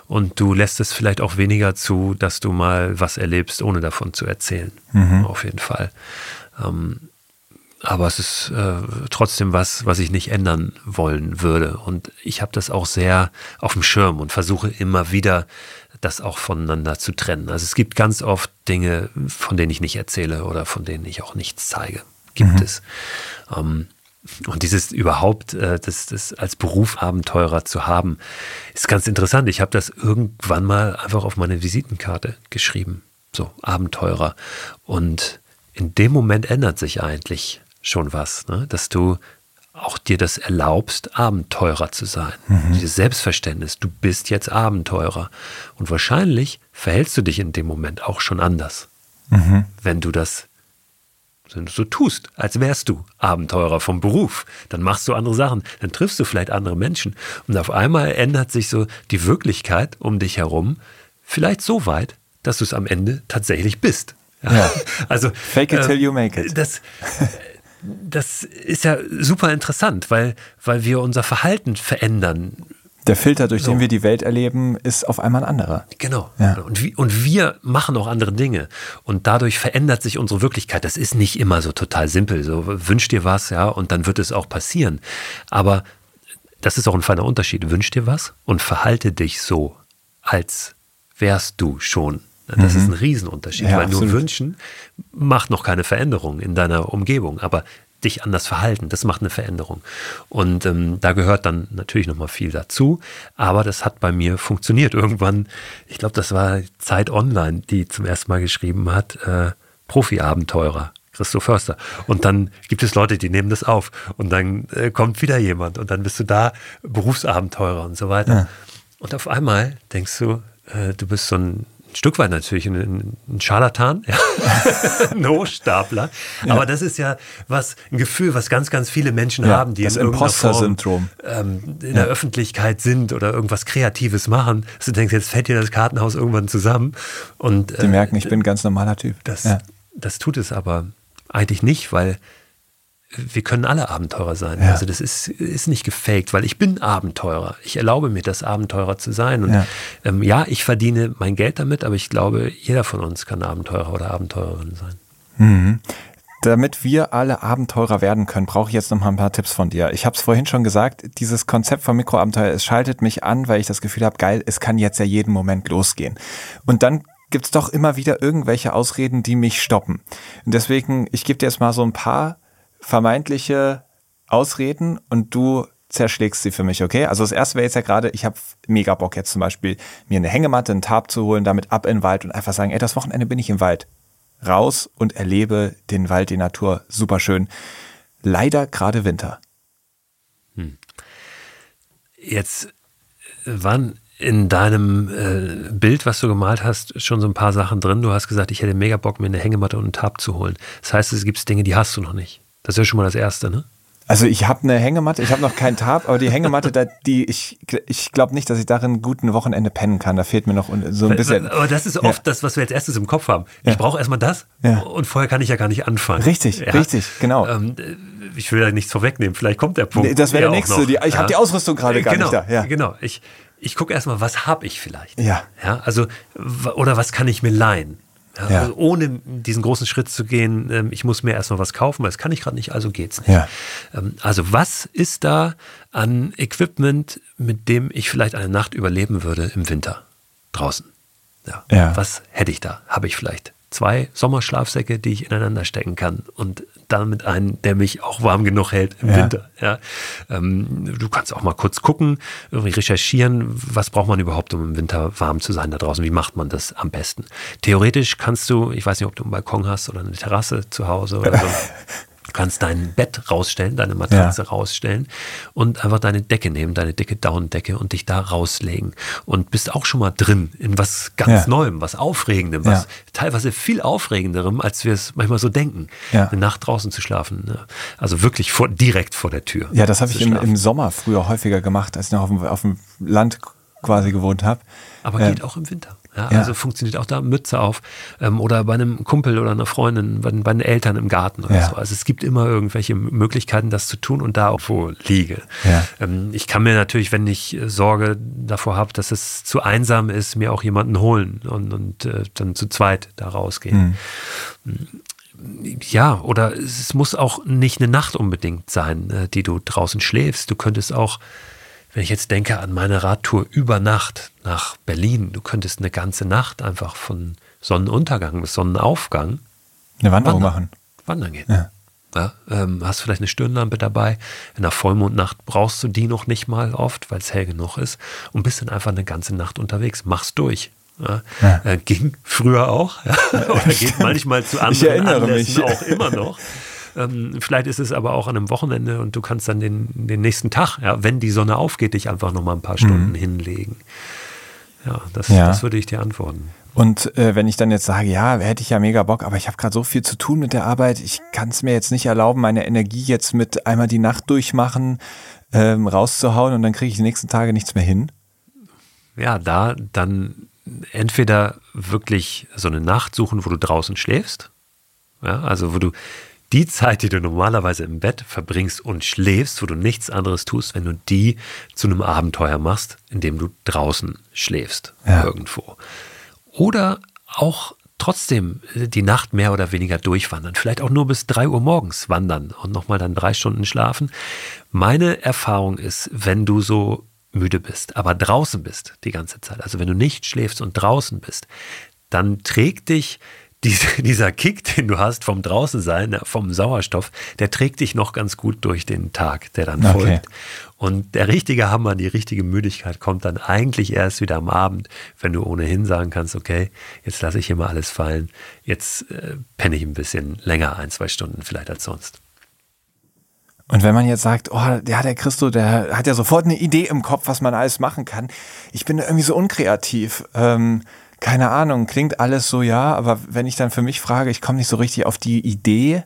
und du lässt es vielleicht auch weniger zu, dass du mal was erlebst, ohne davon zu erzählen. Mhm. Auf jeden Fall. Ähm, aber es ist äh, trotzdem was, was ich nicht ändern wollen würde. Und ich habe das auch sehr auf dem Schirm und versuche immer wieder, das auch voneinander zu trennen. Also es gibt ganz oft Dinge, von denen ich nicht erzähle oder von denen ich auch nichts zeige. Gibt mhm. es. Ähm, und dieses überhaupt, äh, das, das als Beruf Abenteurer zu haben, ist ganz interessant. Ich habe das irgendwann mal einfach auf meine Visitenkarte geschrieben. So, Abenteurer. Und in dem Moment ändert sich eigentlich schon was, ne? dass du auch dir das erlaubst, Abenteurer zu sein. Mhm. Dieses Selbstverständnis, du bist jetzt Abenteurer. Und wahrscheinlich verhältst du dich in dem Moment auch schon anders, mhm. wenn du das wenn du so tust, als wärst du Abenteurer vom Beruf, dann machst du andere Sachen, dann triffst du vielleicht andere Menschen und auf einmal ändert sich so die Wirklichkeit um dich herum vielleicht so weit, dass du es am Ende tatsächlich bist. Ja. Also fake it äh, till you make it. Das, das ist ja super interessant, weil, weil wir unser Verhalten verändern. Der Filter, durch so. den wir die Welt erleben, ist auf einmal ein anderer. Genau. Ja. Und, wir, und wir machen auch andere Dinge. Und dadurch verändert sich unsere Wirklichkeit. Das ist nicht immer so total simpel. So wünsch dir was, ja, und dann wird es auch passieren. Aber das ist auch ein feiner Unterschied. Wünsch dir was und verhalte dich so, als wärst du schon das mhm. ist ein Riesenunterschied, ja, weil absolut. nur wünschen macht noch keine Veränderung in deiner Umgebung, aber dich anders verhalten, das macht eine Veränderung. Und ähm, da gehört dann natürlich nochmal viel dazu, aber das hat bei mir funktioniert. Irgendwann, ich glaube, das war Zeit Online, die zum ersten Mal geschrieben hat, äh, Profi-Abenteurer. Christoph Förster. Und dann gibt es Leute, die nehmen das auf. Und dann äh, kommt wieder jemand. Und dann bist du da Berufsabenteurer und so weiter. Ja. Und auf einmal denkst du, äh, du bist so ein ein Stück weit natürlich ein, ein Scharlatan, ja. ein Hochstapler. Ja. Aber das ist ja was, ein Gefühl, was ganz, ganz viele Menschen ja, haben, die das Imposter-Syndrom ähm, in der Öffentlichkeit sind oder irgendwas Kreatives machen. Dass du denkst, jetzt fällt dir das Kartenhaus irgendwann zusammen. Und, die äh, merken, ich bin ein ganz normaler Typ. Das, das tut es aber eigentlich nicht, weil wir können alle Abenteurer sein. Ja. Also das ist, ist nicht gefaked, weil ich bin Abenteurer. Ich erlaube mir das, Abenteurer zu sein. Und ja. Ähm, ja, ich verdiene mein Geld damit, aber ich glaube, jeder von uns kann Abenteurer oder Abenteurerin sein. Mhm. Damit wir alle Abenteurer werden können, brauche ich jetzt noch mal ein paar Tipps von dir. Ich habe es vorhin schon gesagt, dieses Konzept von Mikroabenteuer, es schaltet mich an, weil ich das Gefühl habe, geil, es kann jetzt ja jeden Moment losgehen. Und dann gibt es doch immer wieder irgendwelche Ausreden, die mich stoppen. Und deswegen, ich gebe dir jetzt mal so ein paar vermeintliche Ausreden und du zerschlägst sie für mich, okay? Also das erste wäre jetzt ja gerade, ich habe mega Bock jetzt zum Beispiel, mir eine Hängematte, einen Tarp zu holen, damit ab in den Wald und einfach sagen, ey, das Wochenende bin ich im Wald. Raus und erlebe den Wald, die Natur, super schön. Leider gerade Winter. Hm. Jetzt waren in deinem äh, Bild, was du gemalt hast, schon so ein paar Sachen drin. Du hast gesagt, ich hätte mega Bock, mir eine Hängematte und einen Tarp zu holen. Das heißt, es gibt Dinge, die hast du noch nicht. Das ist ja schon mal das Erste, ne? Also ich habe eine Hängematte, ich habe noch keinen Tab, aber die Hängematte, da, die ich, ich glaube nicht, dass ich darin gut ein Wochenende pennen kann. Da fehlt mir noch so ein bisschen. Aber das ist oft ja. das, was wir als erstes im Kopf haben. Ich ja. brauche erstmal das ja. und vorher kann ich ja gar nicht anfangen. Richtig, richtig, genau. Ähm, ich will ja nichts vorwegnehmen, vielleicht kommt der Punkt. Nee, das wäre der nächste. Die, ich habe die Ausrüstung gerade gar genau, nicht da. Ja. Genau, ich, ich gucke erstmal, was habe ich vielleicht. Ja. ja. Also, oder was kann ich mir leihen? Ja. Also ohne diesen großen Schritt zu gehen, ähm, ich muss mir erstmal was kaufen, weil das kann ich gerade nicht, also geht's nicht. Ja. Ähm, also was ist da an Equipment, mit dem ich vielleicht eine Nacht überleben würde im Winter draußen? Ja. Was hätte ich da? Habe ich vielleicht zwei Sommerschlafsäcke, die ich ineinander stecken kann und damit einen, der mich auch warm genug hält im ja. Winter. Ja. Ähm, du kannst auch mal kurz gucken, irgendwie recherchieren, was braucht man überhaupt, um im Winter warm zu sein da draußen? Wie macht man das am besten? Theoretisch kannst du, ich weiß nicht, ob du einen Balkon hast oder eine Terrasse zu Hause oder so. Du kannst dein Bett rausstellen, deine Matratze ja. rausstellen und einfach deine Decke nehmen, deine dicke Daunendecke und dich da rauslegen. Und bist auch schon mal drin in was ganz ja. Neuem, was Aufregendem, was ja. teilweise viel Aufregenderem, als wir es manchmal so denken, eine Nacht draußen zu schlafen. Ne? Also wirklich vor, direkt vor der Tür. Ja, das habe ich im, im, Sommer früher häufiger gemacht, als ich noch auf dem, auf dem Land quasi gewohnt habe. Aber geht auch im Winter. Ja, ja. Also funktioniert auch da Mütze auf. Ähm, oder bei einem Kumpel oder einer Freundin, bei, bei den Eltern im Garten oder ja. so. Also es gibt immer irgendwelche Möglichkeiten, das zu tun und da auch wo liege. Ähm, ich kann mir natürlich, wenn ich äh, Sorge davor habe, dass es zu einsam ist, mir auch jemanden holen und, und äh, dann zu zweit da rausgehen. Mhm ja, oder es muss auch nicht eine Nacht unbedingt sein, äh, die du draußen schläfst. Du könntest auch wenn ich jetzt denke an meine Radtour über Nacht nach Berlin, du könntest eine ganze Nacht einfach von Sonnenuntergang bis Sonnenaufgang eine Wanderung wandern, machen. Wandern gehen. Ja. Ja, ähm, hast vielleicht eine Stirnlampe dabei. In einer Vollmondnacht brauchst du die noch nicht mal oft, weil es hell genug ist und bist dann einfach eine ganze Nacht unterwegs. Mach's durch. Ja. Äh, ging früher auch. Oder geht manchmal zu anderen Anlässen mich. auch immer noch. Ähm, vielleicht ist es aber auch an einem Wochenende und du kannst dann den, den nächsten Tag, ja, wenn die Sonne aufgeht, dich einfach noch mal ein paar Stunden mhm. hinlegen. Ja das, ja. das würde ich dir antworten. Und äh, wenn ich dann jetzt sage, ja, hätte ich ja mega Bock, aber ich habe gerade so viel zu tun mit der Arbeit, ich kann es mir jetzt nicht erlauben, meine Energie jetzt mit einmal die Nacht durchmachen, ähm, rauszuhauen und dann kriege ich die nächsten Tage nichts mehr hin. Ja, da dann entweder wirklich so eine Nacht suchen, wo du draußen schläfst, ja, also wo du die Zeit, die du normalerweise im Bett verbringst und schläfst, wo du nichts anderes tust, wenn du die zu einem Abenteuer machst, indem du draußen schläfst ja. irgendwo. Oder auch trotzdem die Nacht mehr oder weniger durchwandern. Vielleicht auch nur bis drei Uhr morgens wandern und nochmal dann drei Stunden schlafen. Meine Erfahrung ist, wenn du so müde bist, aber draußen bist die ganze Zeit, also wenn du nicht schläfst und draußen bist, dann trägt dich dieser Kick, den du hast vom Draußensein, vom Sauerstoff, der trägt dich noch ganz gut durch den Tag, der dann okay. folgt. Und der richtige Hammer, die richtige Müdigkeit kommt dann eigentlich erst wieder am Abend, wenn du ohnehin sagen kannst, okay, jetzt lasse ich hier mal alles fallen, jetzt äh, penne ich ein bisschen länger, ein, zwei Stunden vielleicht als sonst. Und wenn man jetzt sagt, oh, ja, der Christo, der hat ja sofort eine Idee im Kopf, was man alles machen kann. Ich bin irgendwie so unkreativ. Ähm, keine Ahnung, klingt alles so ja, aber wenn ich dann für mich frage, ich komme nicht so richtig auf die Idee.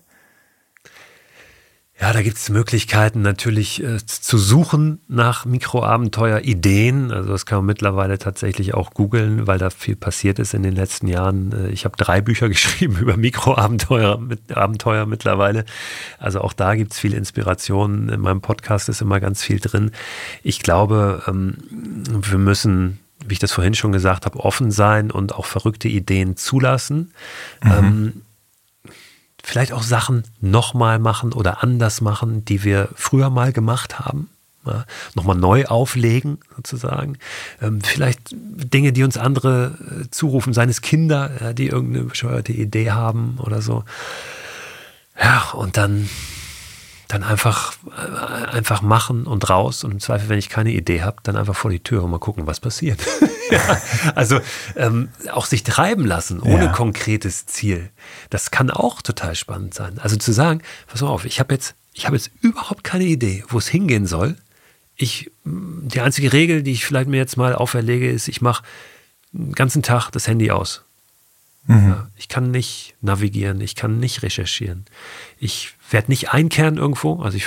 Ja, da gibt es Möglichkeiten natürlich äh, zu suchen nach Mikroabenteuer-Ideen. Also das kann man mittlerweile tatsächlich auch googeln, weil da viel passiert ist in den letzten Jahren. Äh, ich habe drei Bücher geschrieben über Mikroabenteuer mit, Abenteuer mittlerweile. Also auch da gibt es viel Inspiration. In meinem Podcast ist immer ganz viel drin. Ich glaube, ähm, wir müssen wie ich das vorhin schon gesagt habe, offen sein und auch verrückte Ideen zulassen. Mhm. Ähm, vielleicht auch Sachen nochmal machen oder anders machen, die wir früher mal gemacht haben. Ja, nochmal neu auflegen, sozusagen. Ähm, vielleicht Dinge, die uns andere äh, zurufen, seien es Kinder, ja, die irgendeine bescheuerte Idee haben oder so. Ja, und dann dann einfach, äh, einfach machen und raus und im Zweifel, wenn ich keine Idee habe, dann einfach vor die Tür und mal gucken, was passiert. ja, also ähm, auch sich treiben lassen ohne ja. konkretes Ziel, das kann auch total spannend sein. Also zu sagen, pass mal auf, ich habe jetzt, ich habe jetzt überhaupt keine Idee, wo es hingehen soll. Ich, die einzige Regel, die ich vielleicht mir jetzt mal auferlege, ist, ich mache den ganzen Tag das Handy aus. Mhm. Ja, ich kann nicht navigieren, ich kann nicht recherchieren. Ich werde nicht einkehren irgendwo. Also ich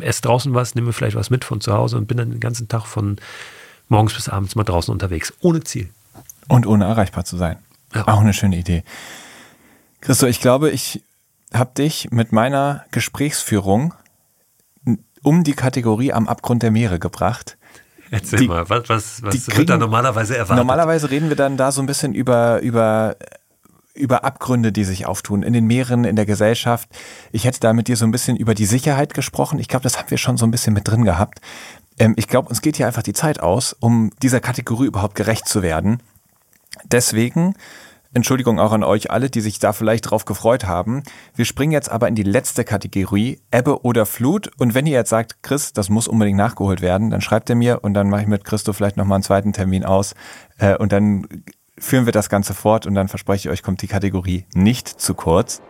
esse draußen was, nehme vielleicht was mit von zu Hause und bin dann den ganzen Tag von morgens bis abends mal draußen unterwegs, ohne Ziel. Und ohne erreichbar zu sein. Ja. Auch eine schöne Idee. Christo, ich glaube, ich habe dich mit meiner Gesprächsführung um die Kategorie am Abgrund der Meere gebracht. Erzähl die, mal, was, was, was kriegen, wird da normalerweise erwartet? Normalerweise reden wir dann da so ein bisschen über, über, über Abgründe, die sich auftun in den Meeren, in der Gesellschaft. Ich hätte da mit dir so ein bisschen über die Sicherheit gesprochen. Ich glaube, das haben wir schon so ein bisschen mit drin gehabt. Ähm, ich glaube, uns geht hier einfach die Zeit aus, um dieser Kategorie überhaupt gerecht zu werden. Deswegen Entschuldigung auch an euch alle, die sich da vielleicht drauf gefreut haben. Wir springen jetzt aber in die letzte Kategorie, Ebbe oder Flut. Und wenn ihr jetzt sagt, Chris, das muss unbedingt nachgeholt werden, dann schreibt ihr mir und dann mache ich mit Christo vielleicht nochmal einen zweiten Termin aus. Äh, und dann führen wir das Ganze fort und dann verspreche ich euch, kommt die Kategorie nicht zu kurz.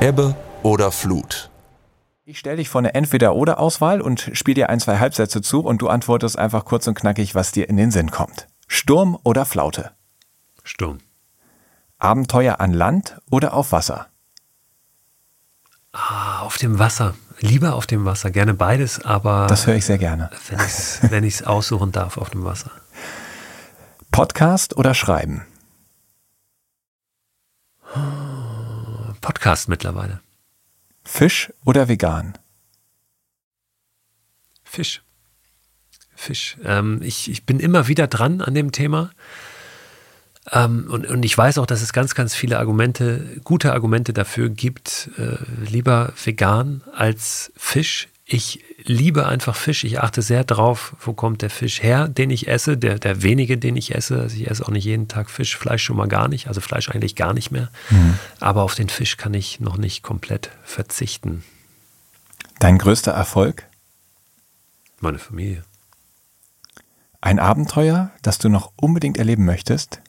Ebbe oder Flut. Ich stelle dich vor eine Entweder-Oder-Auswahl und spiele dir ein, zwei Halbsätze zu und du antwortest einfach kurz und knackig, was dir in den Sinn kommt. Sturm oder Flaute? Sturm. Abenteuer an Land oder auf Wasser? Ah, auf dem Wasser. Lieber auf dem Wasser. Gerne beides, aber. Das höre ich sehr gerne. Wenn ich es aussuchen darf, auf dem Wasser. Podcast oder Schreiben? Podcast mittlerweile. Fisch oder vegan? Fisch. Fisch. Ähm, ich, ich bin immer wieder dran an dem Thema. Ähm, und, und ich weiß auch, dass es ganz, ganz viele Argumente, gute Argumente dafür gibt, äh, lieber vegan als Fisch. Ich liebe einfach Fisch. Ich achte sehr drauf, wo kommt der Fisch her, den ich esse, der, der wenige, den ich esse. Also ich esse auch nicht jeden Tag Fisch, Fleisch schon mal gar nicht, also Fleisch eigentlich gar nicht mehr. Mhm. Aber auf den Fisch kann ich noch nicht komplett verzichten. Dein größter Erfolg? Meine Familie. Ein Abenteuer, das du noch unbedingt erleben möchtest?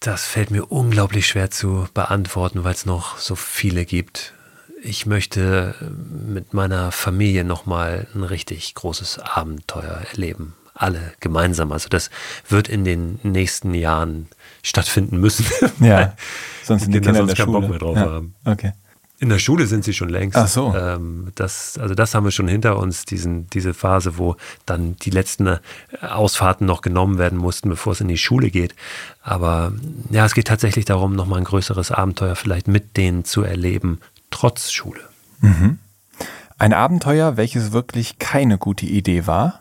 Das fällt mir unglaublich schwer zu beantworten, weil es noch so viele gibt. Ich möchte mit meiner Familie nochmal ein richtig großes Abenteuer erleben. Alle gemeinsam. Also das wird in den nächsten Jahren stattfinden müssen. Ja, sonst sind die Kinder, Kinder in der keinen Schule. Bock mehr drauf ja. haben. Okay. In der Schule sind sie schon längst. Ach so. Ähm, das, also das haben wir schon hinter uns, diesen, diese Phase, wo dann die letzten äh, Ausfahrten noch genommen werden mussten, bevor es in die Schule geht. Aber ja, es geht tatsächlich darum, nochmal ein größeres Abenteuer vielleicht mit denen zu erleben, trotz Schule. Mhm. Ein Abenteuer, welches wirklich keine gute Idee war?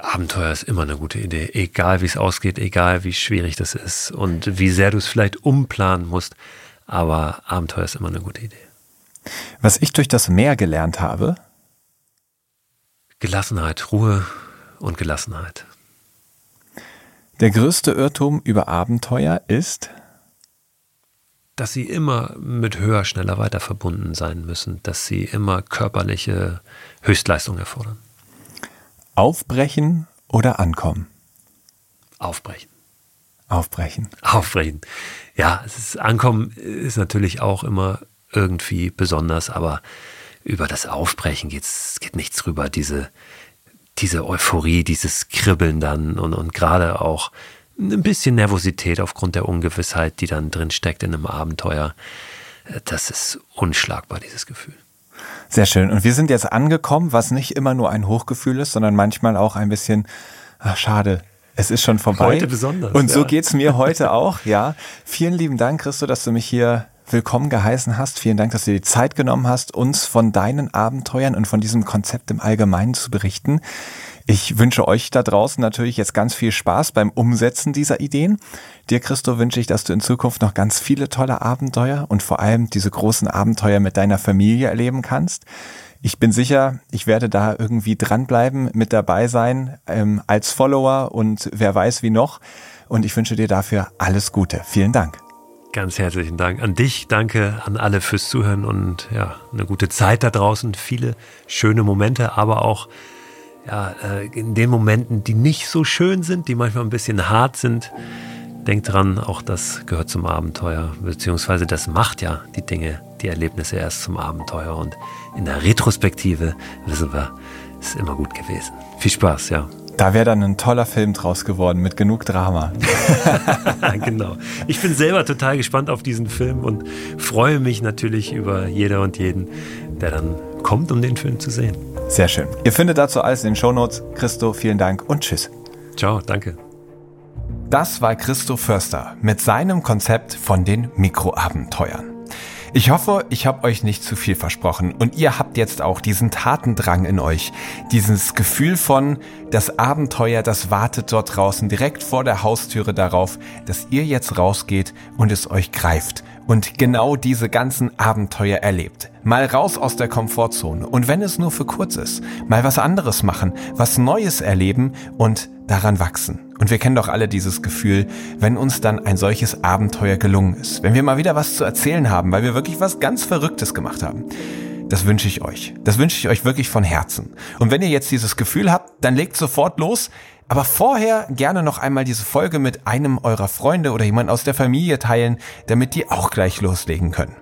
Abenteuer ist immer eine gute Idee, egal wie es ausgeht, egal wie schwierig das ist und wie sehr du es vielleicht umplanen musst. Aber Abenteuer ist immer eine gute Idee. Was ich durch das Meer gelernt habe? Gelassenheit, Ruhe und Gelassenheit. Der größte Irrtum über Abenteuer ist? Dass sie immer mit höher, schneller, weiter verbunden sein müssen, dass sie immer körperliche Höchstleistung erfordern. Aufbrechen oder ankommen? Aufbrechen. Aufbrechen. Aufbrechen. Ja, ist, Ankommen ist natürlich auch immer irgendwie besonders, aber über das Aufbrechen geht's, geht nichts drüber. Diese, diese Euphorie, dieses Kribbeln dann und, und gerade auch ein bisschen Nervosität aufgrund der Ungewissheit, die dann drin steckt in einem Abenteuer. Das ist unschlagbar, dieses Gefühl. Sehr schön. Und wir sind jetzt angekommen, was nicht immer nur ein Hochgefühl ist, sondern manchmal auch ein bisschen, ach, schade, es ist schon vorbei. Heute besonders. Und so ja. geht's mir heute auch, ja. Vielen lieben Dank, Christo, dass du mich hier willkommen geheißen hast. Vielen Dank, dass du dir die Zeit genommen hast, uns von deinen Abenteuern und von diesem Konzept im Allgemeinen zu berichten. Ich wünsche euch da draußen natürlich jetzt ganz viel Spaß beim Umsetzen dieser Ideen. Dir, Christo, wünsche ich, dass du in Zukunft noch ganz viele tolle Abenteuer und vor allem diese großen Abenteuer mit deiner Familie erleben kannst. Ich bin sicher, ich werde da irgendwie dranbleiben, mit dabei sein, ähm, als Follower und wer weiß wie noch. Und ich wünsche dir dafür alles Gute. Vielen Dank. Ganz herzlichen Dank an dich, danke an alle fürs Zuhören und ja, eine gute Zeit da draußen, viele schöne Momente, aber auch ja, äh, in den Momenten, die nicht so schön sind, die manchmal ein bisschen hart sind. Denkt dran, auch das gehört zum Abenteuer, beziehungsweise das macht ja die Dinge, die Erlebnisse erst zum Abenteuer. Und in der Retrospektive wissen wir, ist immer gut gewesen. Viel Spaß, ja. Da wäre dann ein toller Film draus geworden mit genug Drama. genau. Ich bin selber total gespannt auf diesen Film und freue mich natürlich über jeder und jeden, der dann kommt, um den Film zu sehen. Sehr schön. Ihr findet dazu alles in den Shownotes. Christo, vielen Dank und tschüss. Ciao, danke. Das war Christo Förster mit seinem Konzept von den Mikroabenteuern. Ich hoffe, ich habe euch nicht zu viel versprochen und ihr habt jetzt auch diesen Tatendrang in euch, dieses Gefühl von, das Abenteuer, das wartet dort draußen direkt vor der Haustüre darauf, dass ihr jetzt rausgeht und es euch greift und genau diese ganzen Abenteuer erlebt. Mal raus aus der Komfortzone und wenn es nur für kurz ist, mal was anderes machen, was Neues erleben und daran wachsen. Und wir kennen doch alle dieses Gefühl, wenn uns dann ein solches Abenteuer gelungen ist, wenn wir mal wieder was zu erzählen haben, weil wir wirklich was ganz Verrücktes gemacht haben. Das wünsche ich euch. Das wünsche ich euch wirklich von Herzen. Und wenn ihr jetzt dieses Gefühl habt, dann legt sofort los. Aber vorher gerne noch einmal diese Folge mit einem eurer Freunde oder jemand aus der Familie teilen, damit die auch gleich loslegen können.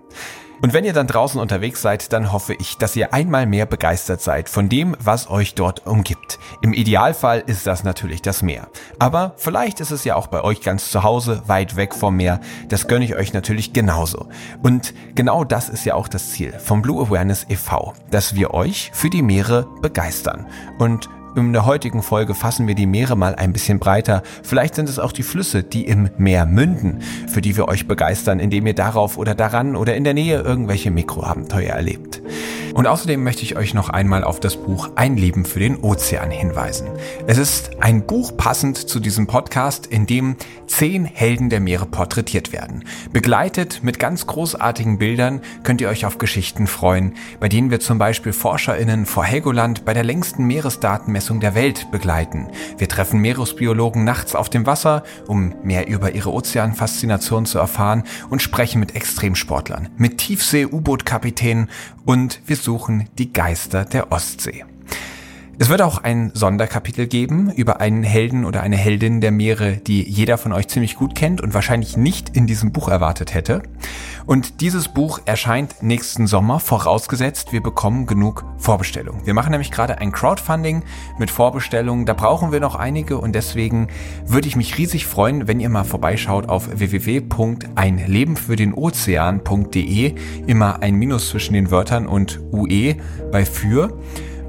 Und wenn ihr dann draußen unterwegs seid, dann hoffe ich, dass ihr einmal mehr begeistert seid von dem, was euch dort umgibt. Im Idealfall ist das natürlich das Meer. Aber vielleicht ist es ja auch bei euch ganz zu Hause, weit weg vom Meer. Das gönne ich euch natürlich genauso. Und genau das ist ja auch das Ziel vom Blue Awareness e.V., dass wir euch für die Meere begeistern. Und in der heutigen Folge fassen wir die Meere mal ein bisschen breiter. Vielleicht sind es auch die Flüsse, die im Meer münden, für die wir euch begeistern, indem ihr darauf oder daran oder in der Nähe irgendwelche Mikroabenteuer erlebt. Und außerdem möchte ich euch noch einmal auf das Buch Ein Leben für den Ozean hinweisen. Es ist ein Buch passend zu diesem Podcast, in dem zehn Helden der Meere porträtiert werden. Begleitet mit ganz großartigen Bildern könnt ihr euch auf Geschichten freuen, bei denen wir zum Beispiel ForscherInnen vor Helgoland bei der längsten Meeresdatenmessung der Welt begleiten. Wir treffen Meeresbiologen nachts auf dem Wasser, um mehr über ihre Ozeanfaszination zu erfahren und sprechen mit Extremsportlern, mit Tiefsee-U-Boot-Kapitänen und wir suchen die Geister der Ostsee. Es wird auch ein Sonderkapitel geben über einen Helden oder eine Heldin der Meere, die jeder von euch ziemlich gut kennt und wahrscheinlich nicht in diesem Buch erwartet hätte. Und dieses Buch erscheint nächsten Sommer, vorausgesetzt, wir bekommen genug Vorbestellungen. Wir machen nämlich gerade ein Crowdfunding mit Vorbestellungen. Da brauchen wir noch einige und deswegen würde ich mich riesig freuen, wenn ihr mal vorbeischaut auf www.einlebenfürdenozean.de. Immer ein Minus zwischen den Wörtern und UE bei für.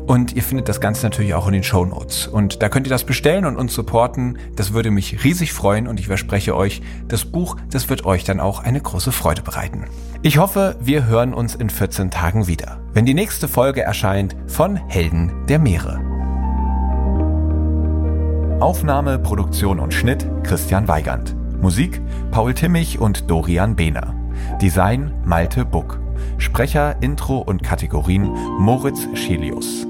Und ihr findet das Ganze natürlich auch in den Show Notes. Und da könnt ihr das bestellen und uns supporten. Das würde mich riesig freuen und ich verspreche euch, das Buch, das wird euch dann auch eine große Freude bereiten. Ich hoffe, wir hören uns in 14 Tagen wieder, wenn die nächste Folge erscheint von Helden der Meere. Aufnahme, Produktion und Schnitt Christian Weigand. Musik Paul Timmich und Dorian Behner. Design Malte Buck. Sprecher, Intro und Kategorien Moritz Schelius.